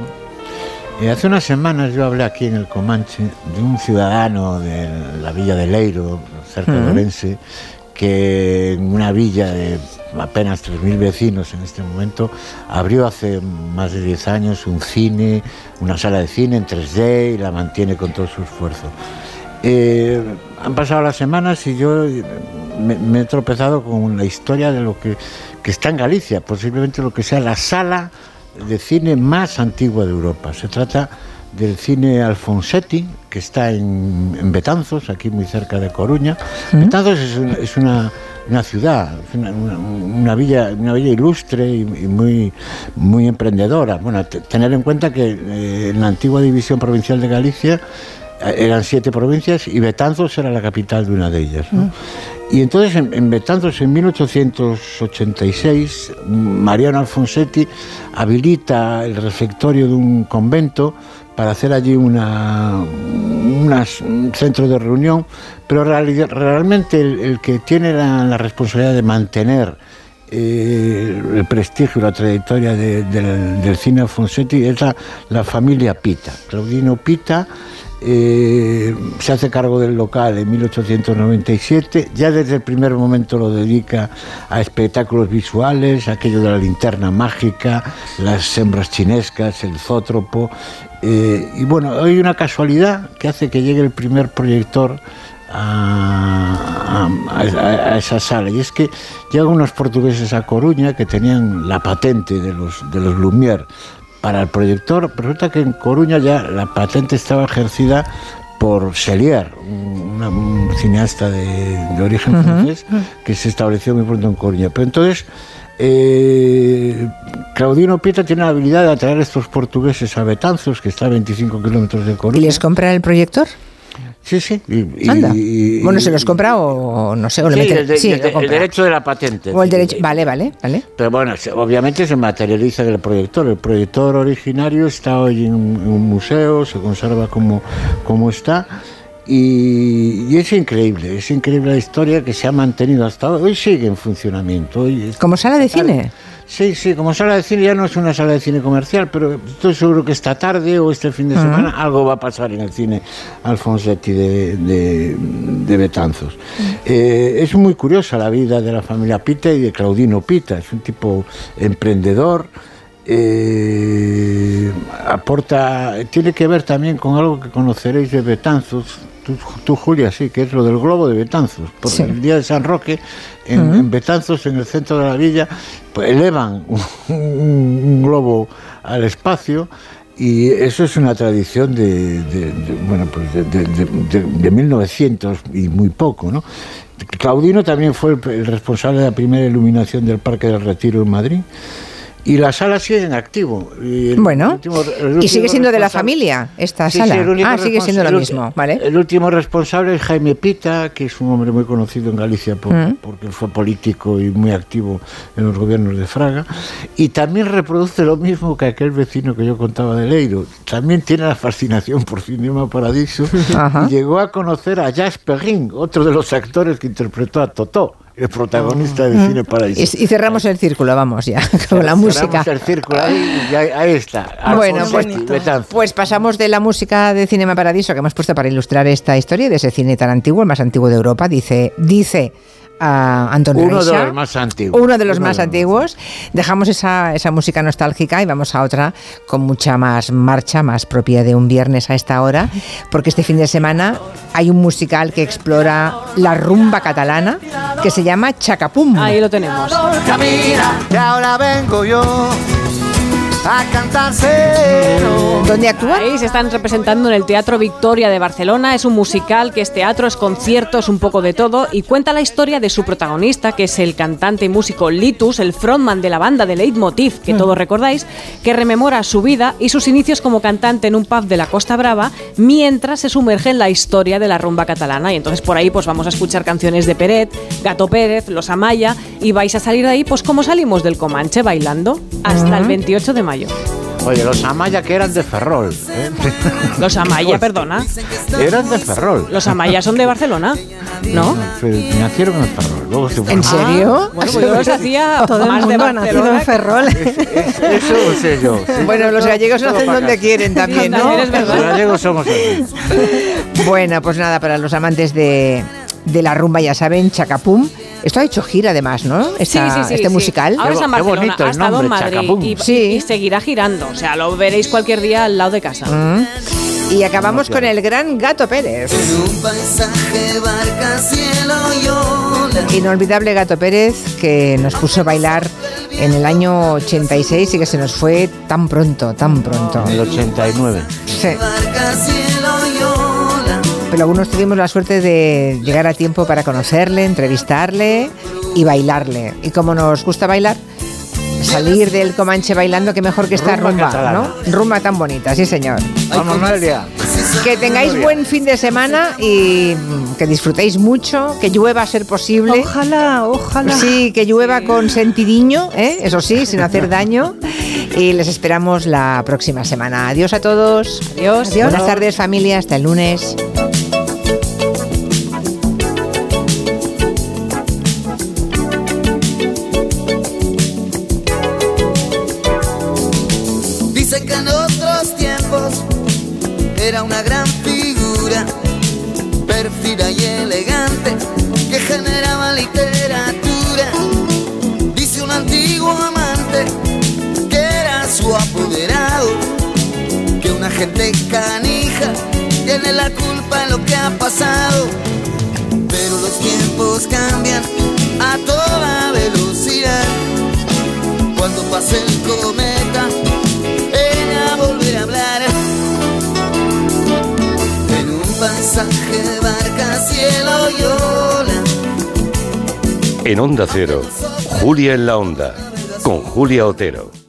Speaker 53: Eh, hace unas semanas yo hablé aquí en el Comanche de un ciudadano de la villa de Leiro, cerca de
Speaker 1: Ujú.
Speaker 53: Orense, que en una villa de apenas 3.000 vecinos en este momento abrió hace más de 10 años un cine, una sala de cine en 3D y la mantiene con todo su esfuerzo. Eh, han pasado las semanas y yo me, me he tropezado con la historia de lo que, que está en Galicia, posiblemente lo que sea la sala de cine más antigua de Europa. Se trata del cine Alfonsetti, que está en, en Betanzos, aquí muy cerca de Coruña. Betanzos es una, es una, una ciudad, una, una- villa, una villa ilustre y, y muy, muy emprendedora. Bueno, te- tener en cuenta que eh, en la antigua división provincial de Galicia eh, eran siete provincias y Betanzos era la capital de una de ellas. ¿no? Y entonces en, en Betanzos en 1886 Mariano Alfonsetti habilita el refectorio de un convento para hacer allí una, unas- un centro de reunión, pero realmente el, que tiene la, responsabilidad de mantener eh, el prestigio la trayectoria de- del, del cine Alfonsetti es la, la familia Pita. Claudino Pita eh, se hace cargo del local en 1897, ya desde el primer momento lo dedica a espectáculos visuales, aquello de la linterna mágica, las hembras chinescas, el zótropo, eh, y bueno, hay una casualidad que hace que llegue el primer proyector a, a- esa sala. Y es que llegan unos portugueses a Coruña que tenían la patente de los, de los Lumière para el proyector. Resulta que en Coruña ya la patente estaba ejercida por Celier, un, cineasta de, de origen francés que se estableció muy pronto en Coruña. Pero entonces eh, Claudino Pieta tiene la habilidad de atraer a estos portugueses a Betanzos, que está a 25 kilómetros de
Speaker 1: ¿Y
Speaker 53: Coruña.
Speaker 1: les compra el proyector?
Speaker 53: Sí, sí. y-
Speaker 1: Anda.
Speaker 53: y-
Speaker 1: bueno, se los compra o no sé, o le
Speaker 53: Sí,
Speaker 1: mete-
Speaker 53: el, de-
Speaker 1: sí,
Speaker 53: el el derecho de la patente.
Speaker 1: O el derecho. Vale, vale, vale.
Speaker 53: Pero bueno, obviamente se materializa en el proyector. El proyector originario está hoy en, un en un museo, se conserva como, como está. Y, y es increíble, es increíble la historia que se ha mantenido hasta hoy. Hoy sigue en funcionamiento. Hoy es-
Speaker 1: ¿Como sala de cine?
Speaker 53: Sí, sí, como sala de cine ya no es una sala de cine comercial, pero estoy seguro que esta tarde o este fin de semana algo va a pasar en el cine Alfonsetti de, de, de Betanzos. Eh, es muy curiosa la vida de la familia Pita y de Claudino Pita, es un tipo emprendedor. eh, aporta, tiene que ver también con algo que conoceréis de Betanzos, tú, tú, Julia, sí, que es lo del globo de Betanzos, porque
Speaker 1: Sí.
Speaker 53: el día de San Roque en, Betanzos, en el centro de la villa, pues elevan un, un globo al espacio y eso es una tradición de, de- de- bueno, pues de, de- de- de- de 1900 y muy poco, ¿no? Claudino también fue el responsable de la primera iluminación del Parque del Retiro en Madrid. Y la sala sigue en activo. Y
Speaker 1: Bueno,
Speaker 53: último-
Speaker 1: y sigue siendo de la familia esta
Speaker 53: Sí,
Speaker 1: sala.
Speaker 53: sí,
Speaker 1: ah, sigue siendo lo mismo, ¿vale?
Speaker 53: El último responsable es Jaime Pita, que es un hombre muy conocido en Galicia por-
Speaker 1: Mm.
Speaker 53: porque fue político y muy activo en los gobiernos de Fraga. Y también reproduce lo mismo que aquel vecino que yo contaba de Leiro. También tiene la fascinación por Cinema Paradiso
Speaker 1: Ajá.
Speaker 53: y llegó a conocer a Jacques Perrin, otro de los actores que interpretó a Totó, el protagonista de. Cine Paradiso.
Speaker 1: Y, y cerramos el círculo, vamos ya, con la música.
Speaker 53: Cerramos el círculo ahí, y ahí, ahí está.
Speaker 1: Bueno, pues,
Speaker 53: Betanzos.
Speaker 1: pues pasamos de la música de Cinema Paradiso que hemos puesto para ilustrar esta historia de ese cine tan antiguo, el más antiguo de Europa, dice, dice a Anton
Speaker 53: Uno de los más antiguos.
Speaker 1: Uno de los
Speaker 53: Uno
Speaker 1: más
Speaker 53: de los
Speaker 1: antiguos. Dejamos esa, esa música nostálgica y vamos a otra con mucha más marcha, más propia de un viernes a esta hora, porque este fin de semana hay un musical que explora la rumba catalana que se llama Chacapum.
Speaker 70: Ahí lo tenemos.
Speaker 41: Camina, y ahora vengo yo a cantárselo.
Speaker 1: ¿Dónde actúan?
Speaker 70: Ahí se están representando en el Teatro Victoria de Barcelona. Es un musical que es teatro, es concierto, es un poco de todo y cuenta la historia de su protagonista, que es el cantante y músico Litus, el frontman de la banda de Leitmotiv, que todos recordáis, que rememora su vida y sus inicios como cantante en un pub de la Costa Brava, mientras se sumerge en la historia de la rumba catalana. Y entonces por ahí pues vamos a escuchar canciones de Peret, Gato Pérez, Los Amaya y vais a salir de ahí pues como salimos del Comanche bailando hasta el 28 de mayo.
Speaker 53: Oye, los Amaya que eran de Ferrol. ¿eh?
Speaker 70: Los Amaya, perdona.
Speaker 53: Eran de Ferrol.
Speaker 70: Los Amaya son de Barcelona, ¿no?
Speaker 53: Nacieron en Ferrol. Luego se
Speaker 1: ¿En serio?
Speaker 70: Bueno, pues yo los hacía
Speaker 52: Todo el
Speaker 70: más de
Speaker 52: nacido en Ferrol.
Speaker 53: Eso lo sé yo. sí.
Speaker 1: Bueno, los gallegos nacen
Speaker 53: para
Speaker 1: donde quieren también, ¿no?
Speaker 70: Es
Speaker 53: Los gallegos somos así.
Speaker 1: Bueno, pues nada, para los amantes de, de la rumba, ya saben, Chacapum. Esto ha hecho gira además, ¿no?
Speaker 70: Sí,
Speaker 1: Esta-
Speaker 70: sí, sí.
Speaker 1: este
Speaker 70: sí.
Speaker 1: musical.
Speaker 70: Ahora está en Barcelona,
Speaker 53: bonito el
Speaker 70: ha estado en Madrid y,
Speaker 1: Sí.
Speaker 70: y seguirá girando. O sea, lo veréis cualquier día al lado de casa.
Speaker 1: Mm. Y acabamos con el gran Gato Pérez.
Speaker 41: Un paisaje, barca, cielo y.
Speaker 1: Inolvidable Gato Pérez que nos puso a bailar en el año 86 y que se nos fue tan pronto, tan pronto.
Speaker 53: En el 89.
Speaker 1: Sí. Pero algunos tuvimos la suerte de llegar a tiempo para conocerle, entrevistarle y bailarle. Y como nos gusta bailar, salir del Comanche bailando, que mejor que esta
Speaker 53: Rumba
Speaker 1: rumba. ¿no? Rumba tan bonita, sí señor.
Speaker 53: Vamos, Noelia.
Speaker 1: Que tengáis buen fin de semana y que disfrutéis mucho, que llueva a ser posible.
Speaker 52: Ojalá, ojalá.
Speaker 1: Sí, que llueva con sentidiño, ¿eh? eso sí, sin hacer daño. Y les esperamos la próxima semana. Adiós a todos.
Speaker 70: Adiós.
Speaker 1: Buenas tardes familia, hasta el lunes.
Speaker 41: Pase el cometa, ella volverá a hablar. En un pasaje barca, cielo y ola.
Speaker 22: En Onda Cero, Julia en la Onda, con Julia Otero.